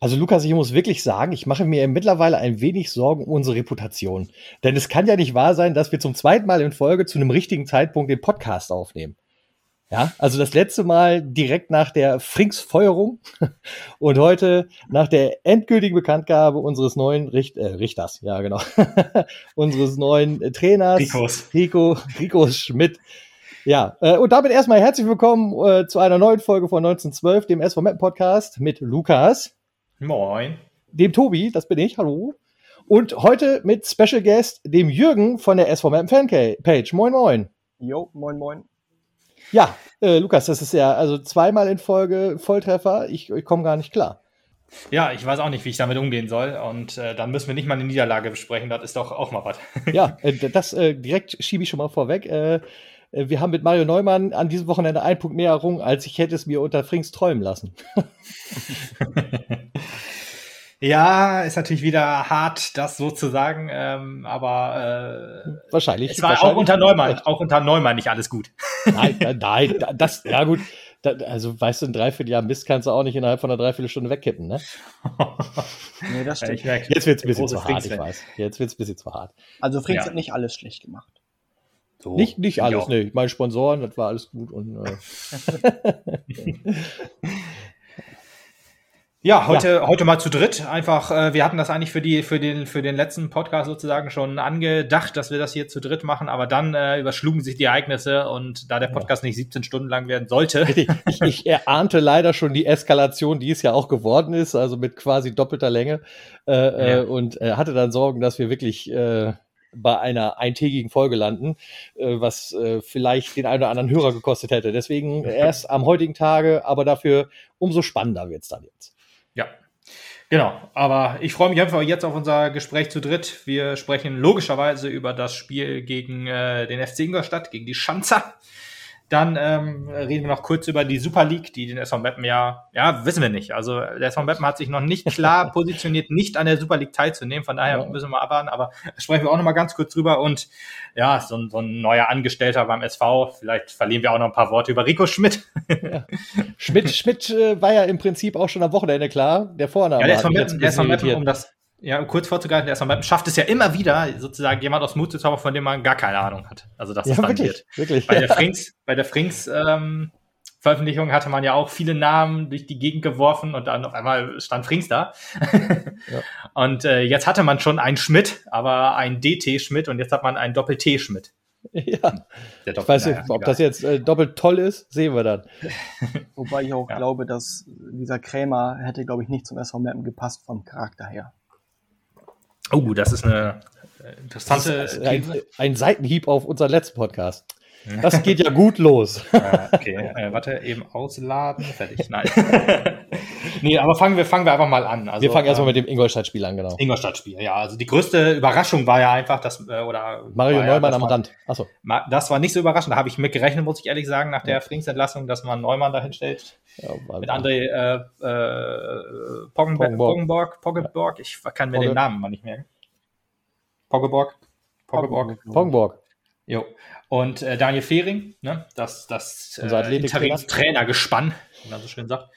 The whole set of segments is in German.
Also Lukas, ich muss wirklich sagen, ich mache mir mittlerweile ein wenig Sorgen um unsere Reputation. Denn es kann ja nicht wahr sein, dass wir zum zweiten Mal in Folge zu einem richtigen Zeitpunkt den Podcast aufnehmen. Ja, also das letzte Mal direkt nach der Frings-Feuerung und heute nach der endgültigen Bekanntgabe unseres neuen Richt äh, Richters, ja genau, unseres neuen Trainers Rikos. Rico, Rico Schmidt. Ja, äh, und damit erstmal herzlich willkommen äh, zu einer neuen Folge von 1912, dem SV Podcast mit Lukas, Moin. dem Tobi, das bin ich, hallo. Und heute mit Special Guest, dem Jürgen von der SV Fanpage. Moin, moin. Jo, moin, moin. Ja, äh, Lukas, das ist ja also zweimal in Folge Volltreffer. Ich, ich komme gar nicht klar. Ja, ich weiß auch nicht, wie ich damit umgehen soll. Und äh, dann müssen wir nicht mal eine Niederlage besprechen. Das ist doch auch mal was. Ja, äh, das äh, direkt schiebe ich schon mal vorweg. Äh, äh, wir haben mit Mario Neumann an diesem Wochenende einen Punkt mehr errungen, als ich hätte es mir unter Frings träumen lassen. ja, ist natürlich wieder hart, das so zu sagen, ähm, aber äh, wahrscheinlich. Es war wahrscheinlich auch unter Neumann, auch unter Neumann nicht alles gut. Nein, nein, nein das, ja gut. Also, weißt du, ein Dreivierteljahr Mist kannst du auch nicht innerhalb von einer Dreiviertelstunde wegkippen, ne? nee, das stimmt. Jetzt wird's ein bisschen zu hart, ich weiß. Jetzt wird's ein bisschen zu hart. Also Frings Ja. hat nicht alles schlecht gemacht. So, Nicht, nicht ich alles, ne. Meine Sponsoren, das war alles gut und äh, Ja, heute, heute mal zu dritt. Einfach, äh, wir hatten das eigentlich für die, für den, für den letzten Podcast sozusagen schon angedacht, dass wir das hier zu dritt machen, aber dann äh, überschlugen sich die Ereignisse und da der Podcast nicht 17 Stunden lang werden sollte, ich, ich erahnte leider schon die Eskalation, die es ja auch geworden ist, also mit quasi doppelter Länge äh, Ja. äh, und äh, hatte dann Sorgen, dass wir wirklich äh, bei einer eintägigen Folge landen, äh, was äh, vielleicht den einen oder anderen Hörer gekostet hätte. Deswegen erst am heutigen Tage, aber dafür umso spannender wird's dann jetzt. Ja, genau. Aber ich freue mich einfach jetzt auf unser Gespräch zu dritt. Wir sprechen logischerweise über das Spiel gegen äh, den FC Ingolstadt, gegen die Schanzer. Dann ähm, reden wir noch kurz über die Super League, die den SV Meppen ja, ja, wissen wir nicht. Also der SV Meppen hat sich noch nicht klar positioniert, nicht an der Super League teilzunehmen. Von daher Ja. müssen wir abwarten. Aber sprechen wir auch noch mal ganz kurz drüber. Und ja, so, ein- so ein neuer Angestellter beim SV. Vielleicht verlieren wir auch noch ein paar Worte über Rico Schmidt. Schmidt, Schmidt äh, war ja im Prinzip auch schon am Wochenende klar. Der Vorname Ja, der SV Meppen, der SV Meppen, um das ja, kurz vorzugreifen, der SV Meppen schafft es ja immer wieder, sozusagen jemand aus Mut zu zaubern, von dem man gar keine Ahnung hat. Also, dass es ja, dann wirklich, wird. wirklich. Bei der Frings, bei der Frings, ähm, Veröffentlichung hatte man ja auch viele Namen durch die Gegend geworfen und dann auf einmal stand Frings da. Ja. Und äh, jetzt hatte man schon einen Schmidt, aber einen DT Schmidt und jetzt hat man einen Doppel-T Schmidt. ja. Ich weiß nicht, ob das jetzt äh, doppelt toll ist, sehen wir dann. Wobei ich auch Ja. glaube, dass dieser Krämer hätte, glaube ich, nicht zum SV Mappen gepasst vom Charakter her. Oh, das ist eine äh, interessante. Das ist ein, ein Seitenhieb auf unseren letzten Podcast. Das geht ja gut los. Äh, okay, äh, warte, eben ausladen, fertig. Nein. nee, aber fangen wir, fangen wir einfach mal an. Also, wir fangen erstmal ähm, mit dem Ingolstadt-Spiel an, genau. Ingolstadt-Spiel. Ja, also die größte Überraschung war ja einfach, dass, äh, oder. Mario ja, Neumann dass am Rand. Achso. Das war nicht so überraschend. Da habe ich mitgerechnet, muss ich ehrlich sagen, nach der Frings-Entlassung, dass man Neumann dahin stellt. Ja, Mit André äh, äh, Poggenborg. Poggenborg. Poggenborg. Poggenborg. Ich kann mir Pogge- den Namen mal nicht merken. Poggeborg. Poggeborg. Pongborg. Jo. Und äh, Daniel Fehring, ne? das, das äh. Interimstrainergespann, wie man so schön sagt.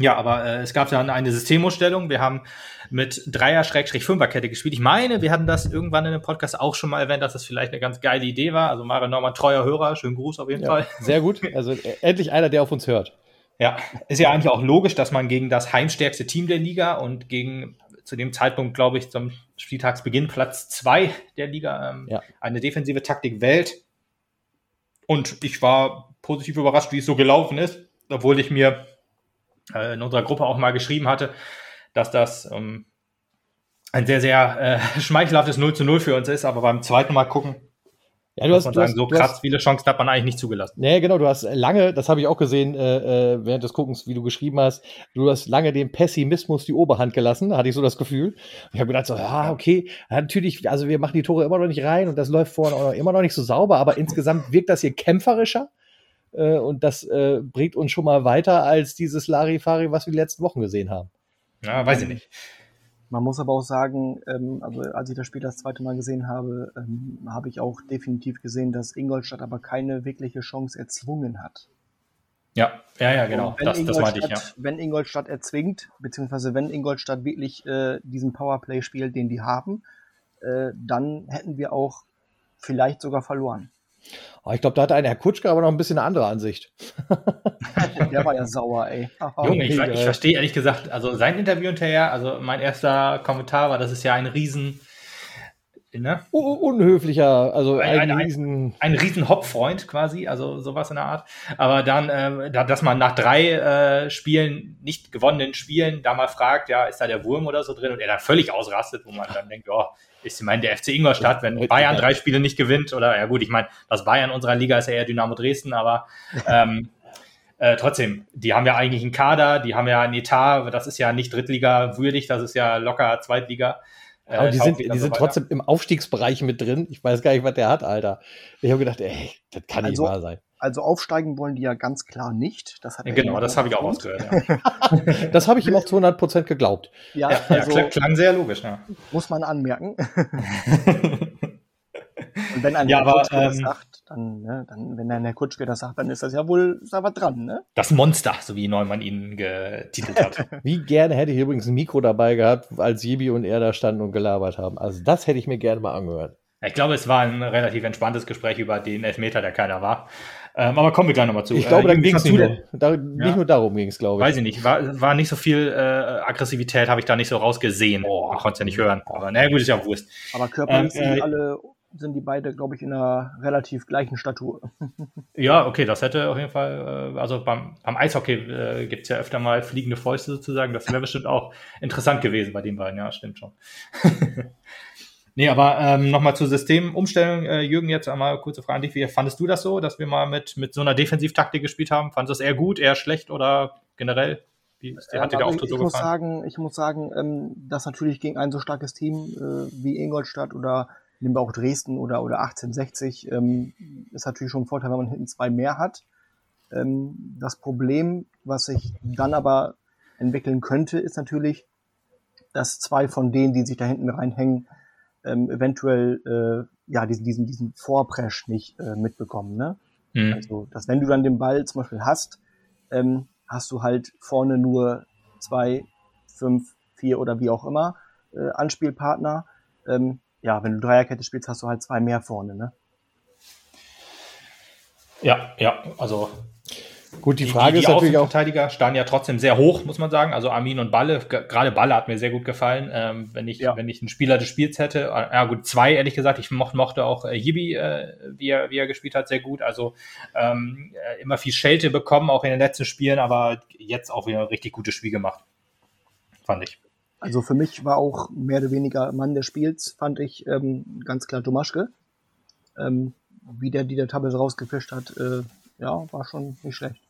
Ja, aber äh, es gab dann eine Systemumstellung. Wir haben mit Dreier-Fünfer-Kette gespielt. Ich meine, wir hatten das irgendwann in dem Podcast auch schon mal erwähnt, dass das vielleicht eine ganz geile Idee war. Also Mario Norman, treuer Hörer, schönen Gruß auf jeden Ja, Fall. sehr gut. Also äh, endlich einer, der auf uns hört. Ja, ist ja eigentlich auch logisch, dass man gegen das heimstärkste Team der Liga und gegen zu dem Zeitpunkt, glaube ich, zum Spieltagsbeginn Platz zwei der Liga ähm, Ja. eine defensive Taktik wählt. Und ich war positiv überrascht, wie es so gelaufen ist, obwohl ich mir äh, in unserer Gruppe auch mal geschrieben hatte, dass das ähm, ein sehr, sehr äh, schmeichelhaftes 0 zu 0 für uns ist, aber beim zweiten Mal gucken, Ja, du muss hast, man du hast, sagen, so du krass hast viele Chancen hat man eigentlich nicht zugelassen. Nee, genau, du hast lange, das habe ich auch gesehen äh, äh, während des Guckens, wie du geschrieben hast, du hast lange dem Pessimismus die Oberhand gelassen, hatte ich so das Gefühl. Ich habe gedacht so, ja, okay, natürlich, also wir machen die Tore immer noch nicht rein und das läuft vorne auch noch, immer noch nicht so sauber, aber insgesamt wirkt das hier kämpferischer äh, und das äh, bringt uns schon mal weiter als dieses Larifari, was wir die letzten Wochen gesehen haben. Ja, weiß ich nicht. Man muss aber auch sagen, ähm, also als ich das Spiel das zweite Mal gesehen habe, ähm, habe ich auch definitiv gesehen, dass Ingolstadt aber keine wirkliche Chance erzwungen hat. Ja, ja, ja, genau. Das, das meinte ich, ja. Wenn Ingolstadt erzwingt, beziehungsweise wenn Ingolstadt wirklich äh, diesen Powerplay spielt, den die haben, äh, dann hätten wir auch vielleicht sogar verloren. Oh, ich glaube, da hatte ein Herr Kutschke aber noch ein bisschen eine andere Ansicht. Der war ja sauer, ey. Junge, ich, ich verstehe ehrlich gesagt, also sein Interview hinterher, also mein erster Kommentar war, das ist ja ein riesen Ne? Unhöflicher, also ein, ein, ein, riesen ein riesen Hop-Freund quasi, also sowas in der Art. Aber dann, äh, dass man nach drei äh, Spielen, nicht gewonnenen Spielen, da mal fragt, ja, ist da der Wurm oder so drin und er dann völlig ausrastet, wo man dann denkt, oh, ist immerhin der FC Ingolstadt, wenn Bayern drei Spiele nicht gewinnt oder ja gut, ich meine, das Bayern unserer Liga ist ja eher Dynamo Dresden, aber ähm, äh, trotzdem, die haben ja eigentlich einen Kader, die haben ja ein Etat, das ist ja nicht Drittliga würdig, das ist ja locker Zweitliga. Äh, aber die sind, die sind trotzdem im Aufstiegsbereich mit drin. Ich weiß gar nicht, was der hat, Alter. Ich habe gedacht, ey, das kann also, nicht wahr sein. Also aufsteigen wollen die ja ganz klar nicht. Das hat genau, das habe ich auch ausgehört. Ja. das habe ich ihm auch zu 100 Prozent geglaubt. Ja, ja also, klang sehr logisch. Ja. Muss man anmerken. Und wenn ein ja, aber, Kutschke das ähm, sagt, dann, ne, dann, wenn ein Herr Kutschke das sagt, dann ist das ja wohl ist da was dran, ne? Das Monster, so wie Neumann ihn getitelt hat. wie gerne hätte ich übrigens ein Mikro dabei gehabt, als Jibi und er da standen und gelabert haben. Also das hätte ich mir gerne mal angehört. Ich glaube, es war ein relativ entspanntes Gespräch über den Elfmeter, der keiner war. Ähm, aber kommen wir gleich nochmal zu. Ich glaube, äh, da ging es nicht, nur, da, nicht ja. nur darum, ging es, glaube ich. Weiß ich nicht. War, war nicht so viel äh, Aggressivität, habe ich da nicht so rausgesehen. Oh, konnte es ja nicht hören. Aber naja, gut, ist ja auch Wurst. Aber körperlich ähm, sind äh, alle sind die beide, glaube ich, in einer relativ gleichen Statur. ja, okay, das hätte auf jeden Fall, äh, also beim, beim Eishockey äh, gibt es ja öfter mal fliegende Fäuste sozusagen. Das wäre bestimmt auch interessant gewesen bei den beiden, ja, stimmt schon. nee, aber ähm, nochmal zur Systemumstellung. Äh, Jürgen, jetzt einmal kurze Frage an dich. Wie fandest du das so, dass wir mal mit, mit so einer Defensivtaktik gespielt haben? Fandest du das eher gut, eher schlecht oder generell? Wie ist dir, hat dir der Auftritt ich, so muss sagen, ich muss sagen, ähm, dass natürlich gegen ein so starkes Team äh, wie Ingolstadt oder nehmen wir auch Dresden oder, oder 1860, ähm, ist natürlich schon ein Vorteil, wenn man hinten zwei mehr hat. Ähm, das Problem, was sich dann aber entwickeln könnte, ist natürlich, dass zwei von denen, die sich da hinten reinhängen, ähm, eventuell äh, ja diesen, diesen, diesen Vorpresch nicht äh, mitbekommen. Ne? Mhm. Also, dass wenn du dann den Ball zum Beispiel hast, ähm, hast du halt vorne nur zwei, fünf, vier oder wie auch immer äh, Anspielpartner. Ähm, ja, wenn du Dreierkette spielst, hast du halt zwei mehr vorne, ne? Ja, ja, also Gut, die Frage die, die, die ist natürlich auch. Verteidiger standen ja trotzdem sehr hoch, muss man sagen. Also Armin und Balle, gerade Balle hat mir sehr gut gefallen. Ähm, wenn ich, ja. wenn ich einen Spieler des Spiels hätte, äh, ja gut, zwei ehrlich gesagt. Ich mochte, mochte auch äh, Yibi, äh, wie, er, wie er gespielt hat, sehr gut. Also ähm, äh, immer viel Schelte bekommen, auch in den letzten Spielen, aber jetzt auch wieder ein richtig gutes Spiel gemacht, fand ich. Also für mich war auch mehr oder weniger Mann des Spiels, fand ich ähm, ganz klar Tomaschke. Ähm, wie der die der Tabelle rausgefischt hat, äh, ja, war schon nicht schlecht.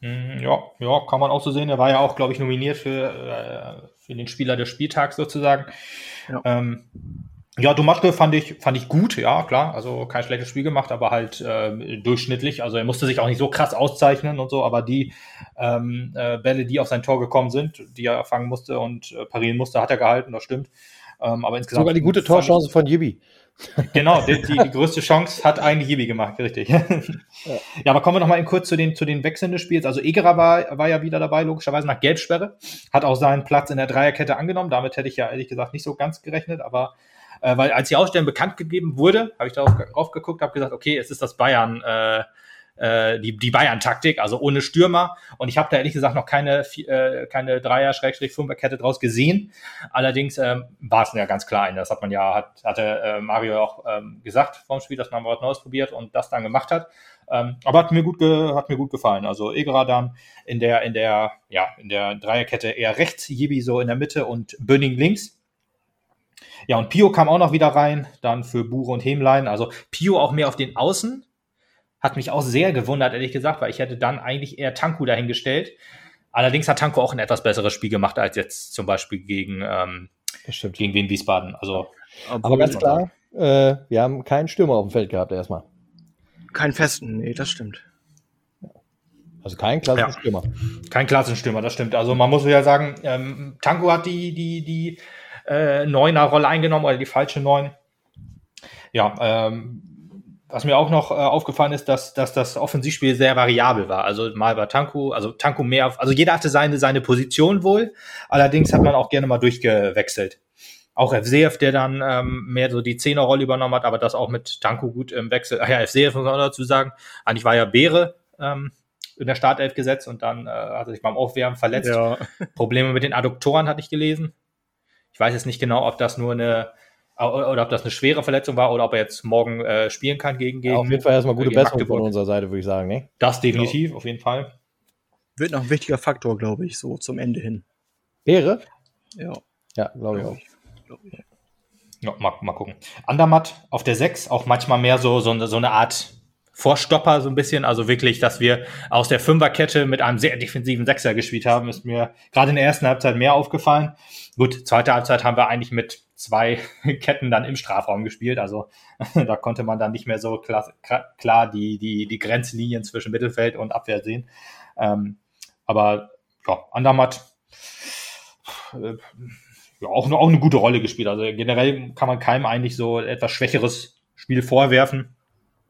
Mhm, ja, ja, kann man auch so sehen. Er war ja auch, glaube ich, nominiert für, äh, für den Spieler des Spieltags sozusagen. Ja. Ähm, ja, Domatke fand ich, fand ich gut, ja, klar. Also kein schlechtes Spiel gemacht, aber halt äh, durchschnittlich. Also er musste sich auch nicht so krass auszeichnen und so, aber die ähm, äh, Bälle, die auf sein Tor gekommen sind, die er fangen musste und äh, parieren musste, hat er gehalten, das stimmt. Ähm, aber insgesamt. Sogar die gute Torchance von Jibi. Genau, die, die, die, größte Chance hat eigentlich Jibi gemacht, richtig. Ja. ja, aber kommen wir noch mal kurz zu den, zu den Wechseln des Spiels. Also Egerer war, war ja wieder dabei, logischerweise nach Gelbsperre, hat auch seinen Platz in der Dreierkette angenommen. Damit hätte ich ja ehrlich gesagt nicht so ganz gerechnet, aber äh, weil als die Ausstellung bekannt gegeben wurde, habe ich darauf drauf geguckt, habe gesagt, okay, es ist das Bayern, äh, äh, die, die Bayern-Taktik, also ohne Stürmer. Und ich habe da ehrlich gesagt noch keine, äh, keine Dreier-Fünfer-Kette draus gesehen. Allerdings ähm, war es ja ganz klar Das hat man ja, hat, hatte äh, Mario auch ähm, gesagt vom Spiel, dass man was Neues probiert und das dann gemacht hat. Ähm, aber hat mir gut ge hat mir gut gefallen. Also Egerer dann in der in der ja in der Dreierkette eher rechts, Jibi so in der Mitte und Bönning links. Ja, und Pio kam auch noch wieder rein, dann für Bure und Hemlein. Also Pio auch mehr auf den Außen. Hat mich auch sehr gewundert, ehrlich gesagt, weil ich hätte dann eigentlich eher Tanku dahingestellt. Allerdings hat Tanku auch ein etwas besseres Spiel gemacht als jetzt zum Beispiel gegen, ähm, gegen Wien Wiesbaden. Also, Aber ganz klar, äh, wir haben keinen Stürmer auf dem Feld gehabt erstmal. Keinen festen, nee, das stimmt. Also kein klassischer ja. Stürmer. Kein klassischer Stürmer, das stimmt. Also man muss ja sagen, ähm, Tanko hat die, die, die äh, Neuner Rolle eingenommen oder die falsche Neun. Ja, ähm, was mir auch noch äh, aufgefallen ist, dass, dass das Offensivspiel sehr variabel war. Also mal war Tanku, also Tanku mehr, also jeder hatte seine, seine Position wohl. Allerdings hat man auch gerne mal durchgewechselt. Auch Evseev, der dann ähm, mehr so die Zehnerrolle übernommen hat, aber das auch mit Tanku gut im Wechsel. Ach ja, Evseev muss man dazu sagen. Eigentlich war ja Beere ähm, in der Startelf gesetzt und dann äh, hat er sich beim Aufwärmen verletzt. Ja. Probleme mit den Adduktoren hatte ich gelesen. Ich weiß jetzt nicht genau, ob das nur eine oder ob das eine schwere Verletzung war oder ob er jetzt morgen äh, spielen kann gegen gegen. Ja, auf jeden Fall erstmal gute Besserung Magdeburg. von unserer Seite, würde ich sagen. Ne? Das definitiv, ja. auf jeden Fall. Wird noch ein wichtiger Faktor, glaube ich, so zum Ende hin. Wäre? Ja. Ja, glaube ich auch. Glaub ich. Ja, mal, mal gucken. Andermatt auf der 6, auch manchmal mehr so, so, eine, so eine Art Vorstopper, so ein bisschen. Also wirklich, dass wir aus der Fünferkette mit einem sehr defensiven Sechser gespielt haben, ist mir gerade in der ersten Halbzeit mehr aufgefallen. Gut, zweite Halbzeit haben wir eigentlich mit zwei Ketten dann im Strafraum gespielt. Also da konnte man dann nicht mehr so klar, klar die, die, die Grenzlinien zwischen Mittelfeld und Abwehr sehen. Ähm, aber ja, Andermatt äh, ja, auch, auch eine gute Rolle gespielt. Also generell kann man keinem eigentlich so etwas schwächeres Spiel vorwerfen.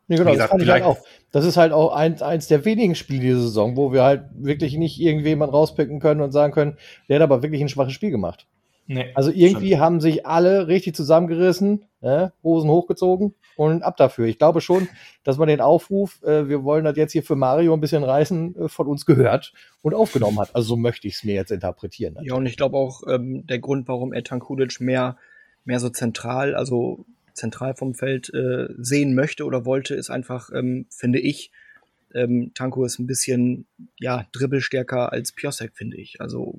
Ja, genau, gesagt, das fand ich halt auch. Das ist halt auch eins, eins der wenigen Spiele dieser Saison, wo wir halt wirklich nicht irgendjemand rauspicken können und sagen können, der hat aber wirklich ein schwaches Spiel gemacht. Nee, also irgendwie stimmt. haben sich alle richtig zusammengerissen, äh, Hosen hochgezogen und ab dafür. Ich glaube schon, dass man den Aufruf, äh, wir wollen das jetzt hier für Mario ein bisschen reißen, äh, von uns gehört und aufgenommen hat. Also so möchte ich es mir jetzt interpretieren. Natürlich. Ja, und ich glaube auch, ähm, der Grund, warum Ertan Kudic mehr, mehr so zentral, also zentral vom Feld äh, sehen möchte oder wollte, ist einfach, ähm, finde ich, ähm, Tanko ist ein bisschen ja dribbelstärker als Piosek, finde ich. Also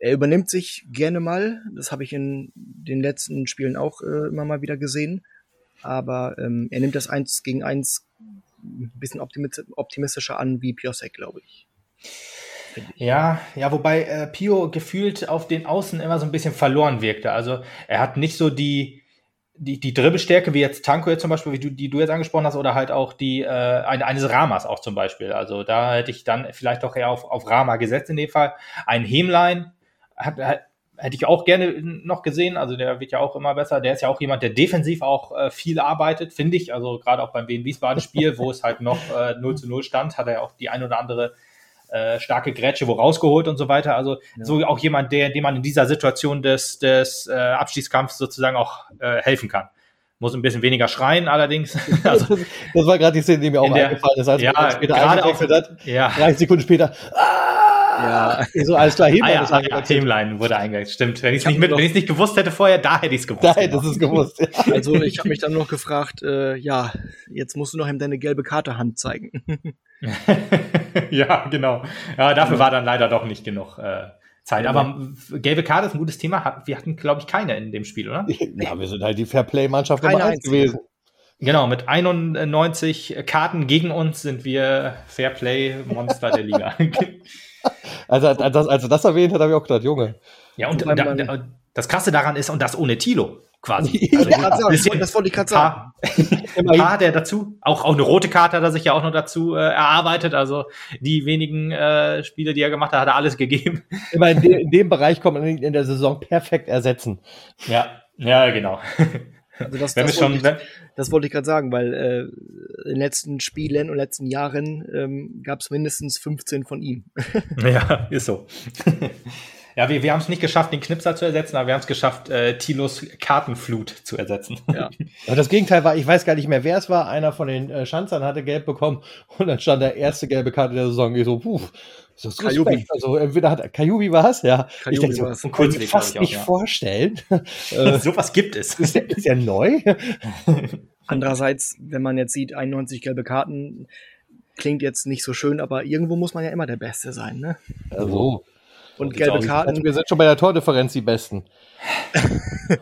er übernimmt sich gerne mal. Das habe ich in den letzten Spielen auch äh, immer mal wieder gesehen. Aber ähm, er nimmt das eins gegen eins ein bisschen optimistischer an wie Piosek, glaube ich. Ja, ja, wobei äh, Pio gefühlt auf den Außen immer so ein bisschen verloren wirkte. Also er hat nicht so die, die, die Dribbelstärke wie jetzt Tanko jetzt zum Beispiel, wie du, die du jetzt angesprochen hast, oder halt auch die äh, eine, eines Ramas auch zum Beispiel. Also da hätte ich dann vielleicht doch eher auf, auf Rama gesetzt in dem Fall. Ein Hemlein hat, hat, hätte ich auch gerne noch gesehen. Also der wird ja auch immer besser. Der ist ja auch jemand, der defensiv auch äh, viel arbeitet, finde ich. Also gerade auch beim Wien-Wiesbaden-Spiel, wo es halt noch äh, 0 zu 0 stand, hat er ja auch die ein oder andere äh, starke Grätsche wo rausgeholt und so weiter. Also ja. so auch jemand, der, dem man in dieser Situation des, des äh, Abstiegskampfs sozusagen auch äh, helfen kann. Muss ein bisschen weniger schreien, allerdings. also, das war gerade die Szene, die mir auch der, eingefallen ist, als ja, später gerade auch, hat. Ja. 30 Sekunden später. Ah! Ja, so alles klar, Hemlein ah, ja, ist ja, wurde eingegangen. Stimmt. Wenn ich es nicht, mit, wenn ich's nicht gewusst hätte vorher, da hätte ich es gewusst. Da hättest du es gewusst. Ja. Also ich habe mich dann noch gefragt, äh, ja, jetzt musst du noch ihm deine gelbe Karte Hand zeigen. ja, genau. Ja, dafür ja. war dann leider doch nicht genug. Äh, Zeit. Aber gelbe Karte ist ein gutes Thema. Wir hatten, glaube ich, keine in dem Spiel, oder? Ja, wir sind halt die Fairplay-Mannschaft Nummer eins gewesen. Genau, mit 91 Karten gegen uns sind wir Fairplay-Monster der Liga. Also, als, das, als er das erwähnt hat, habe ich auch gedacht, Junge. Ja, und da, da, das Krasse daran ist, und das ohne Tilo quasi. Also ja, das, bisschen, das wollte ich gerade sagen. Ein paar, der dazu, auch, auch eine rote Karte hat er sich ja auch noch dazu äh, erarbeitet. Also die wenigen äh, Spiele, die er gemacht hat, hat er alles gegeben. Immer in, de, in dem Bereich kommt man in der Saison perfekt ersetzen. Ja, ja, genau. Also das, das, schon, wollte ich, das wollte ich gerade sagen, weil äh, in den letzten Spielen und letzten Jahren ähm, gab es mindestens 15 von ihm. ja, ist so. ja, wir, wir haben es nicht geschafft, den Knipser zu ersetzen, aber wir haben es geschafft, äh, Tilos Kartenflut zu ersetzen. Ja. aber das Gegenteil war, ich weiß gar nicht mehr, wer es war. Einer von den äh, Schanzern hatte gelb bekommen und dann stand der erste gelbe Karte der Saison. Ich so, puh, so Kajubi. Also entweder hat Kajubi was, ja. Kajubi ich denke, so, kann ich fast nicht ja. vorstellen. Äh, Sowas gibt es. Ist ja, ist ja neu. Andererseits, wenn man jetzt sieht, 91 gelbe Karten, klingt jetzt nicht so schön, aber irgendwo muss man ja immer der Beste sein, ne? Also. Und gelbe Karten. Wir sind schon bei der Tordifferenz die Besten.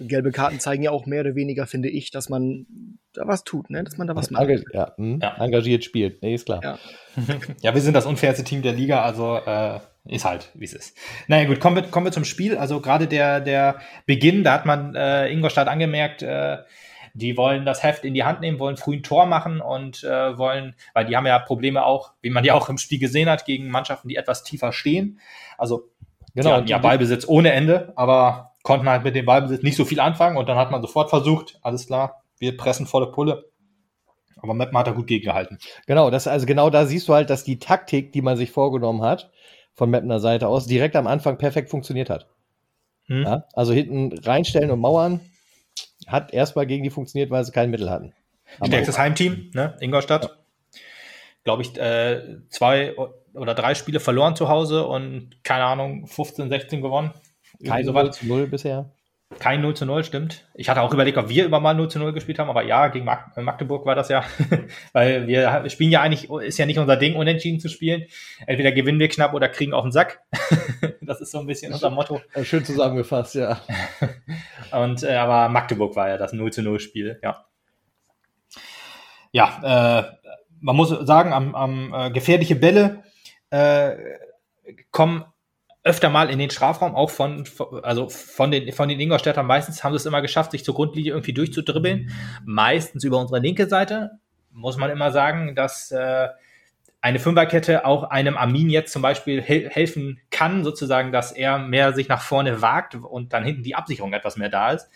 gelbe Karten zeigen ja auch mehr oder weniger, finde ich, dass man da was tut, ne? dass man da was macht. Ja, hm, ja. engagiert spielt, nee, ist klar. Ja. ja, wir sind das unfairste Team der Liga, also äh, ist halt, wie es ist. Naja, gut, kommen wir, kommen wir zum Spiel. Also gerade der, der Beginn, da hat man äh, Ingolstadt angemerkt, äh, die wollen das Heft in die Hand nehmen, wollen früh ein Tor machen und äh, wollen, weil die haben ja Probleme auch, wie man ja auch im Spiel gesehen hat, gegen Mannschaften, die etwas tiefer stehen. Also genau, ja, Ballbesitz ohne Ende, aber konnten halt mit dem Ballbesitz nicht so viel anfangen und dann hat man sofort versucht, alles klar, wir pressen volle Pulle. Aber Meppen hat er gut gegengehalten. Genau, das, also genau da siehst du halt, dass die Taktik, die man sich vorgenommen hat, von Meppner Seite aus, direkt am Anfang perfekt funktioniert hat. Hm. Ja, also hinten reinstellen und mauern hat erstmal gegen die funktioniert, weil sie kein Mittel hatten. Stärkstes Heimteam, ne? Ingolstadt. Ja. Glaube ich, äh, zwei oder drei Spiele verloren zu Hause und keine Ahnung, 15, 16 gewonnen. Kein 0 zu 0 bisher. Kein 0 zu 0, stimmt. Ich hatte auch überlegt, ob wir immer mal 0 zu 0 gespielt haben, aber ja, gegen äh, Magdeburg war das ja. Weil wir spielen ja eigentlich, ist ja nicht unser Ding, unentschieden zu spielen. Entweder gewinnen wir knapp oder kriegen auf den Sack. das ist so ein bisschen unser Motto. Schön zusammengefasst, ja. Und äh, aber Magdeburg war ja das 0 zu 0 Spiel, ja. Ja, äh, man muss sagen, am, am äh, gefährliche Bälle äh, kommen öfter mal in den Strafraum, auch von, also von den, von den Ingolstädtern. Meistens haben sie es immer geschafft, sich zur Grundlinie irgendwie durchzudribbeln. Meistens über unsere linke Seite. Muss man immer sagen, dass äh, eine Fünferkette auch einem Armin jetzt zum Beispiel hel helfen kann, sozusagen, dass er mehr sich nach vorne wagt und dann hinten die Absicherung etwas mehr da ist.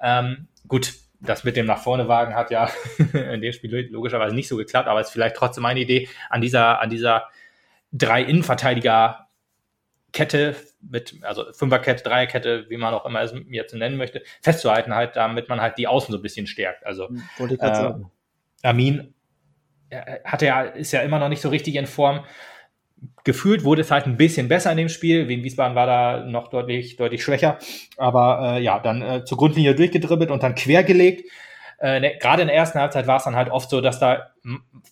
Ähm, gut, das mit dem nach vorne wagen hat ja in dem Spiel logischerweise nicht so geklappt, aber es ist vielleicht trotzdem meine Idee, an dieser, an dieser drei Innenverteidiger Kette mit, also Fünferkette, Dreierkette, wie man auch immer es jetzt nennen möchte, festzuhalten halt, damit man halt die Außen so ein bisschen stärkt. Also hm, Wollte ich äh, sagen. Amin hat ja, ist ja immer noch nicht so richtig in Form. Gefühlt wurde es halt ein bisschen besser in dem Spiel. Wien Wiesbaden war da noch deutlich, deutlich schwächer. Aber äh, ja, dann äh, zur Grundlinie durchgedribbelt und dann quergelegt. Äh, ne, Gerade in der ersten Halbzeit war es dann halt oft so, dass da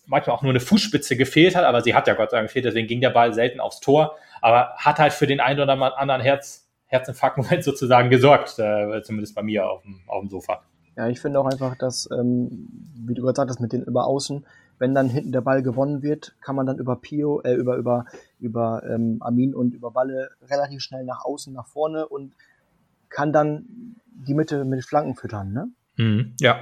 manchmal auch nur eine Fußspitze gefehlt hat, aber sie hat ja Gott sei Dank gefehlt, deswegen ging der Ball selten aufs Tor aber hat halt für den einen oder anderen Herz, Herzinfarkt-Moment sozusagen gesorgt, äh, zumindest bei mir auf dem, auf dem Sofa. Ja, ich finde auch einfach, dass, ähm, wie du gerade sagtest, mit den über Außen, wenn dann hinten der Ball gewonnen wird, kann man dann über Pio, äh, über, über, über ähm, Amin und über Balle relativ schnell nach außen, nach vorne und kann dann die Mitte mit Flanken füttern, ne? Mhm, ja.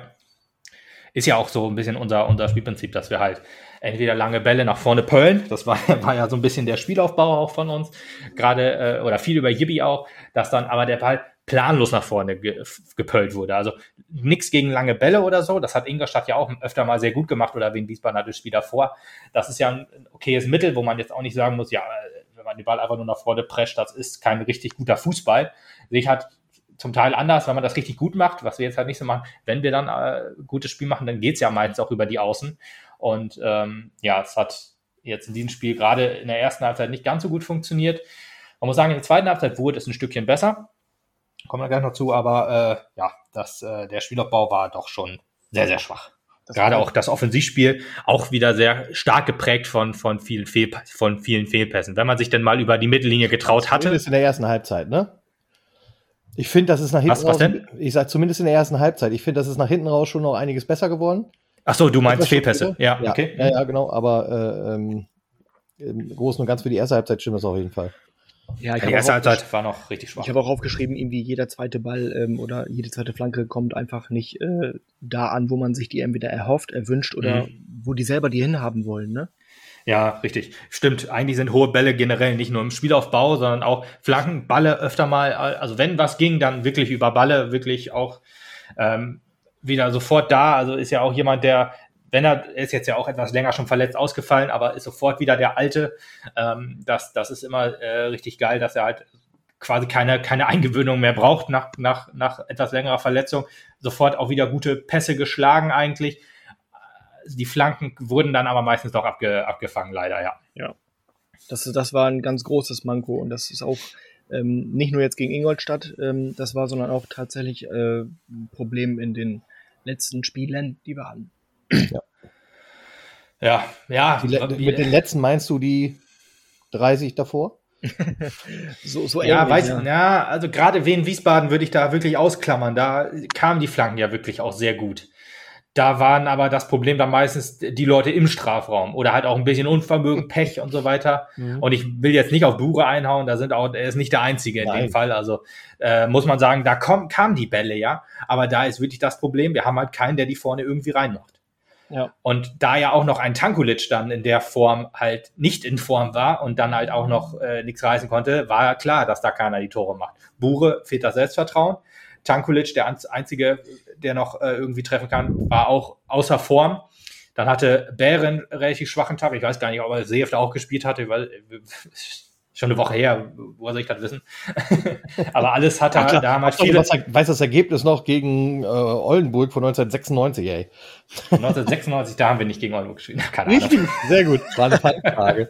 Ist ja auch so ein bisschen unser, unser Spielprinzip, dass wir halt entweder lange Bälle nach vorne pöllen, das war, war ja so ein bisschen der Spielaufbau auch von uns, gerade äh, oder viel über Yibi auch, dass dann aber der Ball planlos nach vorne ge gepöllt wurde. Also nichts gegen lange Bälle oder so. Das hat Ingolstadt ja auch öfter mal sehr gut gemacht oder wegen Wiesbaden hat das Spiel davor. Das ist ja ein okayes Mittel, wo man jetzt auch nicht sagen muss, ja, wenn man den Ball einfach nur nach vorne prescht, das ist kein richtig guter Fußball. Sich hat zum Teil anders, wenn man das richtig gut macht, was wir jetzt halt nicht so machen. Wenn wir dann äh, gutes Spiel machen, dann geht's ja meistens auch über die Außen. Und ähm, ja, es hat jetzt in diesem Spiel gerade in der ersten Halbzeit nicht ganz so gut funktioniert. Man muss sagen, in der zweiten Halbzeit wurde es ein Stückchen besser. Kommen wir gleich noch zu, aber äh, ja, das, äh, der Spielaufbau war doch schon sehr, sehr schwach. Das Gerade auch das Offensivspiel auch wieder sehr stark geprägt von, von, vielen Fehl, von vielen Fehlpässen. Wenn man sich denn mal über die Mittellinie getraut hatte. Zumindest in der ersten Halbzeit, ne? Ich finde, das ist nach hinten was, was raus. Denn? Ich sage zumindest in der ersten Halbzeit. Ich finde, das ist nach hinten raus schon noch einiges besser geworden. Ach so, du meinst Fehlpässe. Ja, ja, okay. Ja, ja, genau. Aber äh, ähm, im Großen und Ganzen für die erste Halbzeit stimmt das auf jeden Fall. Ja, die erste Halbzeit war noch richtig schwach. Ich habe auch aufgeschrieben, irgendwie jeder zweite Ball ähm, oder jede zweite Flanke kommt einfach nicht äh, da an, wo man sich die entweder erhofft, erwünscht oder mhm. wo die selber die hinhaben wollen, ne? Ja, richtig. Stimmt. Eigentlich sind hohe Bälle generell nicht nur im Spielaufbau, sondern auch Flanken, Balle öfter mal. Also wenn was ging, dann wirklich über Balle, wirklich auch ähm, wieder sofort da. Also ist ja auch jemand, der, wenn er ist jetzt ja auch etwas länger schon verletzt ausgefallen, aber ist sofort wieder der Alte. Ähm, das, das ist immer äh, richtig geil, dass er halt quasi keine, keine Eingewöhnung mehr braucht nach, nach, nach etwas längerer Verletzung. Sofort auch wieder gute Pässe geschlagen eigentlich. Die Flanken wurden dann aber meistens doch abge, abgefangen, leider, ja. Ja. Das, das war ein ganz großes Manko und das ist auch ähm, nicht nur jetzt gegen Ingolstadt ähm, das war, sondern auch tatsächlich äh, ein Problem in den letzten Spielen, die wir hatten. Ja, ja. ja mit den letzten meinst du die 30 davor? so, so ja, weiß, ja. ja, also gerade Wien Wiesbaden würde ich da wirklich ausklammern. Da kamen die Flanken ja wirklich auch sehr gut. Da waren aber das Problem dann meistens die Leute im Strafraum oder halt auch ein bisschen Unvermögen, Pech und so weiter. Mhm. Und ich will jetzt nicht auf Bure einhauen, da sind auch, er ist nicht der Einzige in Nein. dem Fall. Also äh, muss man sagen, da kommen, kamen die Bälle, ja. Aber da ist wirklich das Problem, wir haben halt keinen, der die vorne irgendwie reinmacht. Ja. Und da ja auch noch ein Tankulic dann in der Form halt nicht in Form war und dann halt auch noch äh, nichts reißen konnte, war ja klar, dass da keiner die Tore macht. Bure fehlt das Selbstvertrauen. Tankulic, der einzige, der noch äh, irgendwie treffen kann, war auch außer Form. Dann hatte Bären relativ schwachen Tag. Ich weiß gar nicht, ob er Seef da auch gespielt hatte, weil schon eine Woche her, woher soll ich das wissen? Aber alles hat er, da haben halt viele. Das, weiß das Ergebnis noch gegen äh, Oldenburg von 1996, ey. 1996, da haben wir nicht gegen Oldenburg gespielt. Keine Richtig, Ahnung. sehr gut. War eine Frage.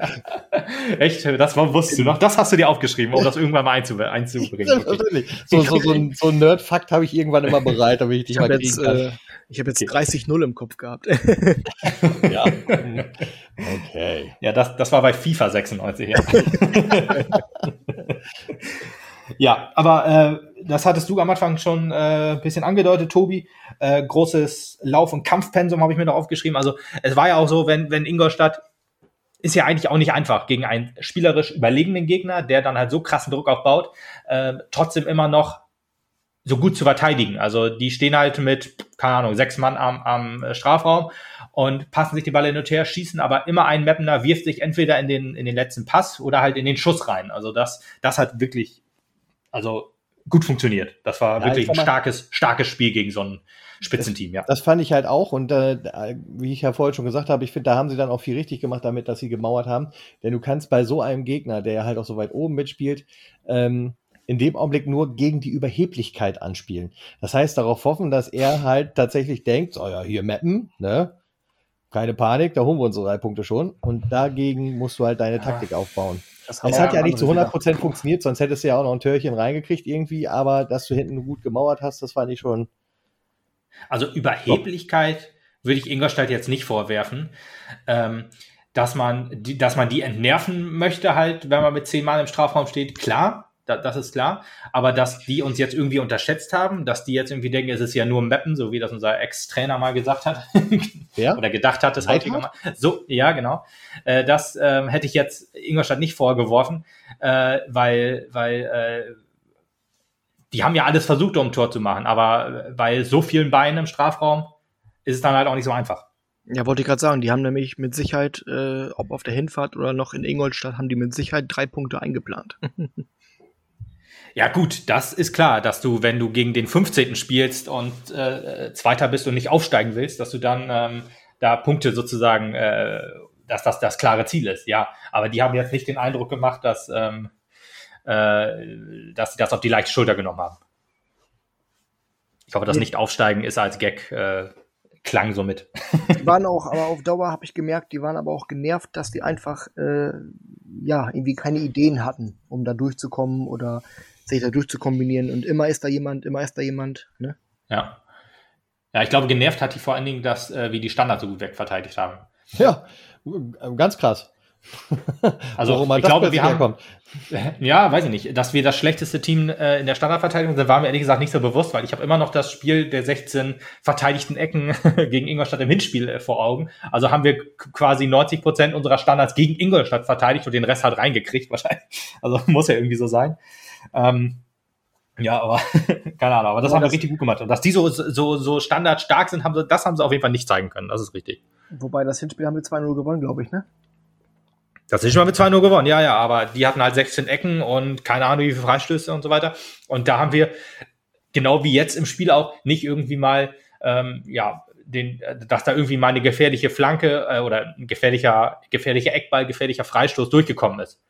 Echt, das war, wusstest du noch. Das hast du dir aufgeschrieben, um das irgendwann mal einzu einzubringen. Natürlich. So, so, so ein, so ein Nerd-Fakt habe ich irgendwann immer bereit, damit ich dich ich mal kriegen kann. Äh, ich habe jetzt okay. 30-0 im Kopf gehabt. ja. Okay. Ja, das, das war bei FIFA 96. Ja, ja aber äh, das hattest du am Anfang schon äh, ein bisschen angedeutet, Tobi. Äh, großes Lauf- und Kampfpensum habe ich mir noch aufgeschrieben. Also es war ja auch so, wenn, wenn Ingolstadt ist ja eigentlich auch nicht einfach gegen einen spielerisch überlegenen Gegner, der dann halt so krassen Druck aufbaut, äh, trotzdem immer noch so gut zu verteidigen. Also die stehen halt mit, keine Ahnung, sechs Mann am, am äh, Strafraum und passen sich die Ball hin und her, schießen aber immer ein Mapner wirft sich entweder in den, in den letzten Pass oder halt in den Schuss rein. Also das, das hat wirklich, also gut funktioniert. Das war ja, wirklich ein starkes, starkes Spiel gegen so ein Spitzenteam, ja. Das fand ich halt auch und äh, wie ich ja vorhin schon gesagt habe, ich finde, da haben sie dann auch viel richtig gemacht damit, dass sie gemauert haben. Denn du kannst bei so einem Gegner, der ja halt auch so weit oben mitspielt, ähm, in dem Augenblick nur gegen die Überheblichkeit anspielen. Das heißt, darauf hoffen, dass er halt tatsächlich denkt, so ja, hier mappen, ne? Keine Panik, da holen wir unsere drei Punkte schon. Und dagegen musst du halt deine Taktik aufbauen. Es hat ja nicht zu 100 Prozent funktioniert, sonst hättest du ja auch noch ein Törchen reingekriegt irgendwie, aber dass du hinten gut gemauert hast, das fand ich schon. Also Überheblichkeit würde ich Ingolstadt jetzt nicht vorwerfen. Ähm, dass man, die, dass man die entnerven möchte halt, wenn man mit zehn Mann im Strafraum steht, klar da, das ist klar. Aber dass die uns jetzt irgendwie unterschätzt haben, dass die jetzt irgendwie denken, es ist ja nur Mappen, so wie das unser Ex-Trainer mal gesagt hat. Ja? Oder gedacht hat, das häufige Mal. So, ja, genau. Äh, das ähm, hätte ich jetzt Ingolstadt nicht vorgeworfen, äh, weil, weil äh, die haben ja alles versucht, um ein Tor zu machen, aber bei so vielen Beinen im Strafraum ist es dann halt auch nicht so einfach. Ja, wollte ich gerade sagen, die haben nämlich mit Sicherheit, äh, ob auf der Hinfahrt oder noch in Ingolstadt, haben die mit Sicherheit drei Punkte eingeplant. Ja, gut, das ist klar, dass du, wenn du gegen den 15. spielst und äh, Zweiter bist und nicht aufsteigen willst, dass du dann ähm, da Punkte sozusagen, äh, dass das das klare Ziel ist, ja. Aber die haben jetzt nicht den Eindruck gemacht, dass, ähm, äh, dass sie das auf die leichte Schulter genommen haben. Ich hoffe, das Nicht-Aufsteigen ist als Gag äh, klang so mit. Die waren auch, aber auf Dauer habe ich gemerkt, die waren aber auch genervt, dass die einfach äh, ja irgendwie keine Ideen hatten, um da durchzukommen oder sich da durchzukombinieren. Und immer ist da jemand, immer ist da jemand. Ne? Ja. Ja, ich glaube, genervt hat die vor allen Dingen, dass äh, wir die Standards so gut wegverteidigt haben. Ja, ganz krass. Also ich glaube, wir haben, ja, weiß ich nicht, dass wir das schlechteste Team äh, in der Standardverteidigung sind, war mir ehrlich gesagt nicht so bewusst, weil ich habe immer noch das Spiel der 16 verteidigten Ecken gegen Ingolstadt im Hinspiel äh, vor Augen. Also haben wir quasi 90 Prozent unserer Standards gegen Ingolstadt verteidigt und den Rest halt reingekriegt wahrscheinlich. Also muss ja irgendwie so sein. Ähm, ja, aber keine Ahnung, aber das aber haben wir richtig gut gemacht. Und dass die so, so, so standardstark sind, haben sie, das haben sie auf jeden Fall nicht zeigen können. Das ist richtig. Wobei das Hinspiel haben wir 2-0 gewonnen, glaube ich, ne? Das ist schon mal mit 2-0 gewonnen, ja, ja, aber die hatten halt 16 Ecken und keine Ahnung, wie viele Freistöße und so weiter. Und da haben wir, genau wie jetzt im Spiel auch, nicht irgendwie mal, ähm, ja, den, dass da irgendwie mal eine gefährliche Flanke äh, oder ein gefährlicher, gefährlicher Eckball, gefährlicher Freistoß durchgekommen ist.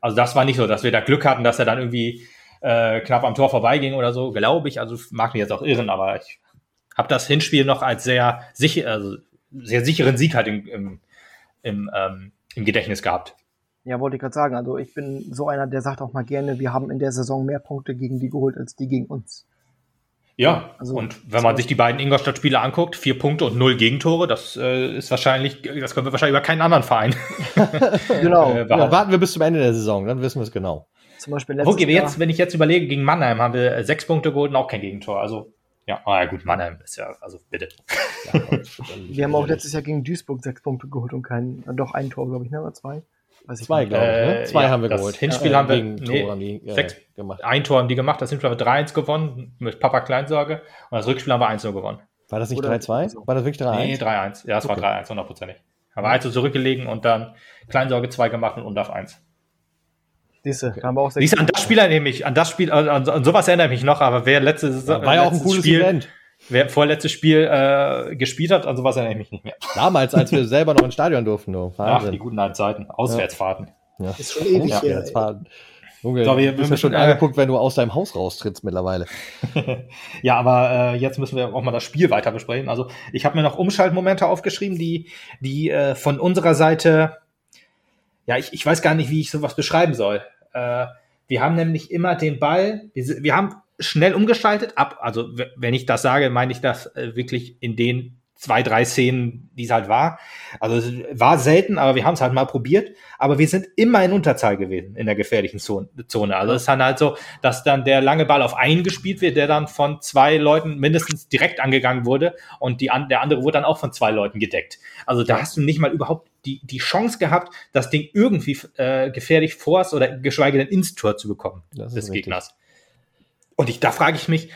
Also das war nicht so, dass wir da Glück hatten, dass er dann irgendwie äh, knapp am Tor vorbeiging oder so, glaube ich. Also mag mich jetzt auch irren, aber ich habe das Hinspiel noch als sehr sicher, also sehr sicheren Sieg halt im, im, im, ähm, im Gedächtnis gehabt. Ja, wollte ich gerade sagen. Also ich bin so einer, der sagt auch mal gerne, wir haben in der Saison mehr Punkte gegen die geholt als die gegen uns. Ja, also, und wenn man sich die beiden Ingolstadt-Spiele anguckt, vier Punkte und null Gegentore, das äh, ist wahrscheinlich, das können wir wahrscheinlich über keinen anderen Verein. genau. äh, ja, warten wir bis zum Ende der Saison, dann wissen wir es genau. Zum Beispiel letztes okay, Jahr. Jetzt, wenn ich jetzt überlege, gegen Mannheim haben wir äh, sechs Punkte geholt und auch kein Gegentor. Also, ja, ah, ja gut, Mannheim ist ja, also bitte. Ja, wir haben auch letztes Jahr gegen Duisburg sechs Punkte geholt und kein, doch ein Tor, glaube ich, ne, oder zwei. Weiß zwei, glaube ich. Ne? Äh, zwei ja, haben wir das geholt. Hinspiel ja, haben wir nee, haben die, äh, sechs, gemacht. Ein Tor haben die gemacht. Das Hinspiel haben wir 3-1 gewonnen mit Papa Kleinsorge. Und das Rückspiel haben wir 1-0 gewonnen. War das nicht 3-2? War das wirklich 3-1? Nee, 3-1. Ja, es okay. war 3-1, hundertprozentig. Haben wir 1 zurückgelegen und dann Kleinsorge 2 gemacht und Undaf 1. Siehste, haben wir auch Siehste, an das Spiel erinnere ich mich, an das Spiel, an, an, sowas erinnere ich mich noch, aber wer letzte Saison. War ja auch ein cooles Spiel, Event. Wer vorletztes Spiel äh, gespielt hat, also was erinnere ich mich nicht mehr. Damals, als wir selber noch ins Stadion durften. Oh, Ach, die guten alten Zeiten. Auswärtsfahrten. Ja. Ist schon ewig ja. Auswärtsfahrten. Junge, so, wir, du bist ja schon äh, angeguckt, wenn du aus deinem Haus raustrittst mittlerweile. ja, aber äh, jetzt müssen wir auch mal das Spiel weiter besprechen. Also ich habe mir noch Umschaltmomente aufgeschrieben, die, die äh, von unserer Seite, ja, ich, ich weiß gar nicht, wie ich sowas beschreiben soll. Äh, wir haben nämlich immer den Ball, wir, wir haben schnell umgeschaltet ab. Also wenn ich das sage, meine ich das äh, wirklich in den zwei, drei Szenen, die es halt war. Also es war selten, aber wir haben es halt mal probiert. Aber wir sind immer in Unterzahl gewesen in der gefährlichen Zone. Also es ist dann halt so, dass dann der lange Ball auf einen gespielt wird, der dann von zwei Leuten mindestens direkt angegangen wurde und die, der andere wurde dann auch von zwei Leuten gedeckt. Also da hast du nicht mal überhaupt die, die Chance gehabt, das Ding irgendwie äh, gefährlich vors oder geschweige denn ins Tor zu bekommen des richtig. Gegners. Und ich, da frage ich mich,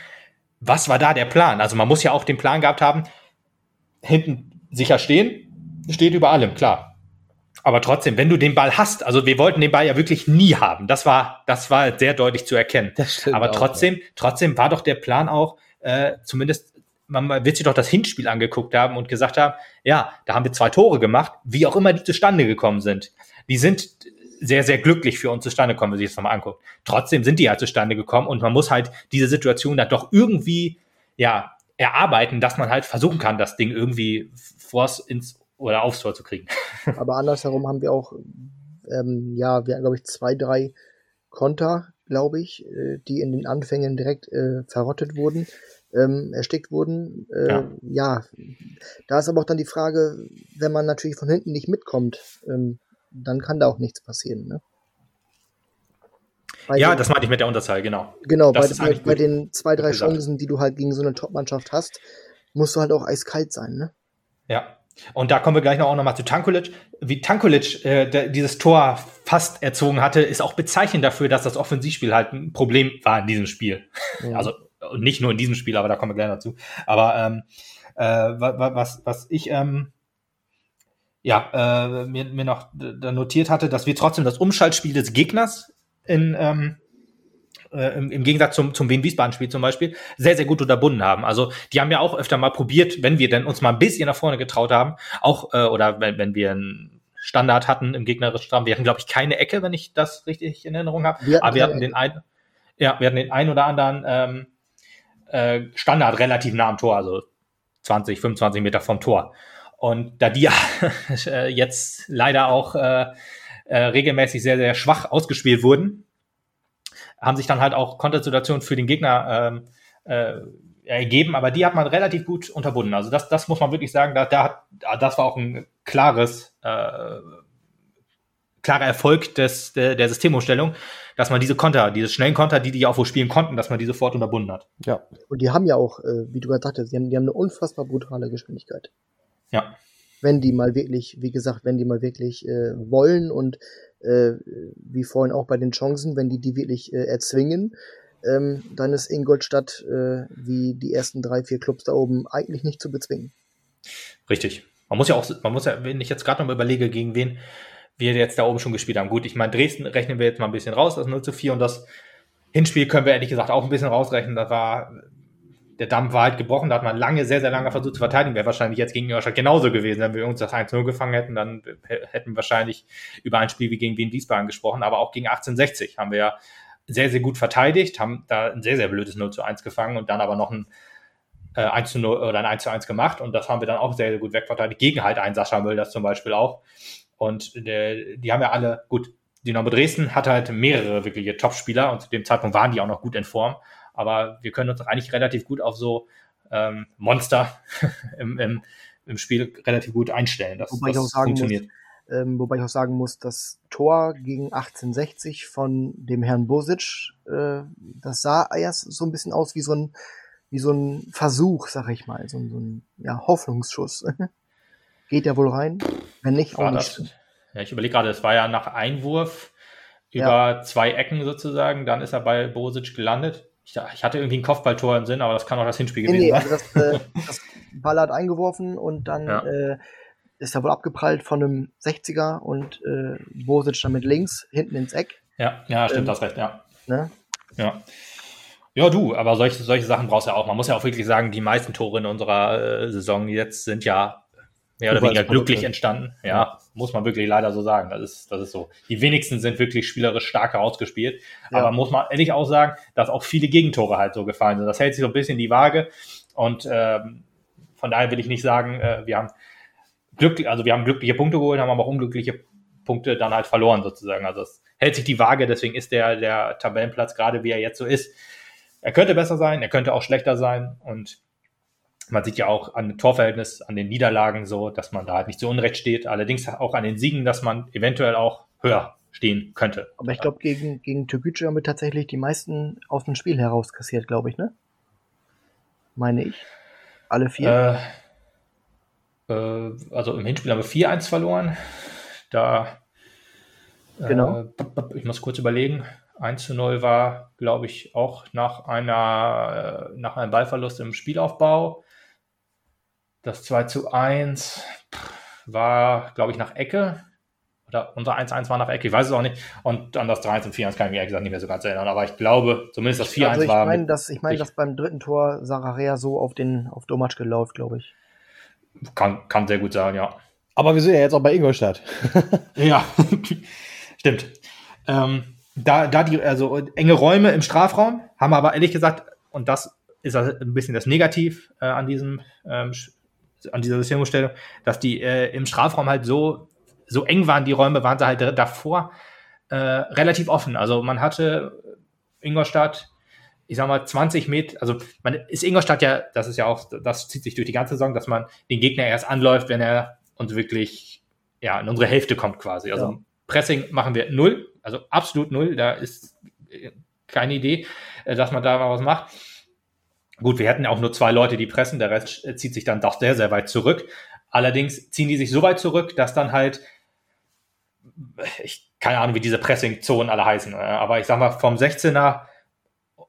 was war da der Plan? Also man muss ja auch den Plan gehabt haben, hinten sicher stehen, steht über allem, klar. Aber trotzdem, wenn du den Ball hast, also wir wollten den Ball ja wirklich nie haben. Das war, das war sehr deutlich zu erkennen. Aber trotzdem, auch, ja. trotzdem war doch der Plan auch, äh, zumindest man wird sich doch das Hinspiel angeguckt haben und gesagt haben, ja, da haben wir zwei Tore gemacht, wie auch immer die zustande gekommen sind. Die sind sehr, sehr glücklich für uns zustande kommen, wenn man sich das nochmal anguckt. Trotzdem sind die ja zustande gekommen und man muss halt diese Situation dann doch irgendwie, ja, erarbeiten, dass man halt versuchen kann, das Ding irgendwie vors ins oder aufs Tor zu kriegen. Aber andersherum haben wir auch, ähm, ja, wir haben, glaube ich, zwei, drei Konter, glaube ich, äh, die in den Anfängen direkt äh, verrottet wurden, ähm, erstickt wurden. Äh, ja. ja. da ist aber auch dann die Frage, wenn man natürlich von hinten nicht mitkommt, ähm, dann kann da auch nichts passieren. Ne? Bei ja, den, das meinte ich mit der Unterzahl, genau. Genau, bei, bei, bei, den zwei, drei Chancen, die du halt gegen so eine Top-Mannschaft hast, musst du halt auch eiskalt sein, ne? Ja. Und da kommen wir gleich noch auch nochmal zu Tankulic. Wie Tankulic äh, der, dieses Tor fast erzogen hatte, ist auch bezeichnend dafür, dass das Offensivspiel halt ein Problem war in diesem Spiel. Ja. Also nicht nur in diesem Spiel, aber da kommen wir gleich dazu. Aber ähm, äh, was, was ich ähm, ja, äh, mir, mir noch da notiert hatte, dass wir trotzdem das Umschaltspiel des Gegners in, ähm, äh, im, im Gegensatz zum, zum Wien-Wiesbaden-Spiel zum Beispiel, sehr, sehr gut unterbunden haben. Also die haben ja auch öfter mal probiert, wenn wir denn uns mal ein bisschen nach vorne getraut haben, auch, äh, oder wenn, wenn wir einen Standard hatten im gegnerischen Raum. Wir hatten, glaube ich, keine Ecke, wenn ich das richtig in Erinnerung habe. Aber wir hatten den einen, ja, wir hatten den einen oder anderen ähm, äh, Standard relativ nah am Tor, also 20, 25 Meter vom Tor. Und da die ja äh, jetzt leider auch äh, äh, regelmäßig sehr, sehr schwach ausgespielt wurden, haben sich dann halt auch Kontersituationen für den Gegner ähm, äh, ergeben, aber die hat man relativ gut unterbunden. Also das, das muss man wirklich sagen, da, da hat, das war auch ein klares, äh, klarer Erfolg des, der, der Systemumstellung, dass man diese Konter, diese schnellen Konter, die die auch wo spielen konnten, dass man die sofort unterbunden hat. Ja. Und die haben ja auch, äh, wie du gerade sagtest, die haben, die haben eine unfassbar brutale Geschwindigkeit. Ja wenn die mal wirklich, wie gesagt, wenn die mal wirklich äh, wollen und äh, wie vorhin auch bei den Chancen, wenn die die wirklich äh, erzwingen, ähm, dann ist Ingolstadt äh, wie die ersten drei, vier Clubs da oben eigentlich nicht zu bezwingen. Richtig. Man muss ja auch, man muss ja, wenn ich jetzt gerade noch mal überlege, gegen wen wir jetzt da oben schon gespielt haben. Gut, ich meine, Dresden rechnen wir jetzt mal ein bisschen raus, das 0 zu 4 und das Hinspiel können wir ehrlich gesagt auch ein bisschen rausrechnen. Da war der Dampf war halt gebrochen, da hat man lange, sehr, sehr lange versucht zu verteidigen. Wäre wahrscheinlich jetzt gegen Ingolstadt genauso gewesen. Wenn wir uns das 1-0 gefangen hätten, dann hätten wir wahrscheinlich über ein Spiel wie gegen Wien Wiesbaden gesprochen. Aber auch gegen 1860 haben wir ja sehr, sehr gut verteidigt, haben da ein sehr, sehr blödes 0 zu 1 gefangen und dann aber noch ein äh, 1 zu 0 oder ein 1 zu 1 gemacht. Und das haben wir dann auch sehr, sehr gut wegverteidigt. Gegen halt einen Sascha Müll, zum Beispiel auch. Und der, die haben ja alle, gut, Dynamo Dresden hat halt mehrere wirkliche Top-Spieler und zu dem Zeitpunkt waren die auch noch gut in Form aber wir können uns eigentlich relativ gut auf so ähm, Monster im, im, im Spiel relativ gut einstellen. Das, wobei, das ich auch sagen funktioniert. Muss, ähm, wobei ich auch sagen muss, das Tor gegen 1860 von dem Herrn Bosic, äh, das sah erst so ein bisschen aus wie so ein, wie so ein Versuch, sag ich mal, so, so ein ja, Hoffnungsschuss. Geht ja wohl rein, wenn nicht, auch nicht. Das, ja, ich überlege gerade, es war ja nach Einwurf über ja. zwei Ecken sozusagen, dann ist er bei Bosic gelandet ich, ich, hatte irgendwie ein Kopfballtor im Sinn, aber das kann auch das Hinspiel gewesen nee, sein. Also das, äh, das Ball hat eingeworfen und dann ja. äh, ist er wohl abgeprallt von einem 60er und äh, Bosic dann mit links hinten ins Eck. Ja, ja, stimmt, ähm, das recht, ja. Ne? Ja. Ja, du, aber solche, solche Sachen brauchst du ja auch. Man muss ja auch wirklich sagen, die meisten Tore in unserer äh, Saison jetzt sind ja mehr oder weniger glücklich entstanden. Ja, ja, muss man wirklich leider so sagen. Das ist, das ist so. Die wenigsten sind wirklich spielerisch stark herausgespielt. Ja. Aber muss man ehrlich auch sagen, dass auch viele Gegentore halt so gefallen sind. Das hält sich so ein bisschen die Waage. Und ähm, von daher will ich nicht sagen, äh, wir haben glücklich, also wir haben glückliche Punkte geholt, haben aber auch unglückliche Punkte dann halt verloren sozusagen. Also es hält sich die Waage, deswegen ist der, der Tabellenplatz gerade wie er jetzt so ist, er könnte besser sein, er könnte auch schlechter sein und man sieht ja auch an dem Torverhältnis, an den Niederlagen so, dass man da halt nicht so unrecht steht. Allerdings auch an den Siegen, dass man eventuell auch höher stehen könnte. Aber ich glaube, gegen, gegen Türkgücü haben wir tatsächlich die meisten aus dem Spiel heraus kassiert, glaube ich, ne? Meine ich. Alle vier? Äh, äh, also im Hinspiel haben wir 4-1 verloren. Da. Genau. Äh, ich muss kurz überlegen. 1 zu 0 war, glaube ich, auch nach einer, äh, nach einem Ballverlust im Spielaufbau. Das 2 zu 1 war, glaube ich, nach Ecke. Oder unser 1-1 war nach Ecke, ich weiß es auch nicht. Und dann das 3-1 und 4-1 kann ich mir ehrlich gesagt nicht mehr so ganz erinnern. Aber ich glaube, zumindest das 4-1 also ich war. Mein, dass, ich meine, dass beim dritten Tor Sararea so auf den auf Domatsch gelaufen, glaube ich. Kann, kann sehr gut sein, ja. Aber wir sind ja jetzt auch bei Ingolstadt. ja, stimmt. Ähm, da, da die, also enge Räume im Strafraum, haben aber ehrlich gesagt, und das ist ein bisschen das Negativ äh, an diesem, ähm, an dieser Systemumstellung, dass die äh, im Strafraum halt so, so eng waren, die Räume waren sie halt davor äh, relativ offen. Also man hatte Ingolstadt, ich sag mal, 20 Meter, also man ist Ingolstadt ja, das ist ja auch, das zieht sich durch die ganze Saison, dass man den Gegner erst anläuft, wenn er uns wirklich ja, in unsere Hälfte kommt quasi. Also ja. Pressing machen wir null, also absolut null. Da ist äh, keine Idee, äh, dass man da mal was macht. Gut, wir hätten ja auch nur zwei Leute, die pressen, der Rest äh, zieht sich dann doch sehr, sehr weit zurück. Allerdings ziehen die sich so weit zurück, dass dann halt, ich keine Ahnung, wie diese Pressing-Zonen alle heißen, aber ich sag mal, vom 16er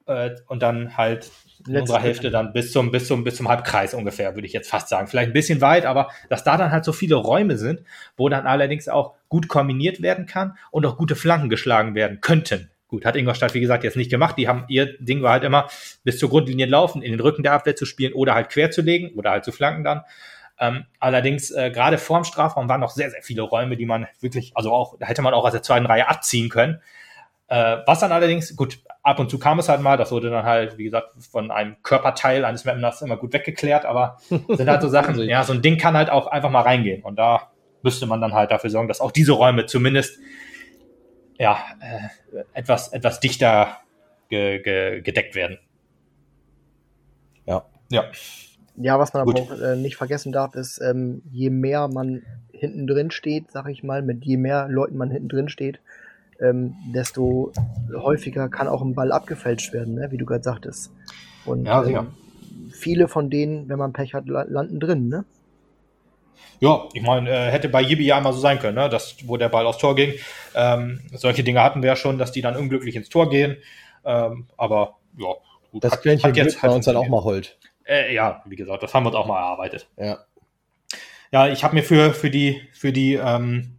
äh, und dann halt in unserer Hälfte dann bis zum, bis zum, bis zum Halbkreis ungefähr, würde ich jetzt fast sagen. Vielleicht ein bisschen weit, aber dass da dann halt so viele Räume sind, wo dann allerdings auch gut kombiniert werden kann und auch gute Flanken geschlagen werden könnten. Gut, hat Ingolstadt, wie gesagt, jetzt nicht gemacht. Die haben, ihr Ding war halt immer bis zur Grundlinie laufen, in den Rücken der Abwehr zu spielen oder halt quer zu legen oder halt zu flanken dann. Ähm, allerdings, äh, gerade vorm Strafraum waren noch sehr, sehr viele Räume, die man wirklich, also auch, da hätte man auch aus der zweiten Reihe abziehen können. Äh, was dann allerdings, gut, ab und zu kam es halt mal, das wurde dann halt, wie gesagt, von einem Körperteil eines Members immer gut weggeklärt, aber sind halt so Sachen, ja, so ein Ding kann halt auch einfach mal reingehen und da müsste man dann halt dafür sorgen, dass auch diese Räume zumindest ja, äh, etwas, etwas dichter ge ge gedeckt werden. Ja. Ja. Ja, was man Gut. aber auch äh, nicht vergessen darf, ist, ähm, je mehr man hinten drin steht, sag ich mal, mit je mehr Leuten man hinten drin steht, ähm, desto häufiger kann auch ein Ball abgefälscht werden, ne? wie du gerade sagtest. Und ja, ähm, viele von denen, wenn man Pech hat, landen drin, ne? Ja, ich meine, äh, hätte bei Yibi ja einmal so sein können, ne? dass, wo der Ball aufs Tor ging. Ähm, solche Dinge hatten wir ja schon, dass die dann unglücklich ins Tor gehen. Ähm, aber ja, gut. Das Quäntchen hat jetzt bei uns dann auch mal Holt. Äh, ja, wie gesagt, das haben wir uns auch mal erarbeitet. Ja. Ja, ich habe mir für, für die, für die ähm,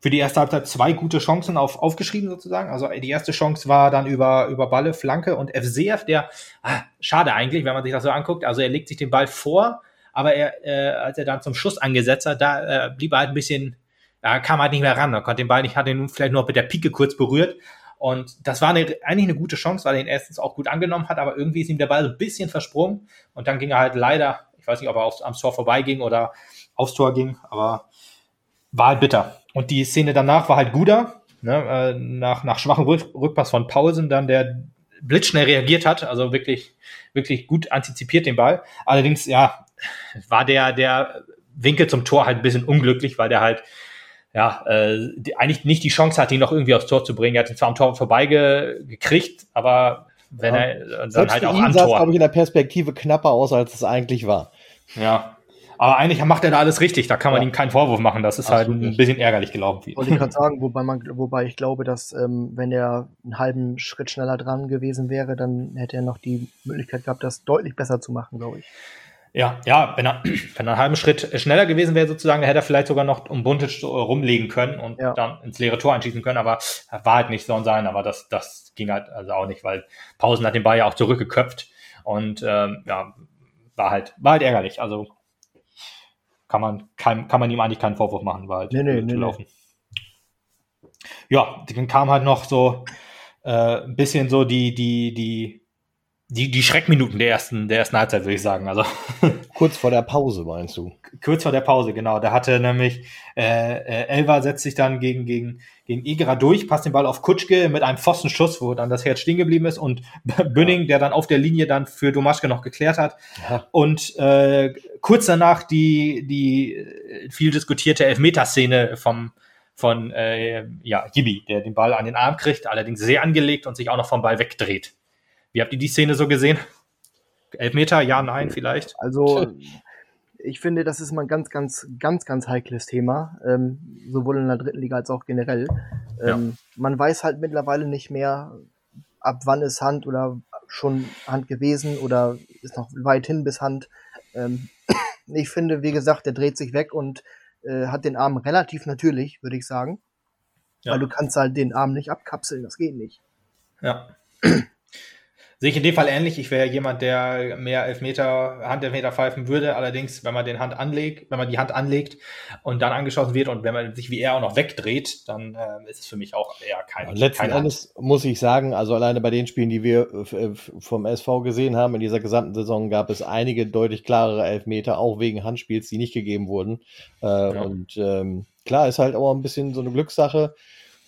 für die erste Halbzeit zwei gute Chancen auf, aufgeschrieben sozusagen. Also die erste Chance war dann über, über Balle, Flanke und FCF, der, ah, schade eigentlich, wenn man sich das so anguckt. Also er legt sich den Ball vor, aber er, äh, als er dann zum Schuss angesetzt hat, da äh, blieb er halt ein bisschen, da kam halt nicht mehr ran. Er konnte den Ball nicht, hat ihn vielleicht nur mit der Pike kurz berührt. Und das war eine, eigentlich eine gute Chance, weil er ihn erstens auch gut angenommen hat, aber irgendwie ist ihm der Ball so ein bisschen versprungen und dann ging er halt leider, ich weiß nicht, ob er aufs, am Tor vorbeiging oder aufs Tor ging, aber war halt bitter. Und die Szene danach war halt Guda, ne, äh, nach, nach schwachem Rückpass von Pausen, dann der blitzschnell reagiert hat, also wirklich, wirklich gut antizipiert den Ball. Allerdings, ja, war der, der Winkel zum Tor halt ein bisschen unglücklich, weil der halt, ja, äh, die, eigentlich nicht die Chance hat, ihn noch irgendwie aufs Tor zu bringen. Er hat ihn zwar am Tor vorbeigekriegt, aber wenn ja. er dann Selbst halt auch an Tor. glaube ich, in der Perspektive knapper aus, als es eigentlich war. Ja, aber eigentlich macht er da alles richtig. Da kann man ja. ihm keinen Vorwurf machen. Das ist Absolut halt ein bisschen ärgerlich gelaufen. Wollte ich gerade sagen, wobei, man, wobei ich glaube, dass ähm, wenn er einen halben Schritt schneller dran gewesen wäre, dann hätte er noch die Möglichkeit gehabt, das deutlich besser zu machen, glaube ich. Ja, ja, wenn er, wenn er einen halben Schritt schneller gewesen wäre, sozusagen, dann hätte er vielleicht sogar noch um Buntic rumlegen können und ja. dann ins leere Tor einschießen können, aber war halt nicht so und sein, aber das, das ging halt also auch nicht, weil Pausen hat den Ball ja auch zurückgeköpft und ähm, ja, war halt, war halt ärgerlich. Also kann man, kann, kann man ihm eigentlich keinen Vorwurf machen, war halt nee, nee, nee, laufen. Nee. Ja, dann kam halt noch so äh, ein bisschen so die, die, die die, die Schreckminuten der ersten, der ersten Halbzeit, würde ich sagen. Also kurz vor der Pause, meinst du? Kurz vor der Pause, genau. Da hatte nämlich äh, äh, Elva setzt sich dann gegen, gegen, gegen Igra durch, passt den Ball auf Kutschke mit einem Pfostenschuss, wo dann das Herz stehen geblieben ist und Bünning, der dann auf der Linie dann für Domaschke noch geklärt hat. Ja. Und äh, kurz danach die, die äh, viel diskutierte Elfmeterszene vom von äh, ja, Gibi, der den Ball an den Arm kriegt, allerdings sehr angelegt und sich auch noch vom Ball wegdreht. Wie habt ihr die Szene so gesehen? Elfmeter, ja, nein, vielleicht? Also, ich finde, das ist mal ein ganz, ganz, ganz, ganz heikles Thema, ähm, sowohl in der dritten Liga als auch generell. Ähm, ja. Man weiß halt mittlerweile nicht mehr, ab wann ist Hand oder schon Hand gewesen oder ist noch weit hin bis Hand. Ähm, ich finde, wie gesagt, der dreht sich weg und äh, hat den Arm relativ natürlich, würde ich sagen. Ja. Weil du kannst halt den Arm nicht abkapseln, das geht nicht. Ja. Sehe ich in dem Fall ähnlich. Ich wäre jemand, der mehr Elfmeter, Handelfmeter pfeifen würde. Allerdings, wenn man den Hand anlegt, wenn man die Hand anlegt und dann angeschossen wird und wenn man sich wie er auch noch wegdreht, dann äh, ist es für mich auch eher kein. Letzten keine Endes muss ich sagen, also alleine bei den Spielen, die wir äh, vom SV gesehen haben in dieser gesamten Saison, gab es einige deutlich klarere Elfmeter, auch wegen Handspiels, die nicht gegeben wurden. Äh, ja. Und ähm, klar, ist halt auch ein bisschen so eine Glückssache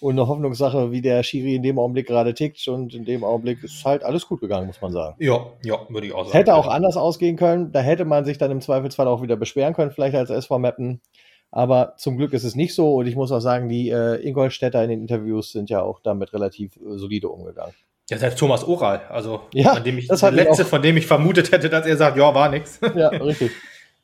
und eine Hoffnungssache, wie der Schiri in dem Augenblick gerade tickt. Und in dem Augenblick ist halt alles gut gegangen, muss man sagen. Ja, ja, würde ich auch sagen. Hätte auch anders ausgehen können. Da hätte man sich dann im Zweifelsfall auch wieder beschweren können, vielleicht als SV Mappen. Aber zum Glück ist es nicht so. Und ich muss auch sagen, die äh, Ingolstädter in den Interviews sind ja auch damit relativ äh, solide umgegangen. Ja, selbst Thomas Oral, also ja, von dem ich, das der letzte, von dem ich vermutet hätte, dass er sagt, ja, war nix. Ja, richtig.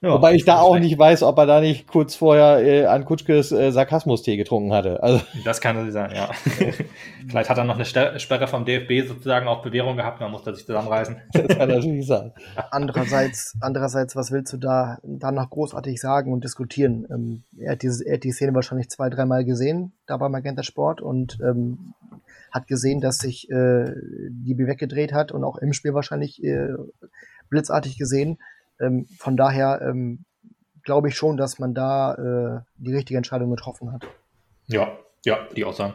Ja, Wobei ich da auch nicht weiß, ob er da nicht kurz vorher äh, an Kutschkes äh, Sarkasmus-Tee getrunken hatte. Also. Das kann natürlich sein, ja. Vielleicht hat er noch eine Sperre vom DFB sozusagen auf Bewährung gehabt, dann muss er sich zusammenreißen. Das kann natürlich sein. Andererseits, andererseits, was willst du da, da noch großartig sagen und diskutieren? Ähm, er, hat diese, er hat die Szene wahrscheinlich zwei, dreimal gesehen, da bei Magenta Sport und ähm, hat gesehen, dass sich äh, die weggedreht hat und auch im Spiel wahrscheinlich äh, blitzartig gesehen ähm, von daher ähm, glaube ich schon, dass man da äh, die richtige Entscheidung getroffen hat. Ja, ja, die Aussagen.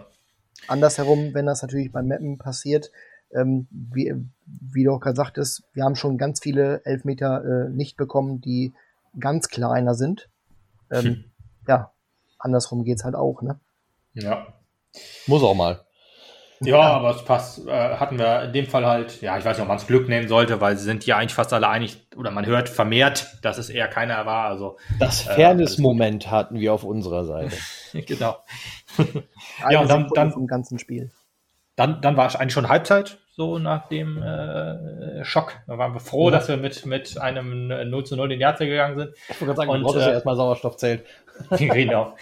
Andersherum, wenn das natürlich beim Mappen passiert, ähm, wie, wie du auch gerade sagtest, wir haben schon ganz viele Elfmeter äh, nicht bekommen, die ganz kleiner sind. Ähm, hm. Ja, andersrum geht es halt auch, ne? Ja. Muss auch mal. Ja, aber es passt, äh, hatten wir in dem Fall halt, ja, ich weiß nicht, ob man es Glück nennen sollte, weil sie sind ja eigentlich fast alle einig, oder man hört vermehrt, dass es eher keiner war. Also, das äh, Fairness-Moment hatten wir auf unserer Seite. genau. ja, und dann, dann im ganzen Spiel. Dann, dann war es eigentlich schon Halbzeit, so nach dem äh, Schock. Da waren wir froh, ja. dass wir mit, mit einem 0 zu 0 in die Halbzeit gegangen sind. Ich wollte gerade sagen, und, du brauchst äh, ja erstmal Sauerstoff zählt. genau.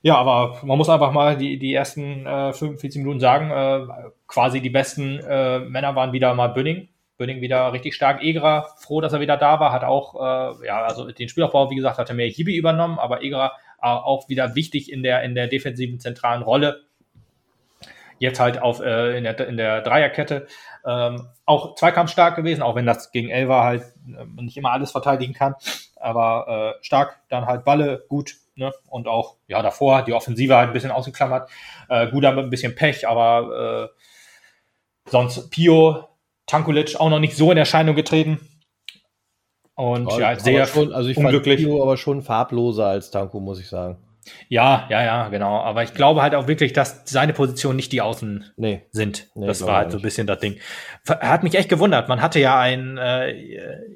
Ja, aber man muss einfach mal die, die ersten äh, 45 Minuten sagen, äh, quasi die besten äh, Männer waren wieder mal Bünning. Bünning wieder richtig stark. Egra, froh, dass er wieder da war, hat auch, äh, ja, also den Spielaufbau, wie gesagt, hat er mehr Hibi übernommen, aber Egra äh, auch wieder wichtig in der, in der defensiven zentralen Rolle. Jetzt halt auf, äh, in, der, in der Dreierkette. Ähm, auch zweikampfstark gewesen, auch wenn das gegen Elva halt äh, nicht immer alles verteidigen kann. Aber äh, stark, dann halt Balle gut, Ne? Und auch, ja, davor die Offensive halt ein bisschen ausgeklammert. Äh, Guda mit ein bisschen Pech, aber äh, sonst Pio, Tankulic auch noch nicht so in Erscheinung getreten. Und ja, ja sehr schon, also ich unglücklich. Fand Pio aber schon farbloser als Tanku, muss ich sagen. Ja, ja, ja, genau. Aber ich glaube halt auch wirklich, dass seine Position nicht die Außen nee. sind. Nee, das war halt so ein bisschen das Ding. Er hat mich echt gewundert. Man hatte ja ein, äh,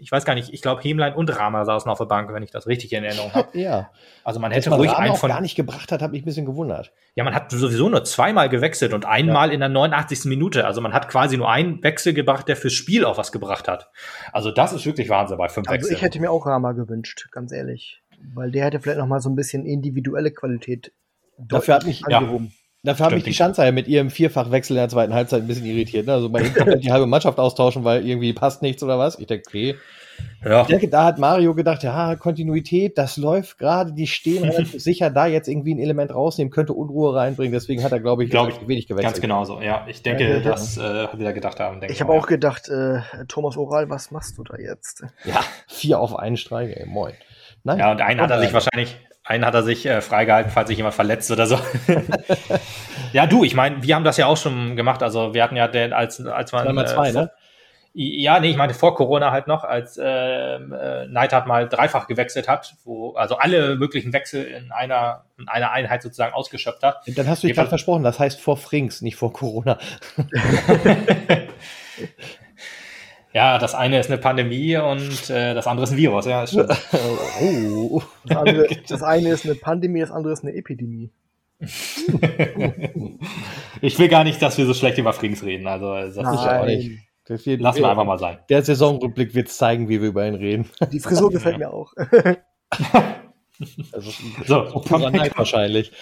ich weiß gar nicht, ich glaube Hemlein und Rama saßen auf der Bank, wenn ich das richtig in Erinnerung habe. ja. Also man hätte man ruhig einen von gar nicht gebracht hat, hat mich ein bisschen gewundert. Ja, man hat sowieso nur zweimal gewechselt und einmal ja. in der 89. Minute. Also man hat quasi nur einen Wechsel gebracht, der fürs Spiel auch was gebracht hat. Also das ist wirklich Wahnsinn bei fünf also Wechseln. Ich hätte mir auch Rama gewünscht, ganz ehrlich weil der hätte vielleicht noch mal so ein bisschen individuelle Qualität. Dafür hat mich angehoben. Dafür habe ich die Schanzer ja mit ihrem Vierfachwechsel in der zweiten Halbzeit ein bisschen irritiert. Ne? Also mal die halbe Mannschaft austauschen, weil irgendwie passt nichts oder was. Ich denke, okay. Ja. Ich denke, da hat Mario gedacht, ja, Kontinuität, das läuft gerade, die stehen relativ sicher, da jetzt irgendwie ein Element rausnehmen, könnte Unruhe reinbringen. Deswegen hat er, glaube ich, glaub ich wenig gewechselt. Ganz genau so, ja. Ich denke, ja, das äh, wir da gedacht haben. Ich habe auch gedacht, äh, Thomas Oral, was machst du da jetzt? Ja, vier auf einen Streich, ey, moin. Nein, ja, und einen hat er sich wahrscheinlich, einen hat er sich äh, freigehalten, falls sich jemand verletzt oder so. ja, du, ich meine, wir haben das ja auch schon gemacht. Also wir hatten ja den, als, als man. Zweimal zwei, äh, ne? Ja, nee, ich meinte vor Corona halt noch, als ähm, äh, Neidhardt mal dreifach gewechselt hat, wo also alle möglichen Wechsel in einer, in einer Einheit sozusagen ausgeschöpft hat. Dann hast du dich gerade versprochen, das heißt vor Frings, nicht vor Corona. Ja, das eine ist eine Pandemie und äh, das andere ist ein Virus, ja, stimmt. oh. Das, andere, das eine ist eine Pandemie, das andere ist eine Epidemie. ich will gar nicht, dass wir so schlecht über Frings reden, also das Nein. ist auch nicht. Lassen wir einfach mal sein. Der Saisonrückblick wird zeigen, wie wir über ihn reden. Die Frisur gefällt mir auch. also, so, purer Neid wahrscheinlich.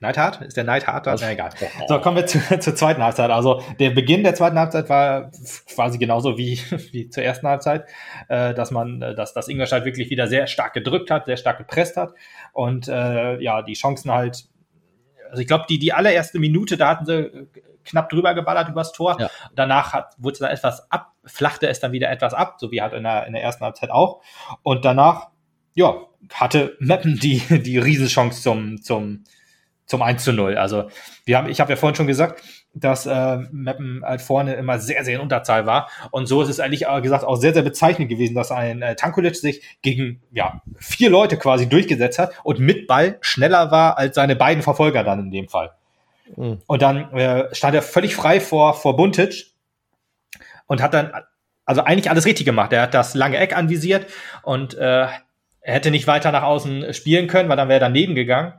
Neidhart? Ist der Neidhart da? Also, ja, egal. So, kommen wir zu, zur zweiten Halbzeit. Also der Beginn der zweiten Halbzeit war quasi genauso wie, wie zur ersten Halbzeit, äh, dass man, äh, dass, dass Ingolstadt wirklich wieder sehr stark gedrückt hat, sehr stark gepresst hat und äh, ja, die Chancen halt, also ich glaube, die, die allererste Minute, da hatten sie knapp drüber geballert übers Tor. Ja. Danach hat, wurde es dann etwas ab, flachte es dann wieder etwas ab, so wie halt in der, in der ersten Halbzeit auch. Und danach, ja, hatte Meppen die, die Riesenchance zum, zum, zum 1 zu 0. Also wir haben, ich habe ja vorhin schon gesagt, dass äh, Meppen halt vorne immer sehr, sehr in Unterzahl war. Und so ist es eigentlich äh, gesagt auch sehr, sehr bezeichnend gewesen, dass ein äh, Tankulic sich gegen ja, vier Leute quasi durchgesetzt hat und mit Ball schneller war als seine beiden Verfolger dann in dem Fall. Mhm. Und dann äh, stand er völlig frei vor, vor Buntic und hat dann also eigentlich alles richtig gemacht. Er hat das lange Eck anvisiert und äh, er hätte nicht weiter nach außen spielen können, weil dann wäre er daneben gegangen.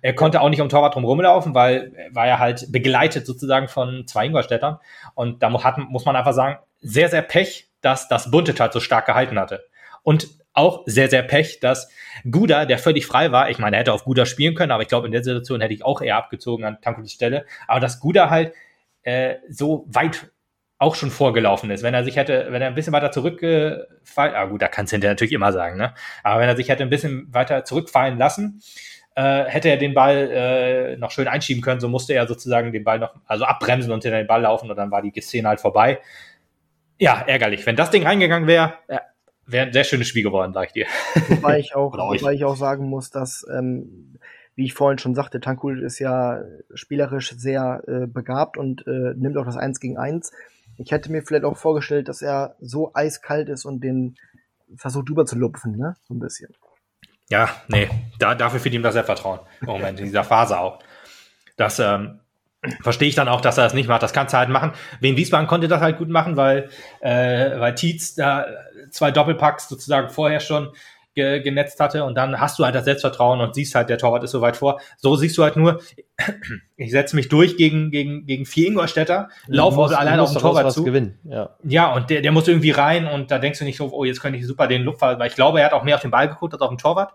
Er konnte auch nicht um Torwart drum rumlaufen, weil war er halt begleitet sozusagen von zwei Ingolstädtern. Und da muss, hat, muss man einfach sagen, sehr, sehr Pech, dass das Buntet halt so stark gehalten hatte. Und auch sehr, sehr Pech, dass Guda, der völlig frei war, ich meine, er hätte auf Guda spielen können, aber ich glaube, in der Situation hätte ich auch eher abgezogen an Tankulis Stelle. Aber dass Guda halt äh, so weit auch schon vorgelaufen ist. Wenn er sich hätte, wenn er ein bisschen weiter zurückgefallen, ah gut, da kannst du hinterher natürlich immer sagen, ne? Aber wenn er sich hätte ein bisschen weiter zurückfallen lassen, äh, hätte er den Ball äh, noch schön einschieben können, so musste er sozusagen den Ball noch, also abbremsen und hinter den Ball laufen und dann war die Szene halt vorbei. Ja, ärgerlich. Wenn das Ding reingegangen wäre, wäre ein sehr schönes Spiel geworden, sag ich dir. Wobei ich auch, wobei ich auch sagen muss, dass, ähm, wie ich vorhin schon sagte, Tankul ist ja spielerisch sehr äh, begabt und äh, nimmt auch das Eins gegen Eins. Ich hätte mir vielleicht auch vorgestellt, dass er so eiskalt ist und den versucht drüber zu lupfen, ne? So ein bisschen. Ja, nee, da, dafür fehlt ihm das Selbstvertrauen. Im Moment, in dieser Phase auch. Das ähm, verstehe ich dann auch, dass er das nicht macht. Das kannst du halt machen. Wien Wiesbaden konnte das halt gut machen, weil, äh, weil Tietz da zwei Doppelpacks sozusagen vorher schon ge genetzt hatte und dann hast du halt das Selbstvertrauen und siehst halt, der Torwart ist so weit vor. So siehst du halt nur, ich setze mich durch gegen, gegen, gegen vier Ingolstädter, laufe also alleine auf den Torwart zu. Gewinnen. Ja. ja, und der, der muss irgendwie rein und da denkst du nicht so, oh, jetzt könnte ich super den Lupfer, weil ich glaube, er hat auch mehr auf den Ball geguckt als auf den Torwart.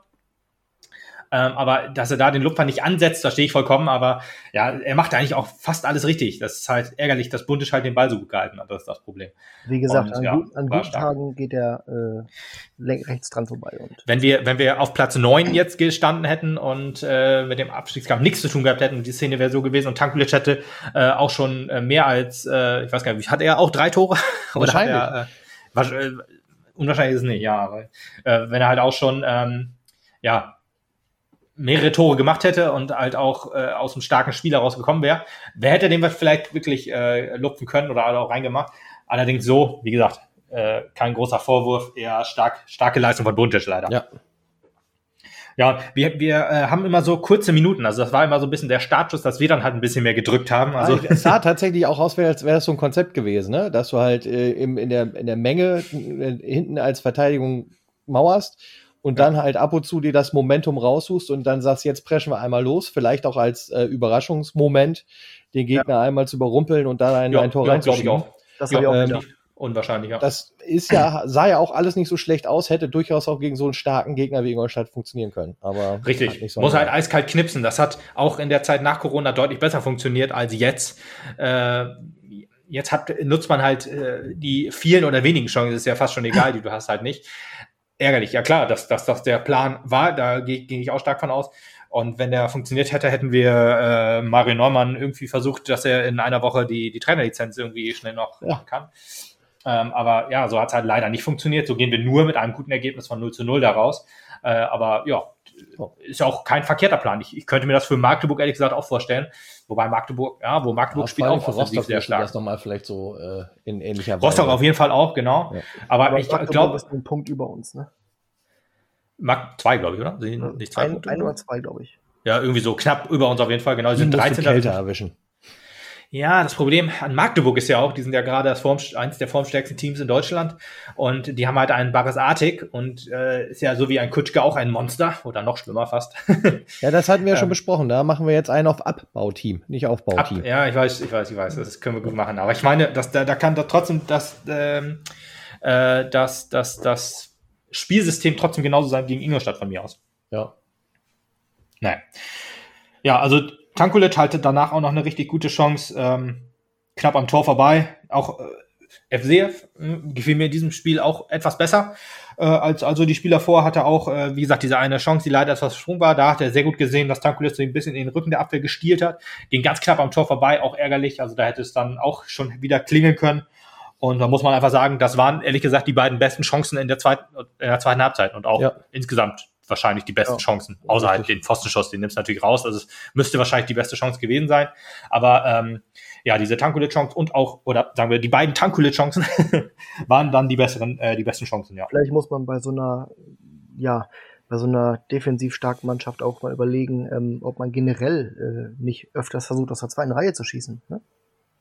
Ähm, aber dass er da den Lupfer nicht ansetzt, da stehe ich vollkommen. Aber ja, er macht eigentlich auch fast alles richtig. Das ist halt ärgerlich, dass Buntisch halt den Ball so gut gehalten hat. Das ist das Problem. Wie gesagt, Und, an, ja, gut, an guten Tagen geht er äh, rechts dran vorbei. Und wenn wir, wenn wir auf Platz neun jetzt gestanden hätten und äh, mit dem Abstiegskampf nichts zu tun gehabt hätten, die Szene wäre so gewesen und Tankulic hätte äh, auch schon äh, mehr als, äh, ich weiß gar nicht, hat er auch drei Tore? Wahrscheinlich. Oder hat er, äh, unwahrscheinlich ist es nicht, ja. Weil, äh, wenn er halt auch schon ähm, ja, mehrere Tore gemacht hätte und halt auch äh, aus einem starken Spiel herausgekommen wäre, wer hätte den vielleicht wirklich äh, lupfen können oder auch reingemacht. Allerdings so, wie gesagt, äh, kein großer Vorwurf, eher stark, starke Leistung von Buntisch leider. Ja. Ja, wir, wir äh, haben immer so kurze Minuten. Also das war immer so ein bisschen der Startschuss, dass wir dann halt ein bisschen mehr gedrückt haben. Also es sah tatsächlich auch aus, als wäre das so ein Konzept gewesen, ne? dass du halt äh, im, in, der, in der Menge äh, hinten als Verteidigung mauerst und dann halt ab und zu dir das Momentum raussuchst und dann sagst, jetzt preschen wir einmal los, vielleicht auch als äh, Überraschungsmoment, den Gegner ja. einmal zu überrumpeln und dann ein, ja, ein Tor ja, reinzuschieben. Das habe ich auch ähm, gedacht. unwahrscheinlicher. Das ist ja, sah ja auch alles nicht so schlecht aus, hätte durchaus auch gegen so einen starken Gegner wie Ingolstadt funktionieren können. Aber Richtig, so muss halt eiskalt knipsen. Das hat auch in der Zeit nach Corona deutlich besser funktioniert als jetzt. Äh, jetzt hat, nutzt man halt äh, die vielen oder wenigen Chancen, ist ja fast schon egal, die du hast halt nicht. Ärgerlich, ja klar, dass, dass das der Plan war, da ging ich auch stark von aus. Und wenn der funktioniert hätte, hätten wir äh, Mario Neumann irgendwie versucht, dass er in einer Woche die, die Trainerlizenz irgendwie schnell noch ja. machen kann. Ähm, aber ja, so hat es halt leider nicht funktioniert. So gehen wir nur mit einem guten Ergebnis von 0 zu 0 daraus. Äh, aber ja, ist ja auch kein verkehrter Plan. Ich, ich, könnte mir das für Magdeburg ehrlich gesagt auch vorstellen. Wobei Magdeburg, ja, wo Magdeburg ja, spielt auch offensiv sehr stark. Das nochmal vielleicht so äh, in ähnlicher Weise. Rostock auf jeden Fall auch, genau. Ja. Aber, aber, ich glaube, ist ein Punkt über uns, ne? Mag zwei, glaube ich, oder? Nicht zwei ein, ein oder zwei, glaube ich. Ja, irgendwie so knapp über uns auf jeden Fall. Genau, sie sind 13. Kälte erwischen. Ja, das Problem an Magdeburg ist ja auch, die sind ja gerade das Form, eins der formstärksten Teams in Deutschland und die haben halt einen Baris Artig und äh, ist ja so wie ein Kutschke auch ein Monster oder noch schlimmer fast. ja, das hatten wir ja schon besprochen. Da machen wir jetzt einen auf Abbauteam, nicht Aufbauteam. Ab, ja, ich weiß, ich weiß, ich weiß. Das können wir gut machen. Aber ich meine, dass da, da kann da trotzdem das, ähm, äh, das, das, das Spielsystem trotzdem genauso sein gegen Ingolstadt von mir aus. Ja. Naja. Ja, also Tankulic hatte danach auch noch eine richtig gute Chance, ähm, knapp am Tor vorbei. Auch äh, FCF äh, gefiel mir in diesem Spiel auch etwas besser äh, als also die Spieler vor. Hatte auch, äh, wie gesagt, diese eine Chance, die leider etwas sprung war. Da hat er sehr gut gesehen, dass Tankulic so ein bisschen in den Rücken der Abwehr gestielt hat. Ging ganz knapp am Tor vorbei, auch ärgerlich. Also da hätte es dann auch schon wieder klingeln können. Und da muss man einfach sagen, das waren ehrlich gesagt die beiden besten Chancen in der zweiten, in der zweiten Halbzeit und auch ja. insgesamt wahrscheinlich die besten ja, Chancen, außerhalb den Pfostenschuss, den nimmst du natürlich raus. Also es müsste wahrscheinlich die beste Chance gewesen sein. Aber ähm, ja, diese Tankulit-Chance und auch, oder sagen wir, die beiden Tankulit-Chancen waren dann die besseren, äh, die besten Chancen, ja. Vielleicht muss man bei so einer, ja, bei so einer defensiv starken Mannschaft auch mal überlegen, ähm, ob man generell äh, nicht öfters versucht, aus der zweiten Reihe zu schießen. Ne?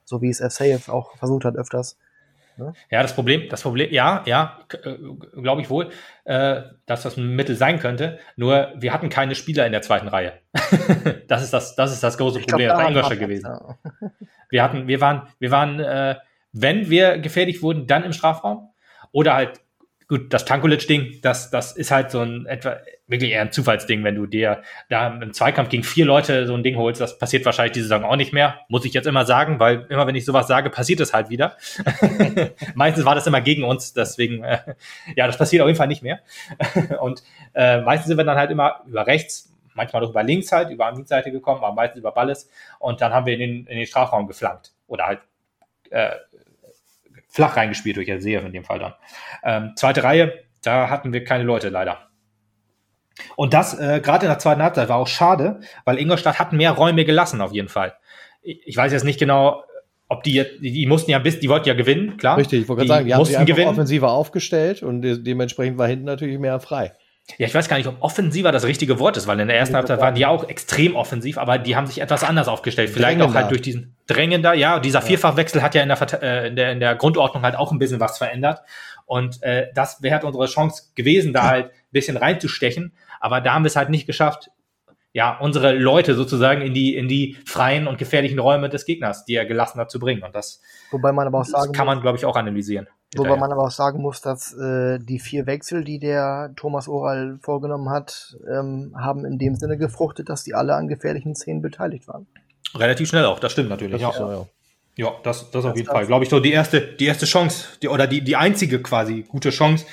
So wie es FSAF auch versucht hat, öfters. Ne? Ja, das Problem, das Problem, ja, ja, äh, glaube ich wohl, äh, dass das ein Mittel sein könnte. Nur wir hatten keine Spieler in der zweiten Reihe. das ist das, das ist das große Problem bei Ingolstadt gewesen. Ja. wir hatten, wir waren, wir waren, äh, wenn wir gefährlich wurden, dann im Strafraum oder halt gut, das Tankulic-Ding, das, das ist halt so ein etwa wirklich eher ein Zufallsding, wenn du dir da im Zweikampf gegen vier Leute so ein Ding holst. Das passiert wahrscheinlich diese Saison auch nicht mehr, muss ich jetzt immer sagen, weil immer wenn ich sowas sage, passiert es halt wieder. meistens war das immer gegen uns, deswegen, äh, ja, das passiert auf jeden Fall nicht mehr. Und äh, meistens sind wir dann halt immer über rechts, manchmal auch über links halt, über Seite gekommen, aber meistens über Balles. Und dann haben wir in den, in den Strafraum geflankt. Oder halt äh, flach reingespielt durch Seher in dem Fall dann. Ähm, zweite Reihe, da hatten wir keine Leute leider. Und das äh, gerade in der zweiten Halbzeit war auch schade, weil Ingolstadt hat mehr Räume gelassen auf jeden Fall. Ich, weiß jetzt nicht genau, ob die, die, die mussten ja bis, die wollten ja gewinnen, klar. Richtig, ich wollte gerade sagen, die haben sich gewinnen. offensiver aufgestellt und de dementsprechend war hinten natürlich mehr frei. Ja, ich weiß gar nicht, ob offensiver das richtige Wort ist, weil in der ersten Halbzeit waren die ja auch extrem offensiv, aber die haben sich etwas anders aufgestellt. Vielleicht drängender. auch halt durch diesen drängender, ja, dieser Vierfachwechsel hat ja in der, äh, in der, in der Grundordnung halt auch ein bisschen was verändert. Und äh, das wäre halt unsere Chance gewesen, da halt ein bisschen reinzustechen. Aber da haben wir es halt nicht geschafft, ja, unsere Leute sozusagen in die, in die freien und gefährlichen Räume des Gegners, die er gelassen hat, zu bringen. Und das, Wobei man aber auch sagen kann man, glaube ich, auch analysieren. Wobei man aber auch sagen muss, dass äh, die vier Wechsel, die der Thomas Oral vorgenommen hat, ähm, haben in dem Sinne gefruchtet, dass die alle an gefährlichen Szenen beteiligt waren. Relativ schnell auch, das stimmt natürlich. Das ja. So, ja. ja. das, das, auf jeden Fall. Glaube ich, so die erste, die erste Chance, die, oder die, die einzige quasi gute Chance,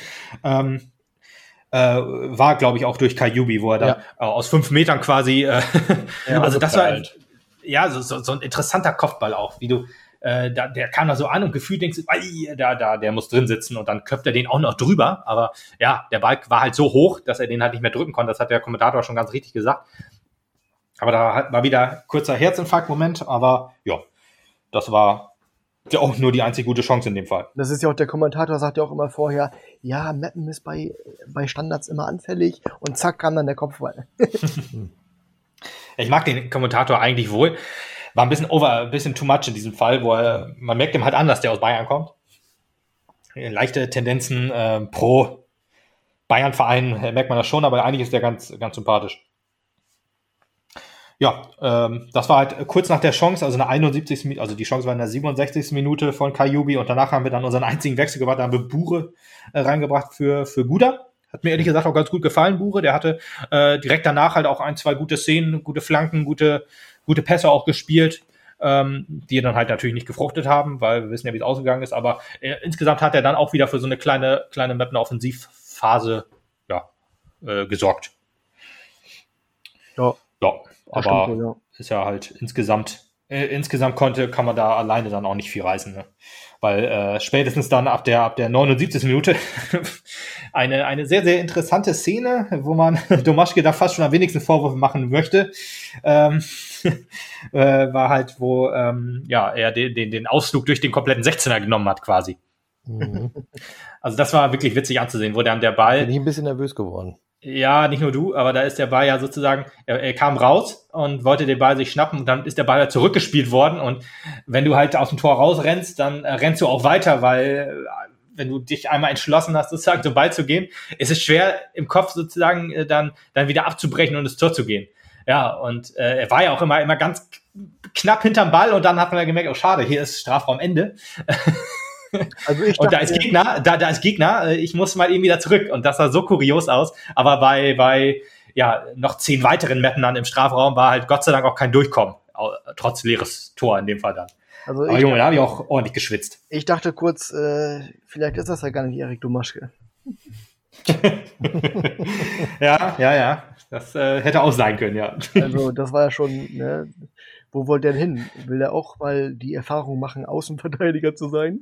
ähm, äh, war, glaube ich, auch durch Kayubi, wo er da ja. äh, aus fünf Metern quasi, äh, ja, also das war, halt. ja, so, so, so ein interessanter Kopfball auch, wie du, äh, da, der kam da so an und gefühlt denkst du, da, da, der muss drin sitzen und dann köpft er den auch noch drüber. Aber ja, der Ball war halt so hoch, dass er den halt nicht mehr drücken konnte. Das hat der Kommentator schon ganz richtig gesagt. Aber da war wieder kurzer Herzinfarkt-Moment, aber ja, das war ja auch nur die einzig gute Chance in dem Fall. Das ist ja auch der Kommentator, sagt ja auch immer vorher, ja, Mappen ist bei, bei Standards immer anfällig und zack kam dann der Kopfball. ich mag den Kommentator eigentlich wohl war ein bisschen over, ein bisschen too much in diesem Fall, wo er, man merkt ihm halt an, dass der aus Bayern kommt. Leichte Tendenzen äh, pro Bayern-Verein merkt man das schon, aber eigentlich ist der ganz, ganz sympathisch. ja, ähm, das war halt kurz nach der Chance, also eine 71. also die Chance war in der 67. Minute von Kajubi und danach haben wir dann unseren einzigen Wechsel gemacht, da haben wir Bure äh, reingebracht für, für Guda. Hat mir ehrlich gesagt auch ganz gut gefallen, Bure. Der hatte äh, direkt danach halt auch ein, zwei gute Szenen, gute Flanken, gute, gute Pässe auch gespielt, ähm, die dann halt natürlich nicht gefruchtet haben, weil wir wissen ja, wie es ausgegangen ist. Aber äh, insgesamt hat er dann auch wieder für so eine kleine, kleine Map, eine Offensivphase ja, äh, gesorgt. Ja. Ja, aber stimmt, ja. ist ja halt insgesamt, äh, insgesamt konnte, kann man da alleine dann auch nicht viel reißen. Ne? Weil äh, spätestens dann ab der, ab der 79. Minute eine, eine sehr, sehr interessante Szene, wo man Domaschke da fast schon am wenigsten Vorwürfe machen möchte, ähm, äh, war halt, wo ähm, ja, er den, den, den Ausflug durch den kompletten 16er genommen hat quasi. Mhm. Also das war wirklich witzig anzusehen, wo dann der Ball. Bin ich ein bisschen nervös geworden. Ja, nicht nur du, aber da ist der Ball ja sozusagen, er, er kam raus und wollte den Ball sich schnappen und dann ist der Ball ja zurückgespielt worden und wenn du halt aus dem Tor rausrennst, dann äh, rennst du auch weiter, weil äh, wenn du dich einmal entschlossen hast, sozusagen zum Ball zu gehen, ist es schwer im Kopf sozusagen äh, dann, dann wieder abzubrechen und ins Tor zu gehen. Ja, und äh, er war ja auch immer, immer ganz knapp hinterm Ball und dann hat man ja gemerkt, oh schade, hier ist Strafraumende. Also ich dachte, und da ist Gegner, da, da ist Gegner, äh, ich muss mal eben wieder zurück. Und das sah so kurios aus. Aber bei, bei ja, noch zehn weiteren Mappen dann im Strafraum war halt Gott sei Dank auch kein Durchkommen. Trotz leeres Tor in dem Fall dann. Also Aber Junge, da habe ich auch ordentlich geschwitzt. Ich dachte kurz, äh, vielleicht ist das ja gar nicht Erik Dumaschke. ja, ja, ja. Das äh, hätte auch sein können, ja. Also das war ja schon, ne? wo wollte er hin? Will er auch mal die Erfahrung machen, Außenverteidiger zu sein?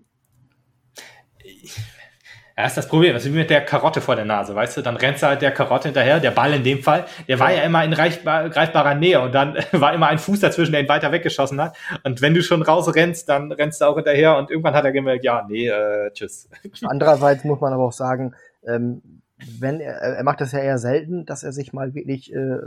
Ja, ist das Problem. Das ist wie mit der Karotte vor der Nase, weißt du? Dann rennst du halt der Karotte hinterher. Der Ball in dem Fall, der war ja immer in reichbar, greifbarer Nähe und dann war immer ein Fuß dazwischen, der ihn weiter weggeschossen hat. Und wenn du schon rausrennst, dann rennst du auch hinterher und irgendwann hat er gemerkt, ja, nee, äh, tschüss. Andererseits muss man aber auch sagen, ähm, wenn er, er macht das ja eher selten, dass er sich mal wirklich äh,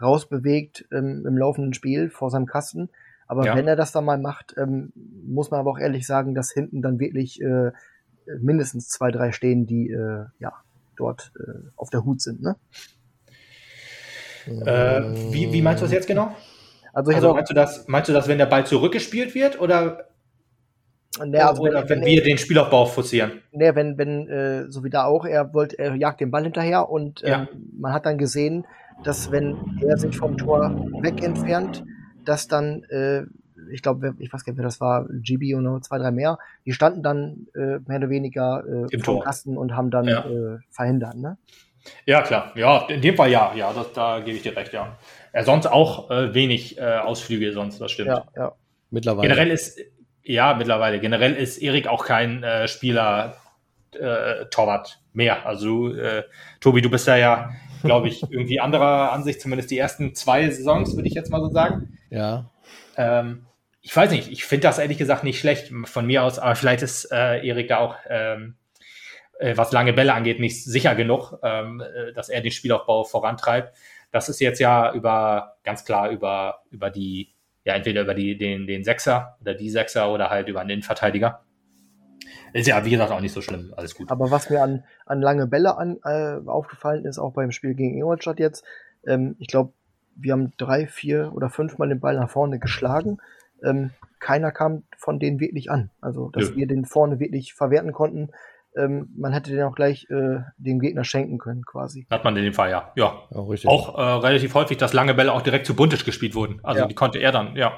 rausbewegt ähm, im laufenden Spiel vor seinem Kasten. Aber ja. wenn er das dann mal macht, ähm, muss man aber auch ehrlich sagen, dass hinten dann wirklich äh, mindestens zwei, drei stehen, die äh, ja dort äh, auf der Hut sind. Ne? Äh, wie, wie meinst du das jetzt genau? Also, also meinst, du das, meinst du das, wenn der Ball zurückgespielt wird oder, nee, also oder wenn, wenn, wir den Spielaufbau forcieren? Nee, wenn, wenn äh, so wie da auch, er wollte, er jagt den Ball hinterher und ähm, ja. man hat dann gesehen, dass wenn er sich vom Tor weg entfernt, dass dann äh, ich glaube, ich weiß gar nicht, wer das war, GB und noch zwei, drei mehr, die standen dann äh, mehr oder weniger äh, Im Tor. Kasten und haben dann ja. äh, verhindert, ne? Ja, klar. Ja, in dem Fall ja, ja, das, da gebe ich dir recht, ja. Er sonst auch äh, wenig äh, Ausflüge, sonst, das stimmt. Ja, ja. Mittlerweile. Generell ist, ja, mittlerweile. Generell ist Erik auch kein äh, Spieler äh, Torwart mehr. Also, äh, Tobi, du bist da ja, glaube ich, irgendwie anderer Ansicht, zumindest die ersten zwei Saisons, würde ich jetzt mal so sagen. Ja. Ähm, ich weiß nicht, ich finde das ehrlich gesagt nicht schlecht von mir aus, aber vielleicht ist äh, Erik da auch, ähm, äh, was lange Bälle angeht, nicht sicher genug, ähm, äh, dass er den Spielaufbau vorantreibt. Das ist jetzt ja über, ganz klar über, über die, ja, entweder über die, den, den Sechser oder die Sechser oder halt über einen Innenverteidiger. Ist ja, wie gesagt, auch nicht so schlimm. Alles gut. Aber was mir an, an lange Bälle an, äh, aufgefallen ist, auch beim Spiel gegen Ingolstadt jetzt, ähm, ich glaube, wir haben drei, vier oder fünfmal den Ball nach vorne geschlagen ähm, keiner kam von denen wirklich an. Also, dass ja. wir den vorne wirklich verwerten konnten. Ähm, man hätte den auch gleich äh, dem Gegner schenken können, quasi. Hat man in dem Fall, ja. Ja, ja auch äh, relativ häufig, dass lange Bälle auch direkt zu Buntisch gespielt wurden. Also, ja. die konnte er dann, ja.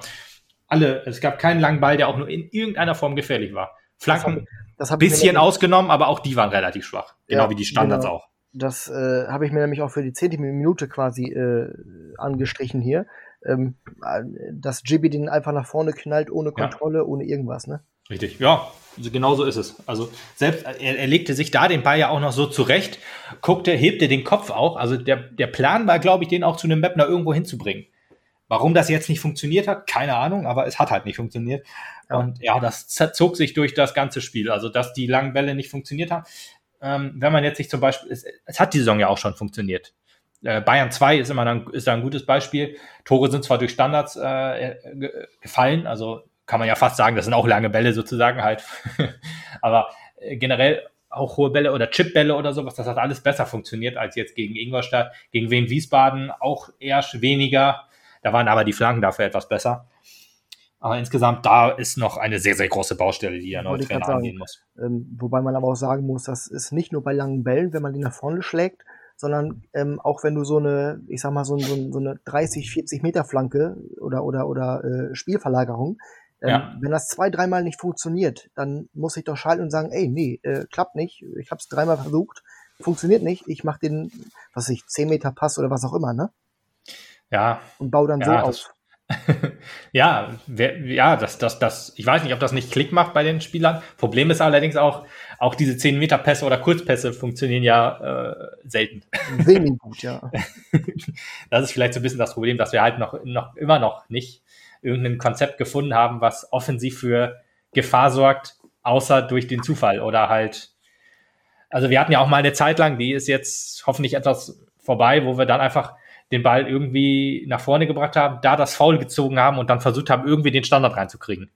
Alle, es gab keinen langen Ball, der auch nur in irgendeiner Form gefährlich war. Flanken, das hab, das hab bisschen ausgenommen, aber auch die waren relativ schwach. Genau ja, wie die Standards genau. auch. Das äh, habe ich mir nämlich auch für die zehnte Minute quasi äh, angestrichen hier ähm, dass Jibby den einfach nach vorne knallt, ohne Kontrolle, ja. ohne irgendwas, ne? Richtig, ja, genau so ist es. Also selbst er, er, legte sich da den Ball ja auch noch so zurecht, guckte, hebte den Kopf auch. Also der, der Plan war, glaube ich, den auch zu einem Mapner irgendwo hinzubringen. Warum das jetzt nicht funktioniert hat, keine Ahnung, aber es hat halt nicht funktioniert. Ja. Und ja, das zog sich durch das ganze Spiel. Also, dass die langen Bälle nicht funktioniert haben. Ähm, wenn man jetzt sich zum Beispiel, es, es, hat die Saison ja auch schon funktioniert. Äh, Bayern 2 ist immer dann, ist da ein gutes Beispiel. Tore sind zwar durch Standards äh, gefallen, also kann man ja fast sagen, das sind auch lange Bälle sozusagen halt. Aber äh, generell auch hohe Bälle oder Chipbälle oder sowas, das hat alles besser funktioniert als jetzt gegen Ingolstadt, gegen Wien Wiesbaden auch eher weniger. Da waren aber die Flanken dafür etwas besser. Aber insgesamt, da ist noch eine sehr, sehr große Baustelle, die der neue Trainer angehen muss. Ähm, wobei man aber auch sagen muss, das ist nicht nur bei langen Bällen, wenn man die nach vorne schlägt, sondern ähm, auch wenn du so eine, ich sag mal, so, so, so eine 30, 40 Meter Flanke oder, oder, oder äh, Spielverlagerung, ähm, ja. wenn das zwei, dreimal nicht funktioniert, dann muss ich doch schalten und sagen, ey, nee, äh, klappt nicht, ich habe es dreimal versucht, funktioniert nicht, ich mache den, was weiß ich, 10 Meter Pass oder was auch immer, ne? Ja. Und baue dann ja, so auf. ja, wer, ja, das, das, das, ich weiß nicht, ob das nicht Klick macht bei den Spielern. Problem ist allerdings auch, auch diese 10 Meter Pässe oder Kurzpässe funktionieren ja äh, selten. Wenig gut, ja. das ist vielleicht so ein bisschen das Problem, dass wir halt noch, noch immer noch nicht irgendein Konzept gefunden haben, was offensiv für Gefahr sorgt, außer durch den Zufall oder halt. Also wir hatten ja auch mal eine Zeit lang, die ist jetzt hoffentlich etwas vorbei, wo wir dann einfach den Ball irgendwie nach vorne gebracht haben, da das Foul gezogen haben und dann versucht haben, irgendwie den Standard reinzukriegen.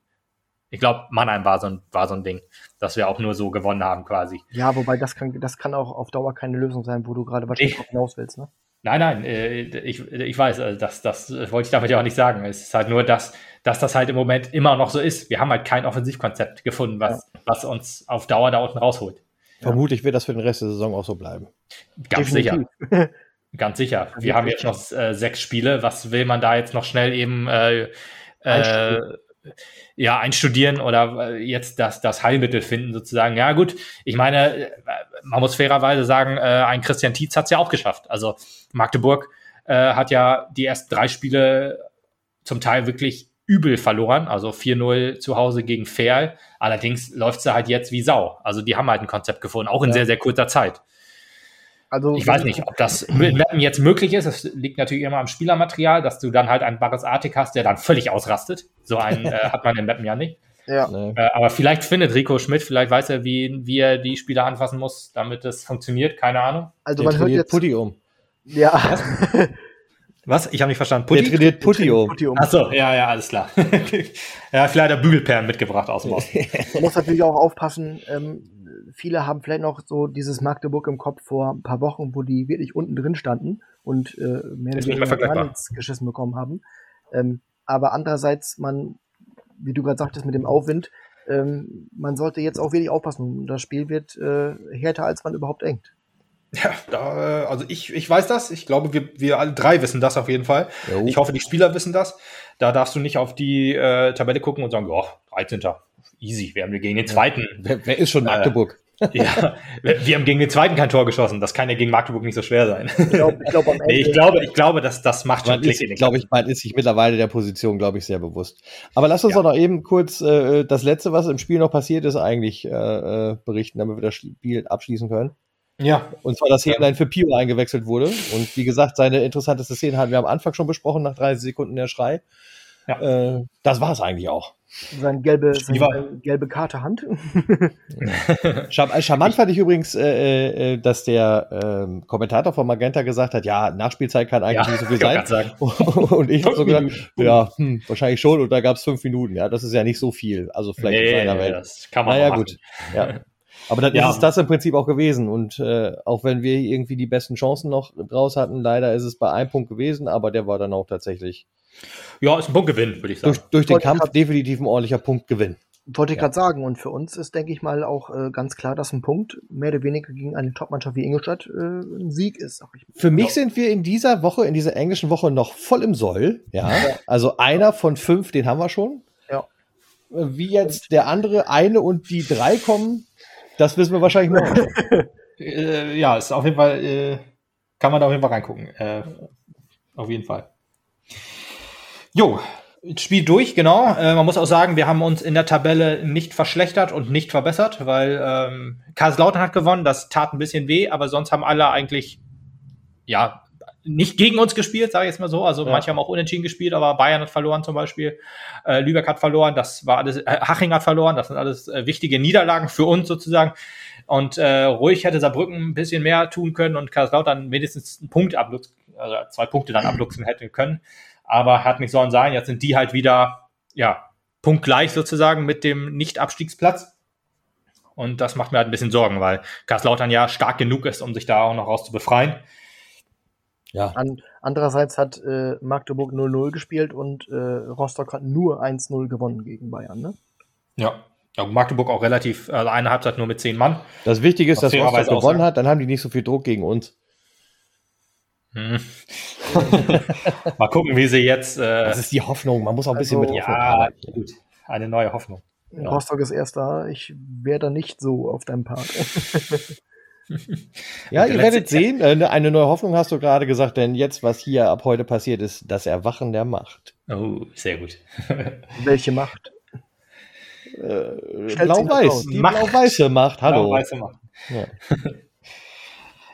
Ich glaube, Mannheim war so, ein, war so ein Ding, dass wir auch nur so gewonnen haben quasi. Ja, wobei das kann, das kann auch auf Dauer keine Lösung sein, wo du gerade wahrscheinlich drauf hinaus willst, ne? Nein, nein, äh, ich, ich weiß, also das, das wollte ich damit ja auch nicht sagen. Es ist halt nur, dass, dass das halt im Moment immer noch so ist. Wir haben halt kein Offensivkonzept gefunden, was, ja. was uns auf Dauer da unten rausholt. Vermutlich wird das für den Rest der Saison auch so bleiben. Ganz Definitiv. sicher. Ganz sicher. Wir haben jetzt noch äh, sechs Spiele. Was will man da jetzt noch schnell eben äh, äh, ja, einstudieren oder äh, jetzt das, das Heilmittel finden sozusagen. Ja gut, ich meine, äh, man muss fairerweise sagen, äh, ein Christian Tietz hat es ja auch geschafft. Also Magdeburg äh, hat ja die ersten drei Spiele zum Teil wirklich übel verloren, also 4-0 zu Hause gegen Ferl. Allerdings läuft es halt jetzt wie Sau. Also die haben halt ein Konzept gefunden, auch in ja. sehr, sehr kurzer Zeit. Also, ich weiß nicht, ob das jetzt möglich ist. Das liegt natürlich immer am Spielermaterial, dass du dann halt einen Baris Artik hast, der dann völlig ausrastet. So einen äh, hat man in Mappen ja nicht. Ja. Äh, aber vielleicht findet Rico Schmidt, vielleicht weiß er, wie, wie er die Spieler anfassen muss, damit es funktioniert. Keine Ahnung. Also der man hört jetzt Putti um. Ja. Was? Was? Ich habe nicht verstanden. Putti? Der trainiert Putti um. Achso, ja, ja, alles klar. ja, vielleicht hat er Bügelperlen mitgebracht aus dem Osten. Man muss natürlich auch aufpassen, ähm, viele haben vielleicht noch so dieses Magdeburg im Kopf vor ein paar Wochen, wo die wirklich unten drin standen und äh, mehr oder weniger gar nichts geschissen bekommen haben. Ähm, aber andererseits, man, wie du gerade sagtest, mit dem Aufwind, ähm, man sollte jetzt auch wirklich aufpassen. Das Spiel wird äh, härter, als man überhaupt denkt. Ja, da, äh, also ich, ich weiß das. Ich glaube, wir, wir alle drei wissen das auf jeden Fall. Jo. Ich hoffe, die Spieler wissen das. Da darfst du nicht auf die äh, Tabelle gucken und sagen, ja, 13. Easy, wir haben gegen den zweiten. Wer, wer ist schon äh, Magdeburg? Ja, wir haben gegen den zweiten kein Tor geschossen. Das kann ja gegen Magdeburg nicht so schwer sein. Ich, glaub, ich, glaub, nee, ich glaube, ich glaube, dass das macht schon Klick. Ist, glaube ich, man ist sich mittlerweile der Position, glaube ich, sehr bewusst. Aber lass uns ja. doch noch eben kurz äh, das letzte, was im Spiel noch passiert ist, eigentlich äh, äh berichten, damit wir das Spiel abschließen können. Ja. Und zwar, dass Hähnlein für Pio eingewechselt wurde. Und wie gesagt, seine interessanteste Szene hatten wir am Anfang schon besprochen, nach 30 Sekunden der Schrei. Ja. Äh, das war es eigentlich auch. Seine gelbe, seine gelbe Karte Hand. Charmant fand ich übrigens, äh, äh, dass der äh, Kommentator von Magenta gesagt hat, ja, Nachspielzeit kann eigentlich ja, nicht so viel sein. Sagen. Und ich habe so gedacht, ja, hm, wahrscheinlich schon. Und da gab es fünf Minuten. Ja, das ist ja nicht so viel. Also vielleicht nee, in seiner Welt. Das kann man naja, machen. gut. Ja. Aber dann ja. ist es das im Prinzip auch gewesen. Und äh, auch wenn wir irgendwie die besten Chancen noch draus hatten, leider ist es bei einem Punkt gewesen, aber der war dann auch tatsächlich ja, ist ein Punktgewinn, würde ich sagen. Durch, durch den Kampf definitiv ein ordentlicher Punktgewinn. Wollte ich ja. gerade sagen. Und für uns ist, denke ich mal, auch äh, ganz klar, dass ein Punkt mehr oder weniger gegen eine Topmannschaft wie Ingolstadt äh, ein Sieg ist. Für mich sind wir in dieser Woche, in dieser englischen Woche noch voll im Soll. Ja. ja. Also einer von fünf, den haben wir schon. Ja. Wie jetzt der andere eine und die drei kommen, das wissen wir wahrscheinlich noch. äh, ja, ist auf jeden Fall, äh, kann man da auf jeden Fall reingucken. Äh, auf jeden Fall. Jo, Spiel durch, genau. Äh, man muss auch sagen, wir haben uns in der Tabelle nicht verschlechtert und nicht verbessert, weil ähm, Karlslautern hat gewonnen, das tat ein bisschen weh, aber sonst haben alle eigentlich, ja, nicht gegen uns gespielt, sage ich jetzt mal so. Also ja. manche haben auch unentschieden gespielt, aber Bayern hat verloren zum Beispiel. Äh, Lübeck hat verloren, das war alles, äh, Haching hat verloren, das sind alles äh, wichtige Niederlagen für uns sozusagen. Und äh, ruhig hätte Saarbrücken ein bisschen mehr tun können und Karlslautern mindestens einen Punkt abluchsen, also zwei Punkte dann abluchsen hätte können aber hat nicht sollen sein. Jetzt sind die halt wieder, ja, punktgleich sozusagen mit dem Nicht-Abstiegsplatz. Und das macht mir halt ein bisschen Sorgen, weil Karlslautern ja stark genug ist, um sich da auch noch raus zu befreien. Ja. An, andererseits hat äh, Magdeburg 0-0 gespielt und äh, Rostock hat nur 1-0 gewonnen gegen Bayern, ne? Ja. ja. Magdeburg auch relativ, also eine Halbzeit nur mit zehn Mann. Das Wichtige ist, dass Rostock gewonnen hat, dann haben die nicht so viel Druck gegen uns. Hm. Mal gucken, wie sie jetzt. Äh, das ist die Hoffnung. Man muss auch ein bisschen also, mit Hoffnung ja, arbeiten. Gut. Eine neue Hoffnung. Ja. Rostock ist erster. Ich wäre da nicht so auf deinem Part. ja, ihr werdet sehen. Äh, ne, eine neue Hoffnung hast du gerade gesagt, denn jetzt, was hier ab heute passiert, ist das Erwachen der Macht. Oh, sehr gut. Welche Macht? Äh, Blau-Weiß. Die blau-weiße Macht. Hallo. Blau-weiße Macht. Ja.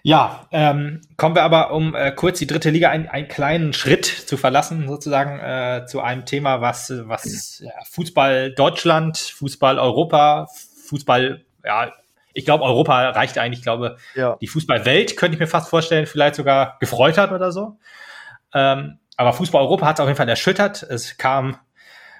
Ja, ähm, kommen wir aber, um äh, kurz die dritte Liga ein, einen kleinen Schritt zu verlassen, sozusagen zu einem Thema, was, was ja, Fußball Deutschland, Fußball Europa, Fußball, ja, ich glaube, Europa reicht eigentlich, ich glaube, ja. die Fußballwelt könnte ich mir fast vorstellen, vielleicht sogar gefreut hat oder so. Ähm, aber Fußball Europa hat es auf jeden Fall erschüttert. Es kam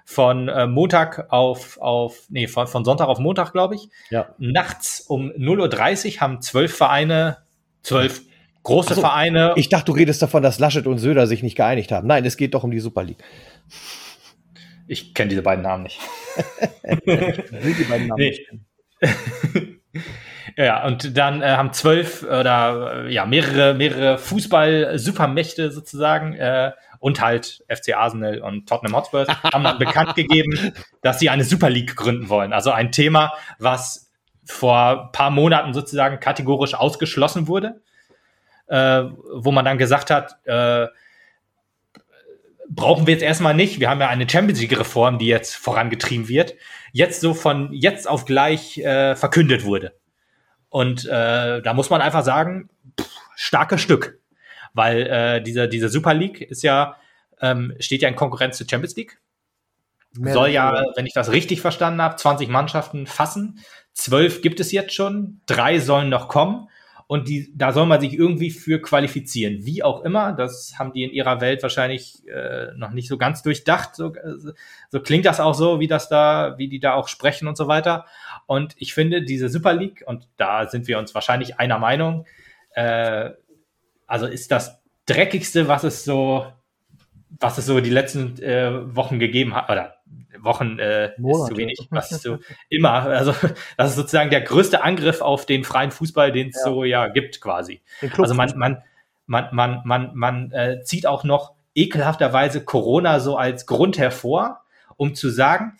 von äh, Montag auf, auf, nee, von, von Sonntag auf Montag, glaube ich. Ja. Nachts um 0.30 Uhr haben zwölf Vereine, zwölf große so, Vereine. Ich dachte, du redest davon, dass Laschet und Söder sich nicht geeinigt haben. Nein, es geht doch um die Super League. Ich kenne diese beiden Namen nicht. die beiden Namen nee. nicht. Ja, und dann äh, haben zwölf oder äh, ja mehrere mehrere Fußball-Supermächte sozusagen äh, und halt FC Arsenal und Tottenham Hotspur haben dann bekannt gegeben, dass sie eine Super League gründen wollen. Also ein Thema, was vor ein paar Monaten sozusagen kategorisch ausgeschlossen wurde, äh, wo man dann gesagt hat, äh, brauchen wir jetzt erstmal nicht. Wir haben ja eine Champions League-Reform, die jetzt vorangetrieben wird, jetzt so von jetzt auf gleich äh, verkündet wurde. Und äh, da muss man einfach sagen, pff, starkes Stück. Weil äh, diese, diese Super League ist ja, ähm, steht ja in Konkurrenz zur Champions League. Mehr Soll ja, wenn ich das richtig verstanden habe, 20 Mannschaften fassen. Zwölf gibt es jetzt schon, drei sollen noch kommen und die, da soll man sich irgendwie für qualifizieren. Wie auch immer, das haben die in ihrer Welt wahrscheinlich äh, noch nicht so ganz durchdacht. So, äh, so klingt das auch so, wie das da, wie die da auch sprechen und so weiter. Und ich finde diese Super League, und da sind wir uns wahrscheinlich einer Meinung, äh, also ist das dreckigste, was es so, was es so die letzten äh, Wochen gegeben hat, oder Wochen äh, ist zu wenig, was so immer, also das ist sozusagen der größte Angriff auf den freien Fußball, den es ja. so ja gibt quasi. Also man, man, man, man, man, man äh, zieht auch noch ekelhafterweise Corona so als Grund hervor, um zu sagen,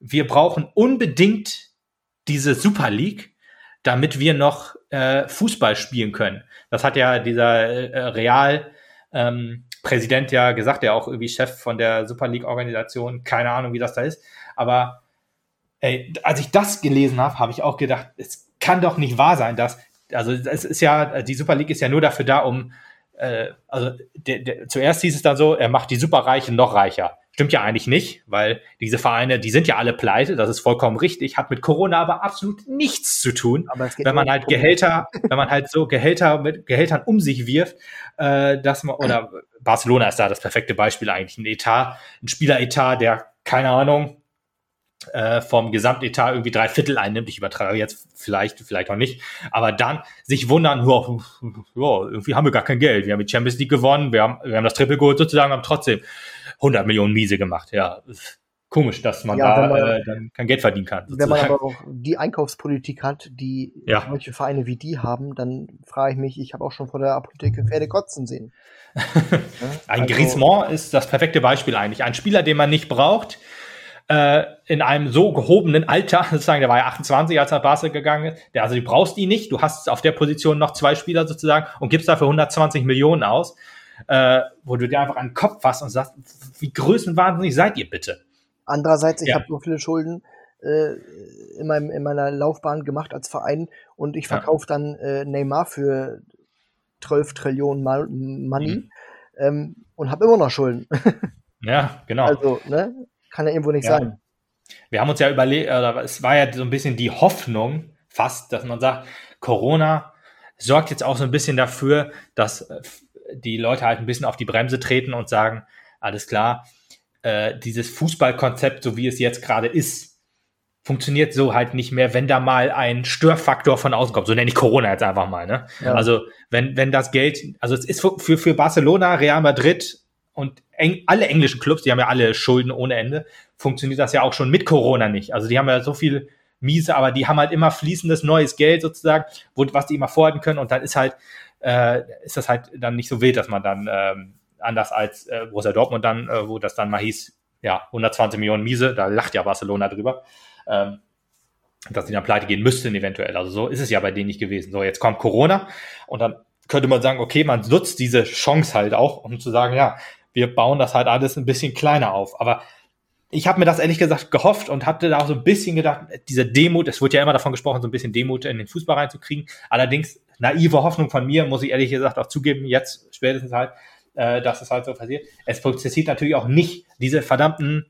wir brauchen unbedingt diese Super League, damit wir noch äh, Fußball spielen können. Das hat ja dieser äh, Real ähm, Präsident ja gesagt, der auch irgendwie Chef von der Super League-Organisation, keine Ahnung, wie das da ist. Aber ey, als ich das gelesen habe, habe ich auch gedacht, es kann doch nicht wahr sein, dass, also es ist ja, die Super League ist ja nur dafür da, um, äh, also der, der, zuerst hieß es dann so, er macht die Superreichen noch reicher. Stimmt ja eigentlich nicht, weil diese Vereine, die sind ja alle pleite, das ist vollkommen richtig, hat mit Corona aber absolut nichts zu tun. Aber wenn man halt Gehälter, wenn man halt so Gehälter mit Gehältern um sich wirft, äh, dass man, oder Barcelona ist da das perfekte Beispiel eigentlich, ein Etat, ein Spieleretat, der, keine Ahnung, äh, vom Gesamtetat irgendwie drei Viertel einnimmt. Ich übertrage jetzt vielleicht, vielleicht auch nicht. Aber dann sich wundern, ja, irgendwie haben wir gar kein Geld. Wir haben die Champions League gewonnen, wir haben, wir haben das Triple geholt sozusagen, haben trotzdem 100 Millionen Miese gemacht. Ja, komisch, dass man ja, da man, äh, dann kein Geld verdienen kann. Sozusagen. Wenn man aber auch die Einkaufspolitik hat, die ja. manche Vereine wie die haben, dann frage ich mich, ich habe auch schon vor der Apotheke Pferde kotzen sehen. Ein also, Griezmann ist das perfekte Beispiel eigentlich. Ein Spieler, den man nicht braucht, äh, in einem so gehobenen Alter, sozusagen, der war ja 28, als er nach Barca gegangen ist, der, also du brauchst ihn nicht, du hast auf der Position noch zwei Spieler sozusagen und gibst dafür 120 Millionen aus, äh, wo du dir einfach an den Kopf fasst und sagst, wie größenwahnsinnig seid ihr bitte? Andererseits, ich ja. habe so viele Schulden äh, in, meinem, in meiner Laufbahn gemacht als Verein und ich verkaufe ja. dann äh, Neymar für 12 Trillionen Mal Money mhm. ähm, und habe immer noch Schulden. ja, genau. Also, ne? Kann ja irgendwo nicht ja. sein. Wir haben uns ja überlegt, oder es war ja so ein bisschen die Hoffnung fast, dass man sagt, Corona sorgt jetzt auch so ein bisschen dafür, dass äh, die Leute halt ein bisschen auf die Bremse treten und sagen, alles klar, äh, dieses Fußballkonzept, so wie es jetzt gerade ist, funktioniert so halt nicht mehr, wenn da mal ein Störfaktor von außen kommt. So nenne ich Corona jetzt einfach mal. Ne? Ja. Also wenn, wenn das Geld, also es ist für, für Barcelona, Real Madrid und eng, alle englischen Clubs, die haben ja alle Schulden ohne Ende, funktioniert das ja auch schon mit Corona nicht. Also die haben ja so viel miese, aber die haben halt immer fließendes neues Geld sozusagen, wo, was die immer vorhalten können und dann ist halt, äh, ist das halt dann nicht so wild, dass man dann ähm, anders als äh, Borussia Dortmund dann, äh, wo das dann mal hieß, ja, 120 Millionen miese, da lacht ja Barcelona drüber ähm, dass die dann pleite gehen müssten eventuell. Also so ist es ja bei denen nicht gewesen. So, jetzt kommt Corona und dann könnte man sagen, okay, man nutzt diese Chance halt auch, um zu sagen, ja, wir bauen das halt alles ein bisschen kleiner auf. Aber ich habe mir das ehrlich gesagt gehofft und hatte da auch so ein bisschen gedacht, diese Demut, es wird ja immer davon gesprochen, so ein bisschen Demut in den Fußball reinzukriegen. Allerdings naive Hoffnung von mir, muss ich ehrlich gesagt auch zugeben, jetzt spätestens halt, äh, dass es halt so passiert. Es prozessiert natürlich auch nicht diese verdammten,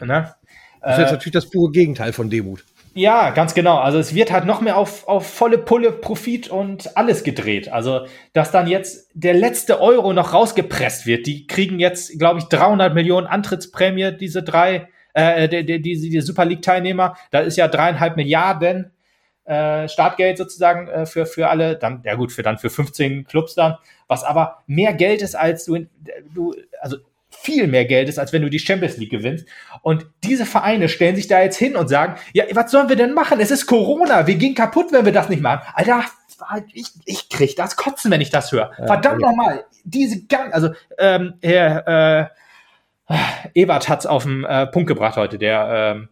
ne, das ist jetzt äh, natürlich das pure Gegenteil von Demut. Ja, ganz genau. Also es wird halt noch mehr auf, auf volle Pulle Profit und alles gedreht. Also, dass dann jetzt der letzte Euro noch rausgepresst wird. Die kriegen jetzt, glaube ich, 300 Millionen Antrittsprämie, diese drei, äh, die, die, die, die Super League-Teilnehmer. Da ist ja dreieinhalb Milliarden äh, Startgeld sozusagen äh, für, für alle. Dann, ja gut, für dann für 15 Clubs dann. Was aber mehr Geld ist, als du, du also viel mehr Geld ist, als wenn du die Champions League gewinnst. Und diese Vereine stellen sich da jetzt hin und sagen, ja, was sollen wir denn machen? Es ist Corona, wir gehen kaputt, wenn wir das nicht machen. Alter, ich, ich krieg das Kotzen, wenn ich das höre. Verdammt ja. nochmal, diese gang, also ähm, Herr äh, Ebert hat's auf den äh, Punkt gebracht heute, der, ähm,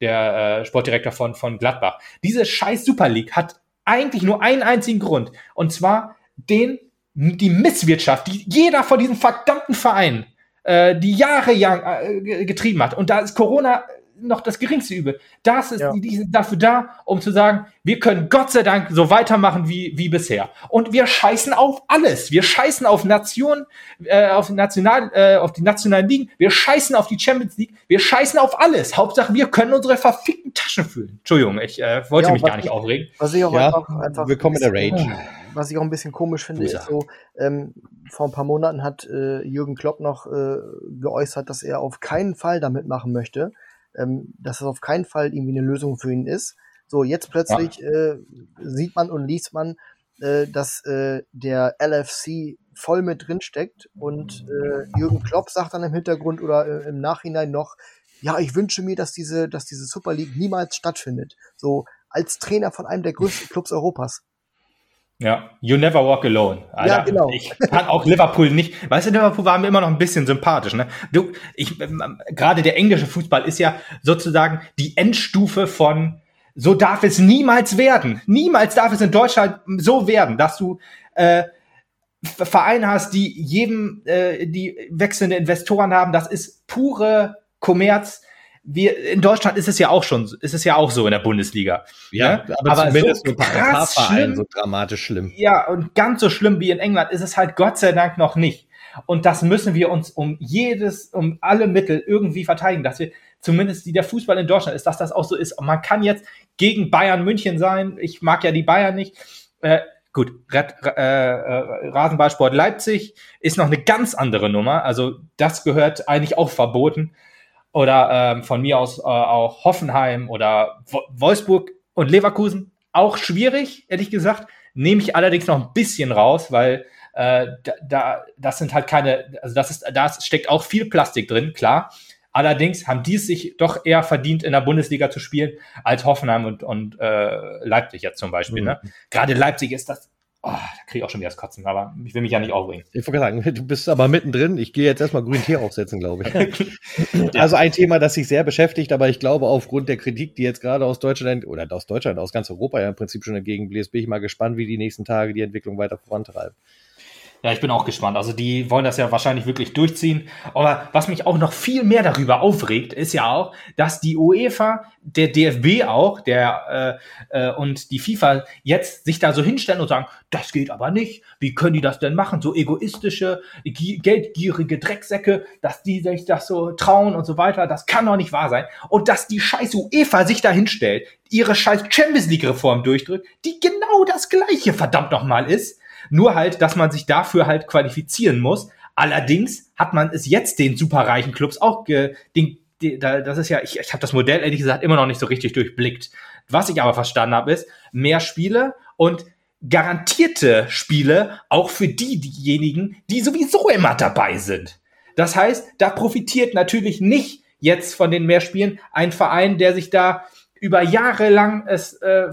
der äh, Sportdirektor von, von Gladbach. Diese scheiß Super League hat eigentlich nur einen einzigen Grund. Und zwar den, die Misswirtschaft, die jeder von diesen verdammten Vereinen die Jahre lang äh, getrieben hat. Und da ist Corona noch das geringste Übel. Das ist, ja. die, die sind dafür da, um zu sagen, wir können Gott sei Dank so weitermachen wie, wie bisher. Und wir scheißen auf alles. Wir scheißen auf Nationen, äh, auf, national, äh, auf die nationalen Ligen. Wir scheißen auf die Champions League. Wir scheißen auf alles. Hauptsache, wir können unsere verfickten Taschen füllen. Entschuldigung, ich äh, wollte ja, mich gar nicht ich, aufregen. Was ich auch ja, einfach, einfach willkommen in der Rage. Was ich auch ein bisschen komisch finde, ist so, ähm, vor ein paar Monaten hat äh, Jürgen Klopp noch äh, geäußert, dass er auf keinen Fall damit machen möchte, ähm, dass es auf keinen Fall irgendwie eine Lösung für ihn ist. So, jetzt plötzlich ja. äh, sieht man und liest man, äh, dass äh, der LFC voll mit drin steckt und äh, Jürgen Klopp sagt dann im Hintergrund oder äh, im Nachhinein noch, ja, ich wünsche mir, dass diese, dass diese Super League niemals stattfindet. So als Trainer von einem der größten Clubs Europas. Ja, you never walk alone. Alter, ja, genau. Ich kann auch Liverpool nicht. Weißt du, Liverpool war mir immer noch ein bisschen sympathisch. Ne? Du, ich, ähm, gerade der englische Fußball ist ja sozusagen die Endstufe von so darf es niemals werden. Niemals darf es in Deutschland so werden, dass du äh, Vereine hast, die jedem, äh, die wechselnde Investoren haben. Das ist pure Kommerz wir in Deutschland ist es ja auch schon, ist es ja auch so in der Bundesliga. Ja, ne? aber, aber zumindest so ein paar Vereinen so dramatisch schlimm. Ja, und ganz so schlimm wie in England ist es halt Gott sei Dank noch nicht. Und das müssen wir uns um jedes, um alle Mittel irgendwie verteidigen, dass wir zumindest die der Fußball in Deutschland ist, dass das auch so ist. Und man kann jetzt gegen Bayern München sein. Ich mag ja die Bayern nicht. Äh, gut, Red, äh, äh, Rasenballsport Leipzig ist noch eine ganz andere Nummer. Also das gehört eigentlich auch verboten oder ähm, von mir aus äh, auch Hoffenheim oder Wolfsburg und Leverkusen auch schwierig, ehrlich gesagt. Nehme ich allerdings noch ein bisschen raus, weil äh, da, da, das sind halt keine, also das ist, da steckt auch viel Plastik drin, klar. Allerdings haben die es sich doch eher verdient, in der Bundesliga zu spielen, als Hoffenheim und, und äh, Leipzig jetzt zum Beispiel. Ne? Mhm. Ne? Gerade Leipzig ist das Oh, da kriege ich auch schon wieder das Kotzen, aber ich will mich ja nicht aufregen. Ich wollte sagen, du bist aber mittendrin. Ich gehe jetzt erstmal grünen Tee aufsetzen, glaube ich. also ein Thema, das sich sehr beschäftigt, aber ich glaube, aufgrund der Kritik, die jetzt gerade aus Deutschland oder aus Deutschland, aus ganz Europa ja im Prinzip schon entgegenbläst, bin ich mal gespannt, wie die nächsten Tage die Entwicklung weiter vorantreiben. Ja, ich bin auch gespannt. Also die wollen das ja wahrscheinlich wirklich durchziehen. Aber was mich auch noch viel mehr darüber aufregt, ist ja auch, dass die UEFA, der DFB auch, der äh, äh, und die FIFA jetzt sich da so hinstellen und sagen, das geht aber nicht. Wie können die das denn machen? So egoistische, geldgierige Drecksäcke, dass die sich das so trauen und so weiter. Das kann doch nicht wahr sein. Und dass die scheiß UEFA sich da hinstellt, ihre scheiß Champions League Reform durchdrückt, die genau das gleiche verdammt nochmal ist nur halt, dass man sich dafür halt qualifizieren muss. Allerdings hat man es jetzt den superreichen Clubs auch ge den die, da, das ist ja, ich, ich habe das Modell ehrlich gesagt immer noch nicht so richtig durchblickt. Was ich aber verstanden habe, ist mehr Spiele und garantierte Spiele auch für die, diejenigen, die sowieso immer dabei sind. Das heißt, da profitiert natürlich nicht jetzt von den Mehrspielen ein Verein, der sich da über Jahre lang es äh,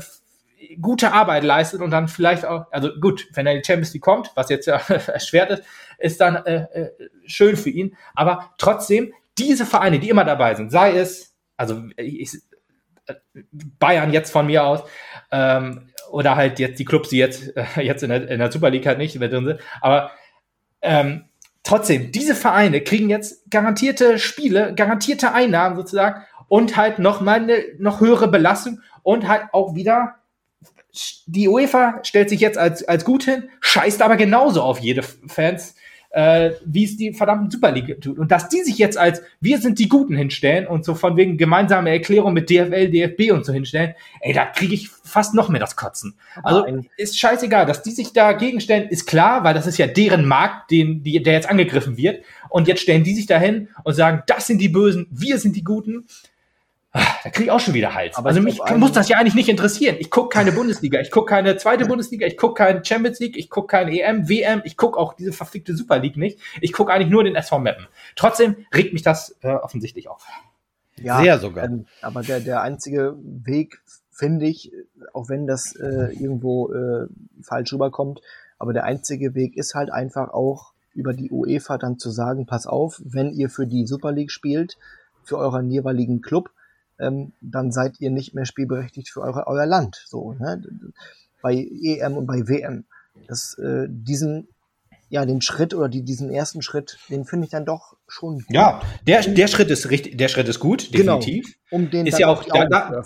gute Arbeit leistet und dann vielleicht auch, also gut, wenn er die Champions League kommt, was jetzt ja erschwert ist, ist dann äh, äh, schön für ihn. Aber trotzdem, diese Vereine, die immer dabei sind, sei es, also ich, äh, Bayern jetzt von mir aus, ähm, oder halt jetzt die Clubs, die jetzt, äh, jetzt in der, in der Super League halt nicht mehr drin sind, aber ähm, trotzdem, diese Vereine kriegen jetzt garantierte Spiele, garantierte Einnahmen sozusagen und halt noch mal eine noch höhere Belastung und halt auch wieder die UEFA stellt sich jetzt als, als gut hin, scheißt aber genauso auf jede Fans, äh, wie es die verdammten Super League tut. Und dass die sich jetzt als wir sind die Guten hinstellen und so von wegen gemeinsame Erklärung mit DFL, DFB und so hinstellen, ey, da kriege ich fast noch mehr das Kotzen. Also ist scheißegal, dass die sich dagegen stellen, ist klar, weil das ist ja deren Markt, den, die, der jetzt angegriffen wird. Und jetzt stellen die sich dahin und sagen, das sind die Bösen, wir sind die Guten. Ah, da kriege ich auch schon wieder Hals. Aber also mich muss das ja eigentlich nicht interessieren. Ich gucke keine Bundesliga, ich gucke keine zweite Bundesliga, ich gucke keine Champions League, ich gucke keine EM, WM, ich gucke auch diese verfickte Super League nicht. Ich gucke eigentlich nur den SV Mappen. Trotzdem regt mich das äh, offensichtlich auf. Ja, Sehr sogar. Ähm, aber der, der einzige Weg, finde ich, auch wenn das äh, irgendwo äh, falsch rüberkommt, aber der einzige Weg ist halt einfach auch über die UEFA dann zu sagen, pass auf, wenn ihr für die Super League spielt, für euren jeweiligen Club, ähm, dann seid ihr nicht mehr spielberechtigt für eure, euer Land. So, ne? Bei EM und bei WM. Das, äh, diesen, ja, den Schritt oder die, diesen ersten Schritt, den finde ich dann doch schon gut. Ja, der, der Schritt ist richtig, der Schritt ist gut, genau. definitiv. Genau, um den ist ja auch, da, da,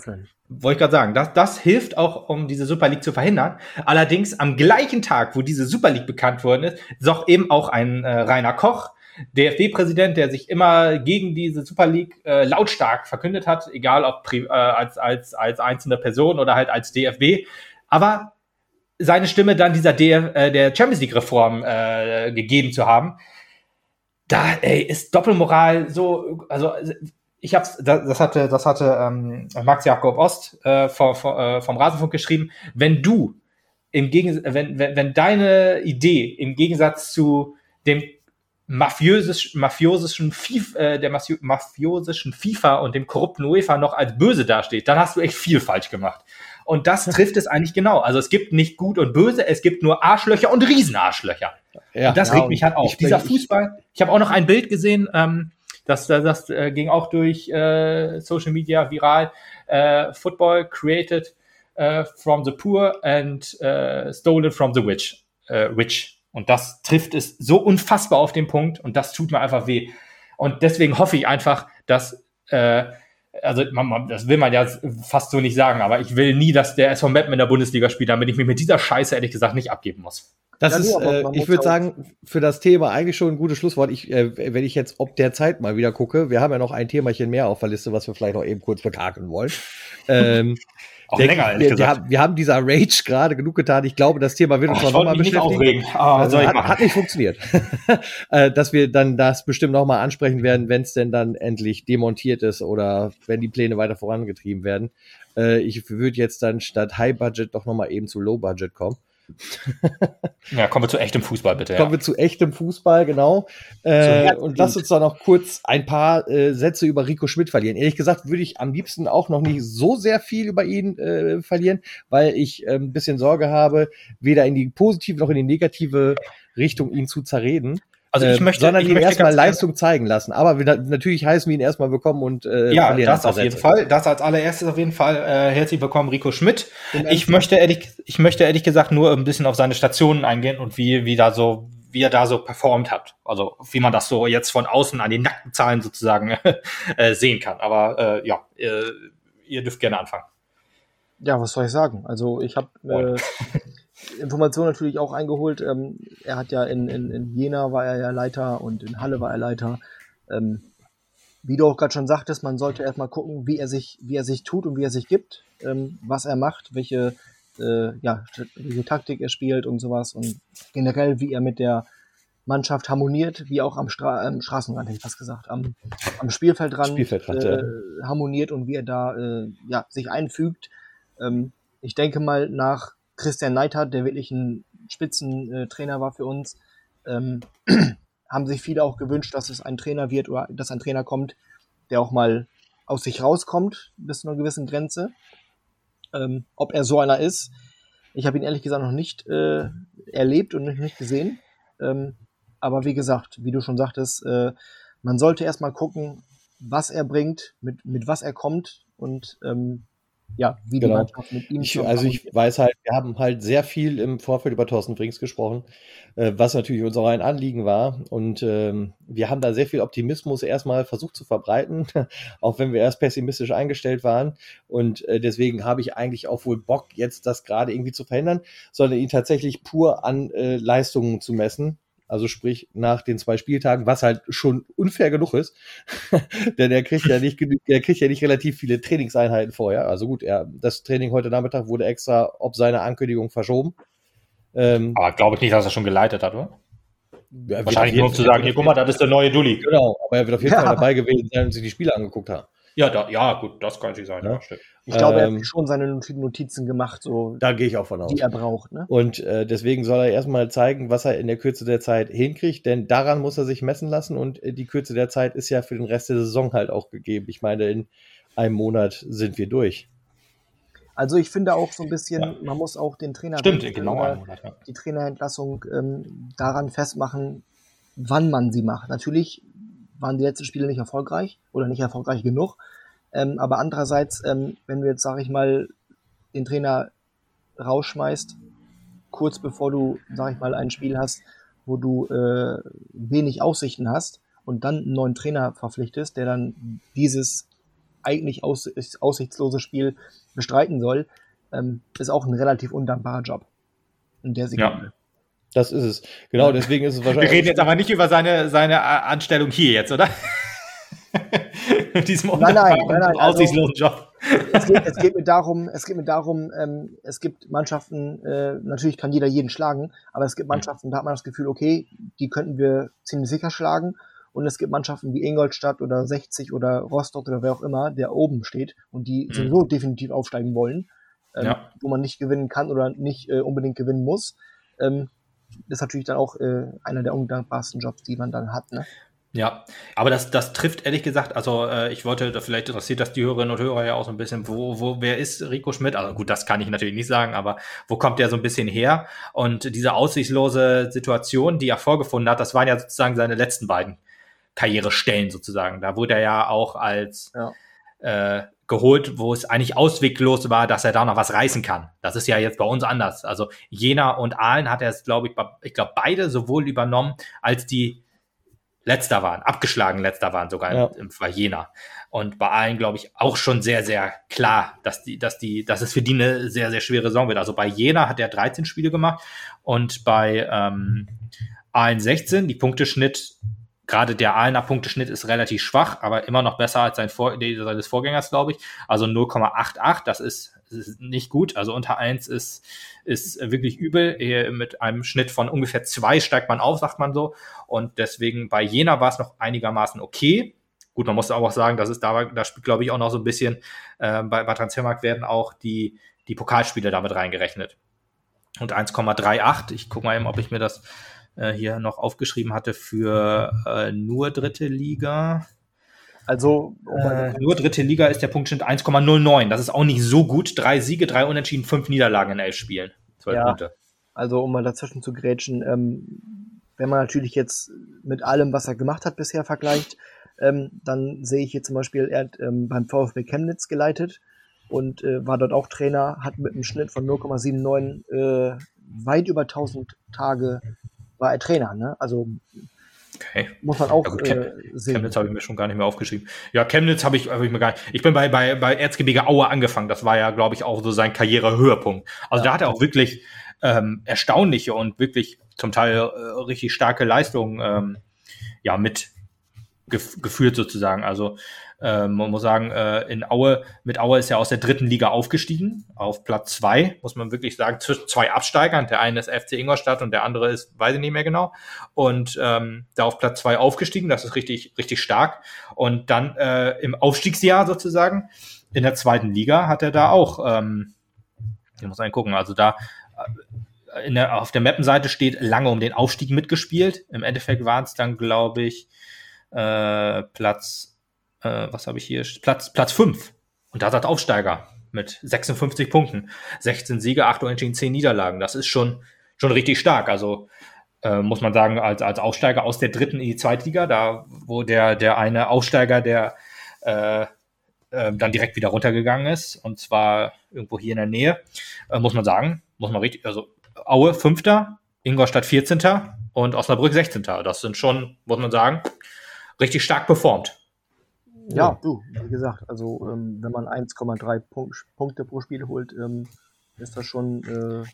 wollte ich gerade sagen, das, das hilft auch, um diese Super League zu verhindern. Allerdings am gleichen Tag, wo diese Super League bekannt worden ist, ist eben auch ein äh, Rainer Koch, DFB-Präsident, der sich immer gegen diese Super League äh, lautstark verkündet hat, egal ob äh, als, als, als einzelne Person oder halt als DFB. Aber seine Stimme dann dieser DF, äh, der Champions League-Reform äh, gegeben zu haben, da ey, ist Doppelmoral so, also ich hab's, das, hatte, das hatte ähm, Max Jakob Ost äh, vom, äh, vom Rasenfunk geschrieben, wenn du im Gegensatz, wenn, wenn, wenn deine Idee im Gegensatz zu dem mafiösisch, mafiosischen FIFA, äh, der mafiosischen FIFA und dem korrupten UEFA noch als böse dasteht, dann hast du echt viel falsch gemacht. Und das trifft es eigentlich genau. Also es gibt nicht gut und böse, es gibt nur Arschlöcher und Riesenarschlöcher. Ja, und das ja, regt mich halt auf. Dieser Fußball, ich habe auch noch ein Bild gesehen, ähm, das, das, das äh, ging auch durch äh, Social Media viral. Äh, Football created uh, from the poor and uh, stolen from the rich. Uh, rich. Und das trifft es so unfassbar auf den Punkt und das tut mir einfach weh. Und deswegen hoffe ich einfach, dass, äh, also man, das will man ja fast so nicht sagen, aber ich will nie, dass der SV Meppen in der Bundesliga spielt, damit ich mich mit dieser Scheiße ehrlich gesagt nicht abgeben muss. Das ja, ist, äh, ich würde sagen, für das Thema eigentlich schon ein gutes Schlusswort. Ich, äh, wenn ich jetzt ob der Zeit mal wieder gucke, wir haben ja noch ein Themachen mehr auf der Liste, was wir vielleicht noch eben kurz bekakeln wollen. ähm, auch der, länger, ehrlich wir, gesagt. Haben, wir haben dieser Rage gerade genug getan. Ich glaube, das Thema wird uns noch mal beschäftigen. Ah, also hat, hat, nicht funktioniert. Äh, dass wir dann das bestimmt noch mal ansprechen werden, wenn es denn dann endlich demontiert ist oder wenn die Pläne weiter vorangetrieben werden. Äh, ich würde jetzt dann statt High Budget doch noch mal eben zu Low Budget kommen. ja, kommen wir zu echtem Fußball, bitte. Kommen ja. wir zu echtem Fußball, genau. Äh, und lass uns da noch kurz ein paar äh, Sätze über Rico Schmidt verlieren. Ehrlich gesagt würde ich am liebsten auch noch nicht so sehr viel über ihn äh, verlieren, weil ich ein bisschen Sorge habe, weder in die positive noch in die negative Richtung ihn zu zerreden. Also ich äh, möchte, sondern ich ihn erstmal Leistung zeigen lassen. Aber wir, natürlich heißen wir ihn erstmal willkommen und äh, ja, das auf jeden Fall. Das als allererstes auf jeden Fall. Äh, herzlich willkommen, Rico Schmidt. Ich möchte ehrlich, ich möchte ehrlich gesagt nur ein bisschen auf seine Stationen eingehen und wie wie da so wie er da so performt hat. Also wie man das so jetzt von außen an den nackten Zahlen sozusagen äh, sehen kann. Aber äh, ja, äh, ihr dürft gerne anfangen. Ja, was soll ich sagen? Also ich habe äh, Informationen natürlich auch eingeholt. Ähm, er hat ja in, in, in Jena war er ja Leiter und in Halle war er Leiter. Ähm, wie du auch gerade schon sagtest, man sollte erstmal gucken, wie er sich, wie er sich tut und wie er sich gibt, ähm, was er macht, welche, äh, ja, welche Taktik er spielt und sowas und generell, wie er mit der Mannschaft harmoniert, wie auch am, Stra am Straßenrand, hätte ich fast gesagt, am, am Spielfeldrand, Spielfeldrand äh, ja. harmoniert und wie er da äh, ja, sich einfügt. Ähm, ich denke mal, nach Christian Neidhardt, der wirklich ein Spitzentrainer war für uns, ähm, haben sich viele auch gewünscht, dass es ein Trainer wird oder dass ein Trainer kommt, der auch mal aus sich rauskommt bis zu einer gewissen Grenze. Ähm, ob er so einer ist, ich habe ihn ehrlich gesagt noch nicht äh, erlebt und nicht gesehen. Ähm, aber wie gesagt, wie du schon sagtest, äh, man sollte erstmal gucken, was er bringt, mit, mit was er kommt und ähm, ja, wie genau. die Mannschaft mit ihm ich, Also ich weiß halt, wir haben halt sehr viel im Vorfeld über Thorsten Frings gesprochen, äh, was natürlich unser ein Anliegen war. Und ähm, wir haben da sehr viel Optimismus erstmal versucht zu verbreiten, auch wenn wir erst pessimistisch eingestellt waren. Und äh, deswegen habe ich eigentlich auch wohl Bock, jetzt das gerade irgendwie zu verhindern, sondern ihn tatsächlich pur an äh, Leistungen zu messen. Also sprich nach den zwei Spieltagen, was halt schon unfair genug ist, denn er kriegt ja nicht er kriegt ja nicht relativ viele Trainingseinheiten vorher. Also gut, er, das Training heute Nachmittag wurde extra ob seine Ankündigung verschoben. Ähm, aber glaube ich nicht, dass er schon geleitet hat, oder? Ja, Wahrscheinlich nur um zu sagen, hier, guck mal, das ist der neue Dulli. Genau, aber er wird auf jeden ja. Fall dabei gewesen sein und sich die Spiele angeguckt haben. Ja, da, ja, gut, das kann natürlich sein. Ja. Ja, ich glaube, er hat ähm, schon seine Notizen gemacht, so da gehe ich auch von aus. Die er braucht. Ne? Und äh, deswegen soll er erstmal zeigen, was er in der Kürze der Zeit hinkriegt, denn daran muss er sich messen lassen und äh, die Kürze der Zeit ist ja für den Rest der Saison halt auch gegeben. Ich meine, in einem Monat sind wir durch. Also ich finde auch so ein bisschen, ja. man muss auch den Trainer Stimmt, genau Monat, ja. die Trainerentlassung ähm, daran festmachen, wann man sie macht. Natürlich waren die letzten Spiele nicht erfolgreich oder nicht erfolgreich genug. Ähm, aber andererseits, ähm, wenn du jetzt, sag ich mal, den Trainer rausschmeißt, kurz bevor du, sag ich mal, ein Spiel hast, wo du äh, wenig Aussichten hast und dann einen neuen Trainer verpflichtest, der dann dieses eigentlich aus, aussichtslose Spiel bestreiten soll, ähm, ist auch ein relativ undankbarer Job. In der Sekunde. Ja. Das ist es. Genau, deswegen ist es wahrscheinlich. Wir reden jetzt aber nicht über seine, seine Anstellung hier jetzt, oder? diesem nein, nein, nein, nein, aussichtslosen also, Job. Es geht, es geht mir darum, es geht mir darum, ähm, es gibt Mannschaften, äh, natürlich kann jeder jeden schlagen, aber es gibt mhm. Mannschaften, da hat man das Gefühl, okay, die könnten wir ziemlich sicher schlagen. Und es gibt Mannschaften wie Ingolstadt oder 60 oder Rostock oder wer auch immer, der oben steht und die mhm. sowieso definitiv aufsteigen wollen, ähm, ja. wo man nicht gewinnen kann oder nicht äh, unbedingt gewinnen muss. Ähm, ist natürlich dann auch äh, einer der undankbarsten Jobs, die man dann hat. Ne? Ja, aber das, das trifft ehrlich gesagt, also äh, ich wollte, vielleicht interessiert das die Hörerinnen und Hörer ja auch so ein bisschen, wo, wo, wer ist Rico Schmidt? Also gut, das kann ich natürlich nicht sagen, aber wo kommt der so ein bisschen her? Und diese aussichtslose Situation, die er vorgefunden hat, das waren ja sozusagen seine letzten beiden Karrierestellen sozusagen. Da wurde er ja auch als ja. Äh, geholt, wo es eigentlich ausweglos war, dass er da noch was reißen kann. Das ist ja jetzt bei uns anders. Also Jena und Aalen hat er es, glaube ich, ich glaube beide sowohl übernommen, als die letzter waren, abgeschlagen letzter waren sogar ja. im, im Jena. Und bei allen, glaube ich, auch schon sehr, sehr klar, dass die, dass die, dass es für die eine sehr, sehr schwere Saison wird. Also bei Jena hat er 13 Spiele gemacht und bei ähm, Aalen 16. Die Punkteschnitt, gerade der Aalener Punkteschnitt ist relativ schwach, aber immer noch besser als sein Vor seines Vorgängers, glaube ich. Also 0,88, das ist, ist nicht gut. Also unter 1 ist ist wirklich übel. Mit einem Schnitt von ungefähr zwei steigt man auf, sagt man so. Und deswegen bei Jena war es noch einigermaßen okay. Gut, man muss auch sagen, das ist da, da spielt, glaube ich, auch noch so ein bisschen, äh, bei, bei Transfermarkt werden auch die, die Pokalspiele damit reingerechnet. Und 1,38, ich gucke mal eben, ob ich mir das äh, hier noch aufgeschrieben hatte für äh, nur dritte Liga. Also äh, nur dritte Liga ist der Punktschnitt 1,09. Das ist auch nicht so gut. Drei Siege, drei Unentschieden, fünf Niederlagen in elf Spielen. Zwölf ja, Punkte. Also um mal dazwischen zu grätschen, ähm, wenn man natürlich jetzt mit allem, was er gemacht hat bisher vergleicht, ähm, dann sehe ich hier zum Beispiel, er hat ähm, beim VfB Chemnitz geleitet und äh, war dort auch Trainer, hat mit einem Schnitt von 0,79 äh, weit über 1000 Tage war er Trainer. Ne? Also Okay. Muss man auch ja, gut, äh, sehen. Chemnitz habe ich mir schon gar nicht mehr aufgeschrieben. Ja, Chemnitz habe ich, hab ich mir gar nicht. Ich bin bei, bei, bei Erzgebirge Aue angefangen. Das war ja, glaube ich, auch so sein Karrierehöhepunkt. Also ja. da hat er auch wirklich ähm, erstaunliche und wirklich zum Teil äh, richtig starke Leistungen ähm, ja, mit gef geführt sozusagen. Also äh, man muss sagen, äh, in Aue, mit Aue ist er aus der dritten Liga aufgestiegen, auf Platz zwei, muss man wirklich sagen, zwischen zwei Absteigern. Der eine ist FC Ingolstadt und der andere ist, weiß ich nicht mehr genau. Und ähm, da auf Platz zwei aufgestiegen, das ist richtig, richtig stark. Und dann äh, im Aufstiegsjahr sozusagen, in der zweiten Liga, hat er da auch, ähm, ich muss einen gucken, also da äh, in der, auf der Mappenseite steht lange um den Aufstieg mitgespielt. Im Endeffekt waren es dann, glaube ich, äh, Platz äh, was habe ich hier? Platz, Platz 5. Und da hat Aufsteiger mit 56 Punkten. 16 Siege, 8 Unentschieden, 10 Niederlagen. Das ist schon, schon richtig stark. Also äh, muss man sagen, als, als Aufsteiger aus der dritten in die Zweitliga, da wo der, der eine Aufsteiger, der äh, äh, dann direkt wieder runtergegangen ist, und zwar irgendwo hier in der Nähe, äh, muss man sagen, muss man richtig, also Aue Fünfter, Ingolstadt 14. und Osnabrück 16. Das sind schon, muss man sagen, richtig stark performt. Ja, du, wie gesagt, also ähm, wenn man 1,3 Punk Punkte pro Spiel holt, ähm, ist das schon äh,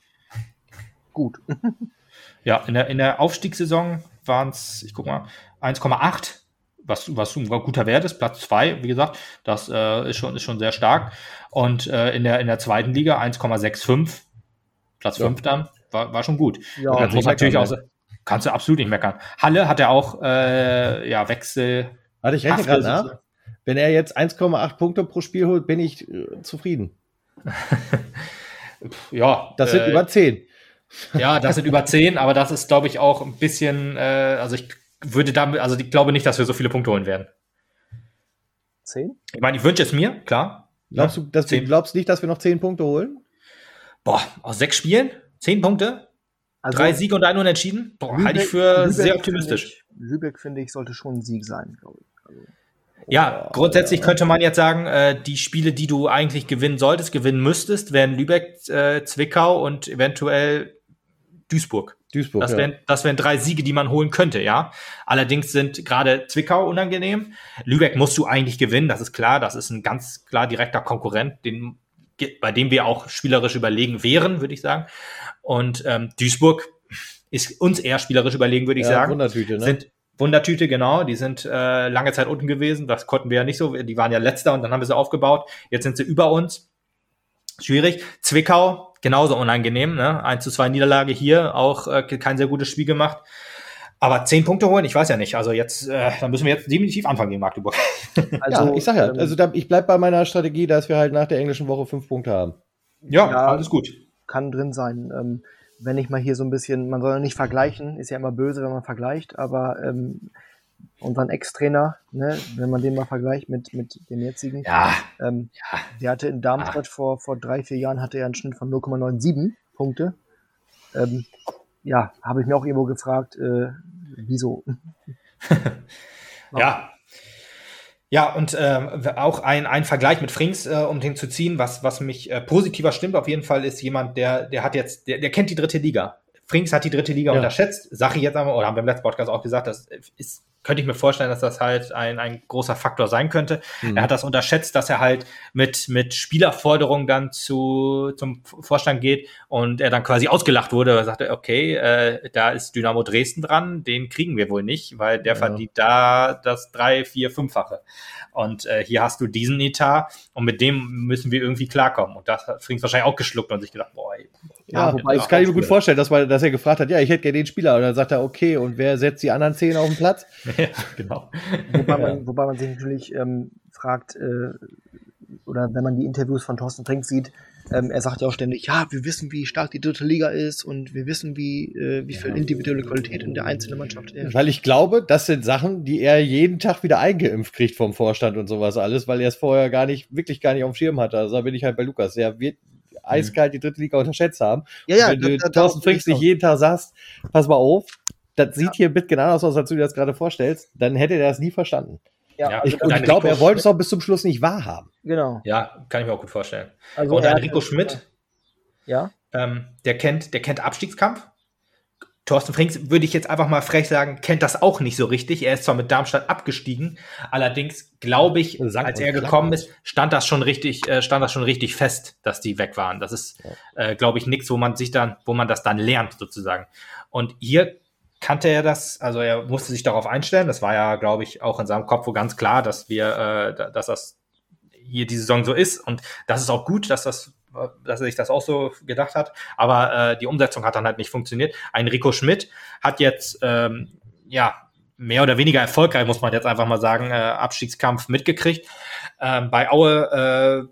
gut. ja, in der, in der Aufstiegssaison waren es, ich guck mal, 1,8, was, was ein guter Wert ist, Platz 2, wie gesagt, das äh, ist, schon, ist schon sehr stark. Und äh, in, der, in der zweiten Liga 1,65, Platz 5 ja. dann, war, war schon gut. Ja, das muss natürlich auch, kannst du absolut nicht meckern. Halle hat er auch äh, ja, Wechsel. Warte, ich rechne gerade nach. Wenn er jetzt 1,8 Punkte pro Spiel holt, bin ich äh, zufrieden. ja. Das sind äh, über 10. Ja, das sind über 10, aber das ist, glaube ich, auch ein bisschen, äh, also ich würde damit, also ich glaube nicht, dass wir so viele Punkte holen werden. 10? Ich meine, ich wünsche es mir, klar. Glaubst du, dass du glaubst nicht, dass wir noch 10 Punkte holen? Boah, aus sechs Spielen? 10 Punkte? Also, Drei Siege und ein Unentschieden? Boah, halte ich für Lübeck sehr optimistisch. Ich, Lübeck, finde ich, sollte schon ein Sieg sein, glaube ich. Also. Ja, grundsätzlich könnte man jetzt sagen, äh, die Spiele, die du eigentlich gewinnen solltest, gewinnen müsstest, wären Lübeck, äh, Zwickau und eventuell Duisburg. Duisburg. Das wären, ja. das wären drei Siege, die man holen könnte, ja. Allerdings sind gerade Zwickau unangenehm. Lübeck musst du eigentlich gewinnen, das ist klar. Das ist ein ganz klar direkter Konkurrent, den, bei dem wir auch spielerisch überlegen wären, würde ich sagen. Und ähm, Duisburg ist uns eher spielerisch überlegen, würde ich ja, sagen. Ne? Sind Wundertüte, genau. Die sind äh, lange Zeit unten gewesen. Das konnten wir ja nicht so. Die waren ja letzter und dann haben wir sie aufgebaut. Jetzt sind sie über uns. Schwierig. Zwickau, genauso unangenehm. Ne? 1 zu 2 Niederlage hier, auch äh, kein sehr gutes Spiel gemacht. Aber zehn Punkte holen, ich weiß ja nicht. Also jetzt, äh, dann müssen wir jetzt definitiv anfangen gegen Magdeburg. Also, ja, ich sag ja, ähm, also da, ich bleib bei meiner Strategie, dass wir halt nach der englischen Woche fünf Punkte haben. Ja, ja alles gut. Kann drin sein. Ähm, wenn ich mal hier so ein bisschen, man soll ja nicht vergleichen, ist ja immer böse, wenn man vergleicht, aber ähm, unseren Ex-Trainer, ne, wenn man den mal vergleicht mit, mit dem jetzigen, ja. Ähm, ja. der hatte in Darmstadt ja. vor, vor drei, vier Jahren hatte er einen Schnitt von 0,97 Punkte. Ähm, ja, habe ich mir auch irgendwo gefragt, äh, wieso? ja, ja, und ähm, auch ein, ein Vergleich mit Frings, äh, um den zu ziehen, was, was mich äh, positiver stimmt, auf jeden Fall ist jemand, der, der hat jetzt, der, der kennt die dritte Liga. Frings hat die dritte Liga ja. unterschätzt, sage ich jetzt einmal, oder haben wir im letzten Podcast auch gesagt, das ist könnte ich mir vorstellen, dass das halt ein, ein großer Faktor sein könnte. Mhm. Er hat das unterschätzt, dass er halt mit, mit Spielerforderungen dann zu, zum Vorstand geht und er dann quasi ausgelacht wurde. Er sagte, okay, äh, da ist Dynamo Dresden dran, den kriegen wir wohl nicht, weil der ja. verdient da das drei, vier, fünffache. Und äh, hier hast du diesen Etat und mit dem müssen wir irgendwie klarkommen. Und das hat Frings wahrscheinlich auch geschluckt und sich gedacht, boah, ey, ja, wobei das kann ich mir gut vorstellen, dass, man, dass er gefragt hat, ja, ich hätte gerne den Spieler. Und dann sagt er, okay, und wer setzt die anderen zehn auf den Platz? ja, genau. Wobei man, wobei man sich natürlich ähm, fragt, äh, oder wenn man die Interviews von Thorsten Trink sieht, ähm, er sagt ja auch ständig, ja, wir wissen, wie stark die dritte Liga ist und wir wissen, wie, äh, wie viel individuelle Qualität in der einzelnen Mannschaft herrscht. Weil ich glaube, das sind Sachen, die er jeden Tag wieder eingeimpft kriegt vom Vorstand und sowas alles, weil er es vorher gar nicht, wirklich gar nicht auf dem Schirm hatte. Also da bin ich halt bei Lukas. Er wird eiskalt die dritte Liga unterschätzt haben. Ja, ja, wenn du da, da, Thorsten Frings nicht jeden Tag sagst, pass mal auf, das sieht ja. hier mit genau aus, als du dir das gerade vorstellst, dann hätte er das nie verstanden. Ja, ja ich, und ich glaube, er wollte es auch bis zum Schluss nicht wahrhaben. Genau. Ja, kann ich mir auch gut vorstellen. Also und Enrico Schmidt, ja. Ähm, der kennt, der kennt Abstiegskampf. Thorsten Frings, würde ich jetzt einfach mal frech sagen, kennt das auch nicht so richtig. Er ist zwar mit Darmstadt abgestiegen, allerdings glaube ich, als er gekommen ist, stand das schon richtig, äh, stand das schon richtig fest, dass die weg waren. Das ist, äh, glaube ich, nichts, wo man sich dann, wo man das dann lernt sozusagen. Und hier kannte er das, also er musste sich darauf einstellen. Das war ja, glaube ich, auch in seinem Kopf wo ganz klar, dass wir, äh, dass das hier die Saison so ist und das ist auch gut, dass das dass er sich das auch so gedacht hat, aber äh, die Umsetzung hat dann halt nicht funktioniert. Ein Rico Schmidt hat jetzt ähm, ja mehr oder weniger erfolgreich, muss man jetzt einfach mal sagen, äh, Abstiegskampf mitgekriegt. Ähm, bei Aue,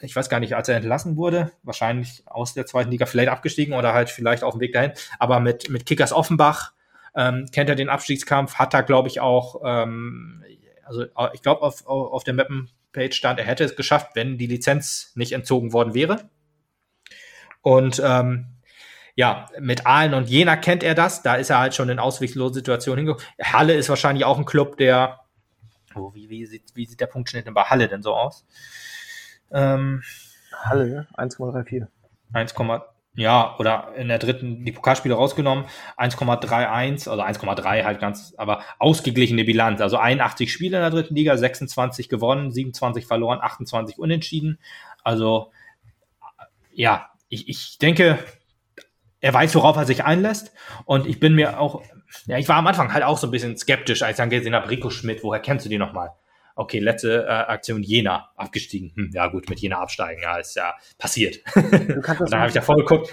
äh, ich weiß gar nicht, als er entlassen wurde, wahrscheinlich aus der zweiten Liga vielleicht abgestiegen oder halt vielleicht auf dem Weg dahin, aber mit, mit Kickers Offenbach ähm, kennt er den Abstiegskampf, hat da, glaube ich, auch, ähm, also ich glaube, auf, auf der Mappen-Page stand, er hätte es geschafft, wenn die Lizenz nicht entzogen worden wäre. Und ähm, ja, mit Aalen und Jena kennt er das. Da ist er halt schon in ausweglosen Situationen hingekommen. Halle ist wahrscheinlich auch ein Club, der. Oh, wie, wie, sieht, wie sieht der Punktschnitt denn bei Halle denn so aus? Ähm, Halle, 1,34. 1, ja, oder in der dritten die Pokalspiele rausgenommen, 1,31, also 1,3 halt ganz, aber ausgeglichene Bilanz. Also 81 Spiele in der dritten Liga, 26 gewonnen, 27 verloren, 28 unentschieden. Also ja, ich, ich denke, er weiß, worauf er sich einlässt. Und ich bin mir auch, ja, ich war am Anfang halt auch so ein bisschen skeptisch, als ich dann gesehen habe, Rico Schmidt, woher kennst du die nochmal? Okay, letzte äh, Aktion Jena abgestiegen. Hm, ja gut, mit Jena absteigen, ja, ist ja passiert. und dann habe ich da vorgeguckt,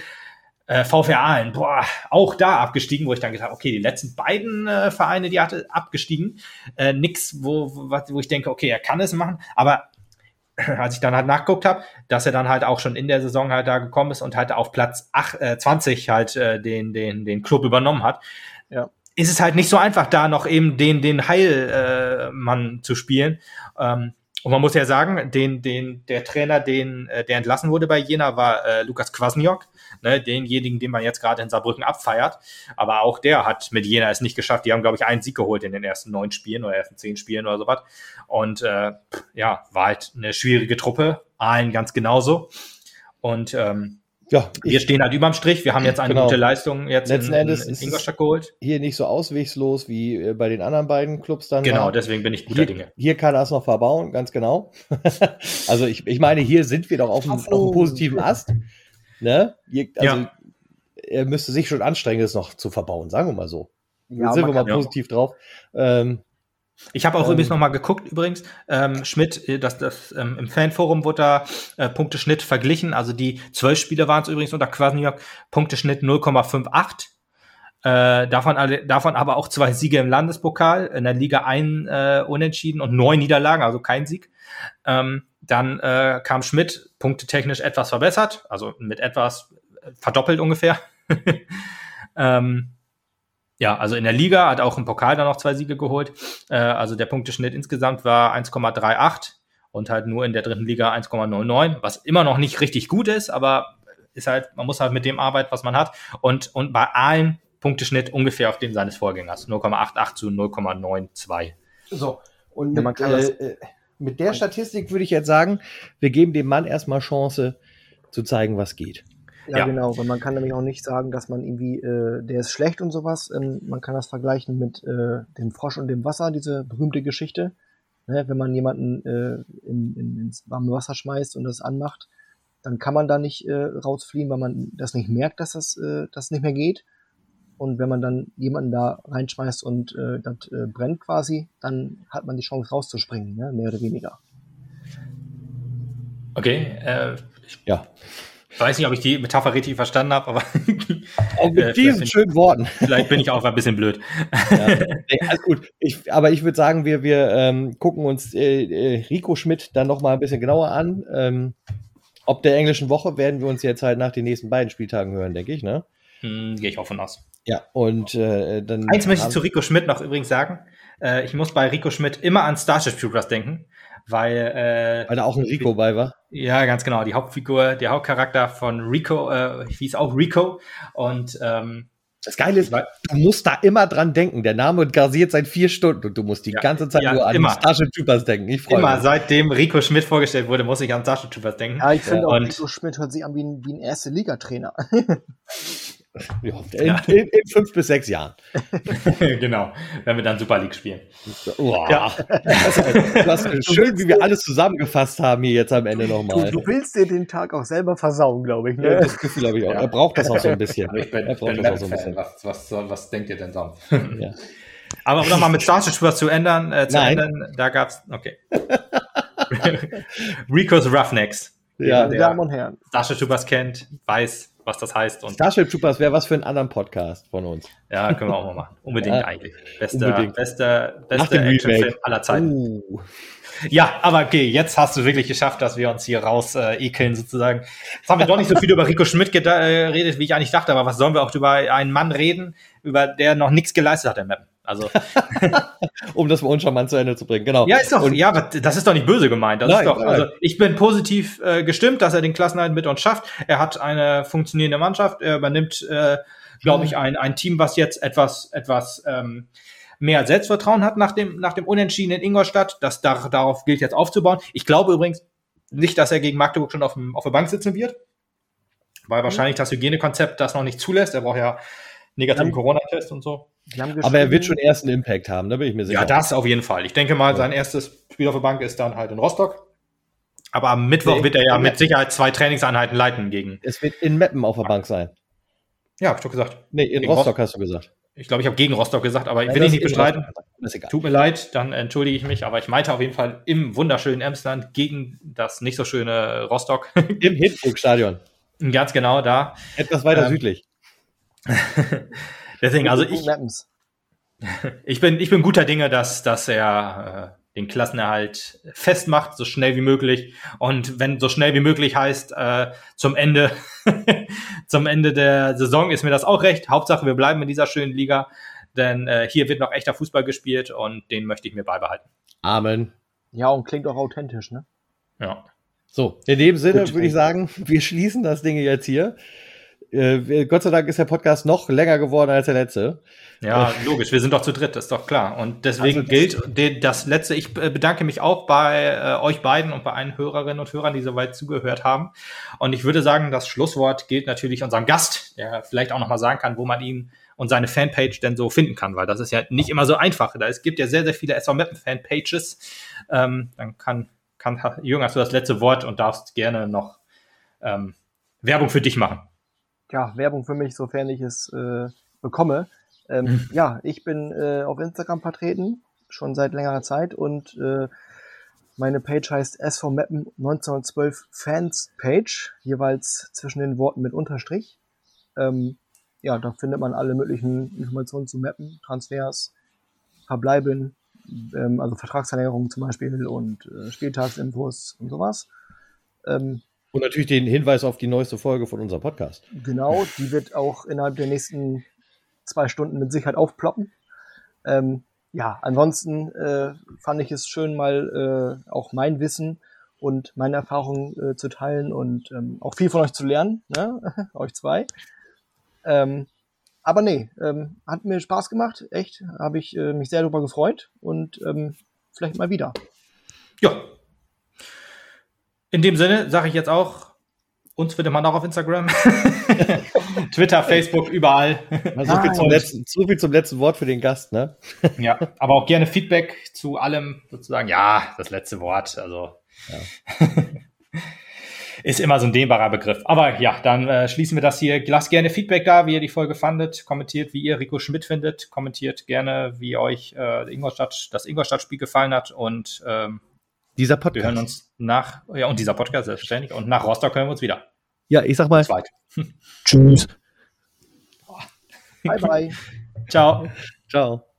äh, VfR Aalen, boah, auch da abgestiegen, wo ich dann gedacht okay, die letzten beiden äh, Vereine, die hatte abgestiegen. Äh, nix, wo, wo, wo ich denke, okay, er kann es machen, aber als ich dann halt nachgeguckt habe, dass er dann halt auch schon in der Saison halt da gekommen ist und halt auf Platz 8, äh, 20 halt äh, den, den, den Club übernommen hat, ja. Ist es halt nicht so einfach, da noch eben den, den Heilmann äh, zu spielen. Ähm, und man muss ja sagen, den, den, der Trainer, den, äh, der entlassen wurde bei Jena, war äh, Lukas Kwasniok, ne, denjenigen, den man jetzt gerade in Saarbrücken abfeiert. Aber auch der hat mit Jena es nicht geschafft. Die haben, glaube ich, einen Sieg geholt in den ersten neun Spielen oder ersten zehn Spielen oder sowas. Und äh, ja, war halt eine schwierige Truppe. Allen ganz genauso. Und ähm, ja, wir stehen halt überm Strich. Wir haben jetzt eine genau. gute Leistung jetzt Letzten in, Endes in, in Ingolstadt geholt. Hier nicht so auswegslos wie äh, bei den anderen beiden Clubs dann. Genau, war. deswegen bin ich guter hier, Dinge. Hier kann er es noch verbauen, ganz genau. also ich, ich meine, hier sind wir doch auf, einem, auf einem positiven Ast. Ne? Hier, also ja. er müsste sich schon anstrengen, es noch zu verbauen, sagen wir mal so. Ja, sind wir mal positiv ja. drauf. Ähm, ich habe auch ähm, übrigens nochmal geguckt, übrigens, ähm, Schmidt, äh, das, das, ähm, im Fanforum wurde da äh, Punkteschnitt verglichen. Also die zwölf Spiele waren es übrigens unter Kwasniok, Punkteschnitt 0,58. Äh, davon, alle, davon aber auch zwei Siege im Landespokal, in der Liga ein äh, Unentschieden und neun Niederlagen, also kein Sieg. Ähm, dann äh, kam Schmidt punktetechnisch etwas verbessert, also mit etwas äh, verdoppelt ungefähr. ähm, ja, also in der Liga hat auch im Pokal dann noch zwei Siege geholt. Äh, also der Punkteschnitt insgesamt war 1,38 und halt nur in der dritten Liga 1,99, was immer noch nicht richtig gut ist, aber ist halt, man muss halt mit dem arbeiten, was man hat. Und, und bei allen Punkteschnitt ungefähr auf dem seines Vorgängers. 0,88 zu 0,92. So, und mit, ja, äh, äh, mit der Statistik würde ich jetzt sagen, wir geben dem Mann erstmal Chance zu zeigen, was geht. Ja, ja, genau, weil man kann nämlich auch nicht sagen, dass man irgendwie, äh, der ist schlecht und sowas. Ähm, man kann das vergleichen mit äh, dem Frosch und dem Wasser, diese berühmte Geschichte. Ne? Wenn man jemanden äh, in, in, ins warme Wasser schmeißt und das anmacht, dann kann man da nicht äh, rausfliehen, weil man das nicht merkt, dass das, äh, das nicht mehr geht. Und wenn man dann jemanden da reinschmeißt und äh, das äh, brennt quasi, dann hat man die Chance rauszuspringen, ne? mehr oder weniger. Okay, äh, ja. Weiß nicht, ob ich die Metapher richtig verstanden habe, aber. Auch mit äh, diesen schönen Worten. Vielleicht bin ich auch ein bisschen blöd. Ja, nee, alles gut. Ich, aber ich würde sagen, wir, wir ähm, gucken uns äh, äh, Rico Schmidt dann noch mal ein bisschen genauer an. Ähm, ob der englischen Woche werden wir uns jetzt halt nach den nächsten beiden Spieltagen hören, denke ich, ne? Hm, Gehe ich auch von aus. Ja, und äh, dann. Eins möchte ich zu Rico Schmidt noch übrigens sagen. Äh, ich muss bei Rico Schmidt immer an Starship Troopers denken weil äh, weil da auch ein Rico bei war. Ja, ganz genau. Die Hauptfigur, der Hauptcharakter von Rico, äh, hieß auch Rico und ähm, das Geile ist, du musst da immer dran denken. Der Name garsiert seit vier Stunden und du musst die ja, ganze Zeit ja, nur an. Starship Troopers denken. Ich freue mich. Immer, seitdem Rico Schmidt vorgestellt wurde, muss ich an Starship Troopers denken. Ja, ich finde ja. auch, Rico Schmidt hört sich an wie ein, wie ein erste Liga-Trainer. Ja, in, in, in, fünf bis sechs Jahren. genau, wenn wir dann Super League spielen. Wow. Ja. Das, das ist schön, wie wir alles zusammengefasst haben hier jetzt am Ende nochmal. Du, du willst dir den Tag auch selber versauen, glaube ich. Ne? Ja, das Gefühl habe ich auch. Ja. Er braucht das auch so ein bisschen. Ich bin, er braucht das auch so ein bisschen. Was, was, was denkt ihr denn sonst? Ja. Aber um nochmal mit Starship was zu ändern, äh, zu Nein. ändern, da gab's, okay. Rico's Roughnecks. Ja, meine Damen und Herren. Starship Troopers kennt, weiß, was das heißt. Und Starship Troopers wäre was für einen anderen Podcast von uns. Ja, können wir auch mal machen. Unbedingt ja, eigentlich. Bester, unbedingt. bester, bester Actionfilm aller Zeiten. Uh. Ja, aber okay, jetzt hast du wirklich geschafft, dass wir uns hier raus äh, ekeln sozusagen. Jetzt haben wir doch nicht so viel über Rico Schmidt geredet, wie ich eigentlich dachte, aber was sollen wir auch über einen Mann reden, über der noch nichts geleistet hat im Mappen? Also um das mal uncharmant zu Ende zu bringen, genau. Ja, ist doch, Und, ja, das ist doch nicht böse gemeint. Das nein, ist doch, nein. also ich bin positiv äh, gestimmt, dass er den Klassenhalt mit uns schafft. Er hat eine funktionierende Mannschaft. Er übernimmt, äh, glaube ich, ein, ein Team, was jetzt etwas, etwas ähm, mehr Selbstvertrauen hat nach dem, nach dem Unentschieden in Ingolstadt. Das da, darauf gilt jetzt aufzubauen. Ich glaube übrigens nicht, dass er gegen Magdeburg schon auf, dem, auf der Bank sitzen wird, weil mhm. wahrscheinlich das Hygienekonzept das noch nicht zulässt. Er braucht ja negativen Corona-Test und so. Aber er wird schon erst einen Impact haben, da bin ich mir sicher. Ja, das auf jeden Fall. Ich denke mal, sein erstes Spiel auf der Bank ist dann halt in Rostock. Aber am Mittwoch wird er ja mit Sicherheit zwei Trainingseinheiten leiten gegen. Es wird in Meppen auf der Bank sein. Ja, hab ich doch gesagt. Nee, in Rostock Rost hast du gesagt. Ich glaube, ich habe gegen Rostock gesagt, aber Nein, will ich nicht bestreiten. Tut mir leid, dann entschuldige ich mich, aber ich meinte auf jeden Fall im wunderschönen Emsland gegen das nicht so schöne Rostock. Im Hinburg-Stadion. Ganz genau da. Etwas weiter ähm, südlich. Deswegen, also ich, ich bin, ich bin guter Dinge, dass, dass er äh, den Klassenerhalt festmacht, so schnell wie möglich. Und wenn so schnell wie möglich heißt, äh, zum Ende, zum Ende der Saison ist mir das auch recht. Hauptsache, wir bleiben in dieser schönen Liga, denn äh, hier wird noch echter Fußball gespielt und den möchte ich mir beibehalten. Amen. Ja, und klingt auch authentisch, ne? Ja. So, in dem Sinne würde ich sagen, wir schließen das Ding jetzt hier. Äh, Gott sei Dank ist der Podcast noch länger geworden als der letzte. Ja, äh, logisch. Wir sind doch zu dritt, das ist doch klar. Und deswegen also gilt das letzte. Ich bedanke mich auch bei äh, euch beiden und bei allen Hörerinnen und Hörern, die soweit zugehört haben. Und ich würde sagen, das Schlusswort gilt natürlich unserem Gast, der vielleicht auch nochmal sagen kann, wo man ihn und seine Fanpage denn so finden kann, weil das ist ja nicht immer so einfach. Da es gibt ja sehr, sehr viele SV Mappen Fanpages. Ähm, dann kann, kann Jürgen, hast du das letzte Wort und darfst gerne noch ähm, Werbung für dich machen ja, Werbung für mich, sofern ich es äh, bekomme. Ähm, mhm. Ja, ich bin äh, auf Instagram vertreten, schon seit längerer Zeit und äh, meine Page heißt SV Mappen 1912 Fans Page, jeweils zwischen den Worten mit Unterstrich. Ähm, ja, da findet man alle möglichen Informationen zu Mappen, Transfers, Verbleiben, ähm, also Vertragsverlängerungen zum Beispiel und äh, Spieltagsinfos und sowas. Ähm, und natürlich den Hinweis auf die neueste Folge von unserem Podcast. Genau, die wird auch innerhalb der nächsten zwei Stunden mit Sicherheit aufploppen. Ähm, ja, ansonsten äh, fand ich es schön, mal äh, auch mein Wissen und meine Erfahrungen äh, zu teilen und ähm, auch viel von euch zu lernen, ne? euch zwei. Ähm, aber nee, ähm, hat mir Spaß gemacht, echt, habe ich äh, mich sehr darüber gefreut und ähm, vielleicht mal wieder. Ja, in dem Sinne sage ich jetzt auch, uns findet man auch auf Instagram, Twitter, Facebook, überall. So viel, zum letzten, so viel zum letzten Wort für den Gast, ne? ja, aber auch gerne Feedback zu allem sozusagen. Ja, das letzte Wort, also ja. ist immer so ein dehnbarer Begriff. Aber ja, dann äh, schließen wir das hier. Lasst gerne Feedback da, wie ihr die Folge fandet. Kommentiert, wie ihr Rico Schmidt findet. Kommentiert gerne, wie euch äh, Ingolstadt, das Ingolstadt-Spiel gefallen hat. Und ähm, dieser Podcast. Wir hören uns nach, ja, und dieser Podcast selbstverständlich. Und nach Rostock hören wir uns wieder. Ja, ich sag mal. Zweit. Tschüss. Bye, bye. Ciao. Ciao.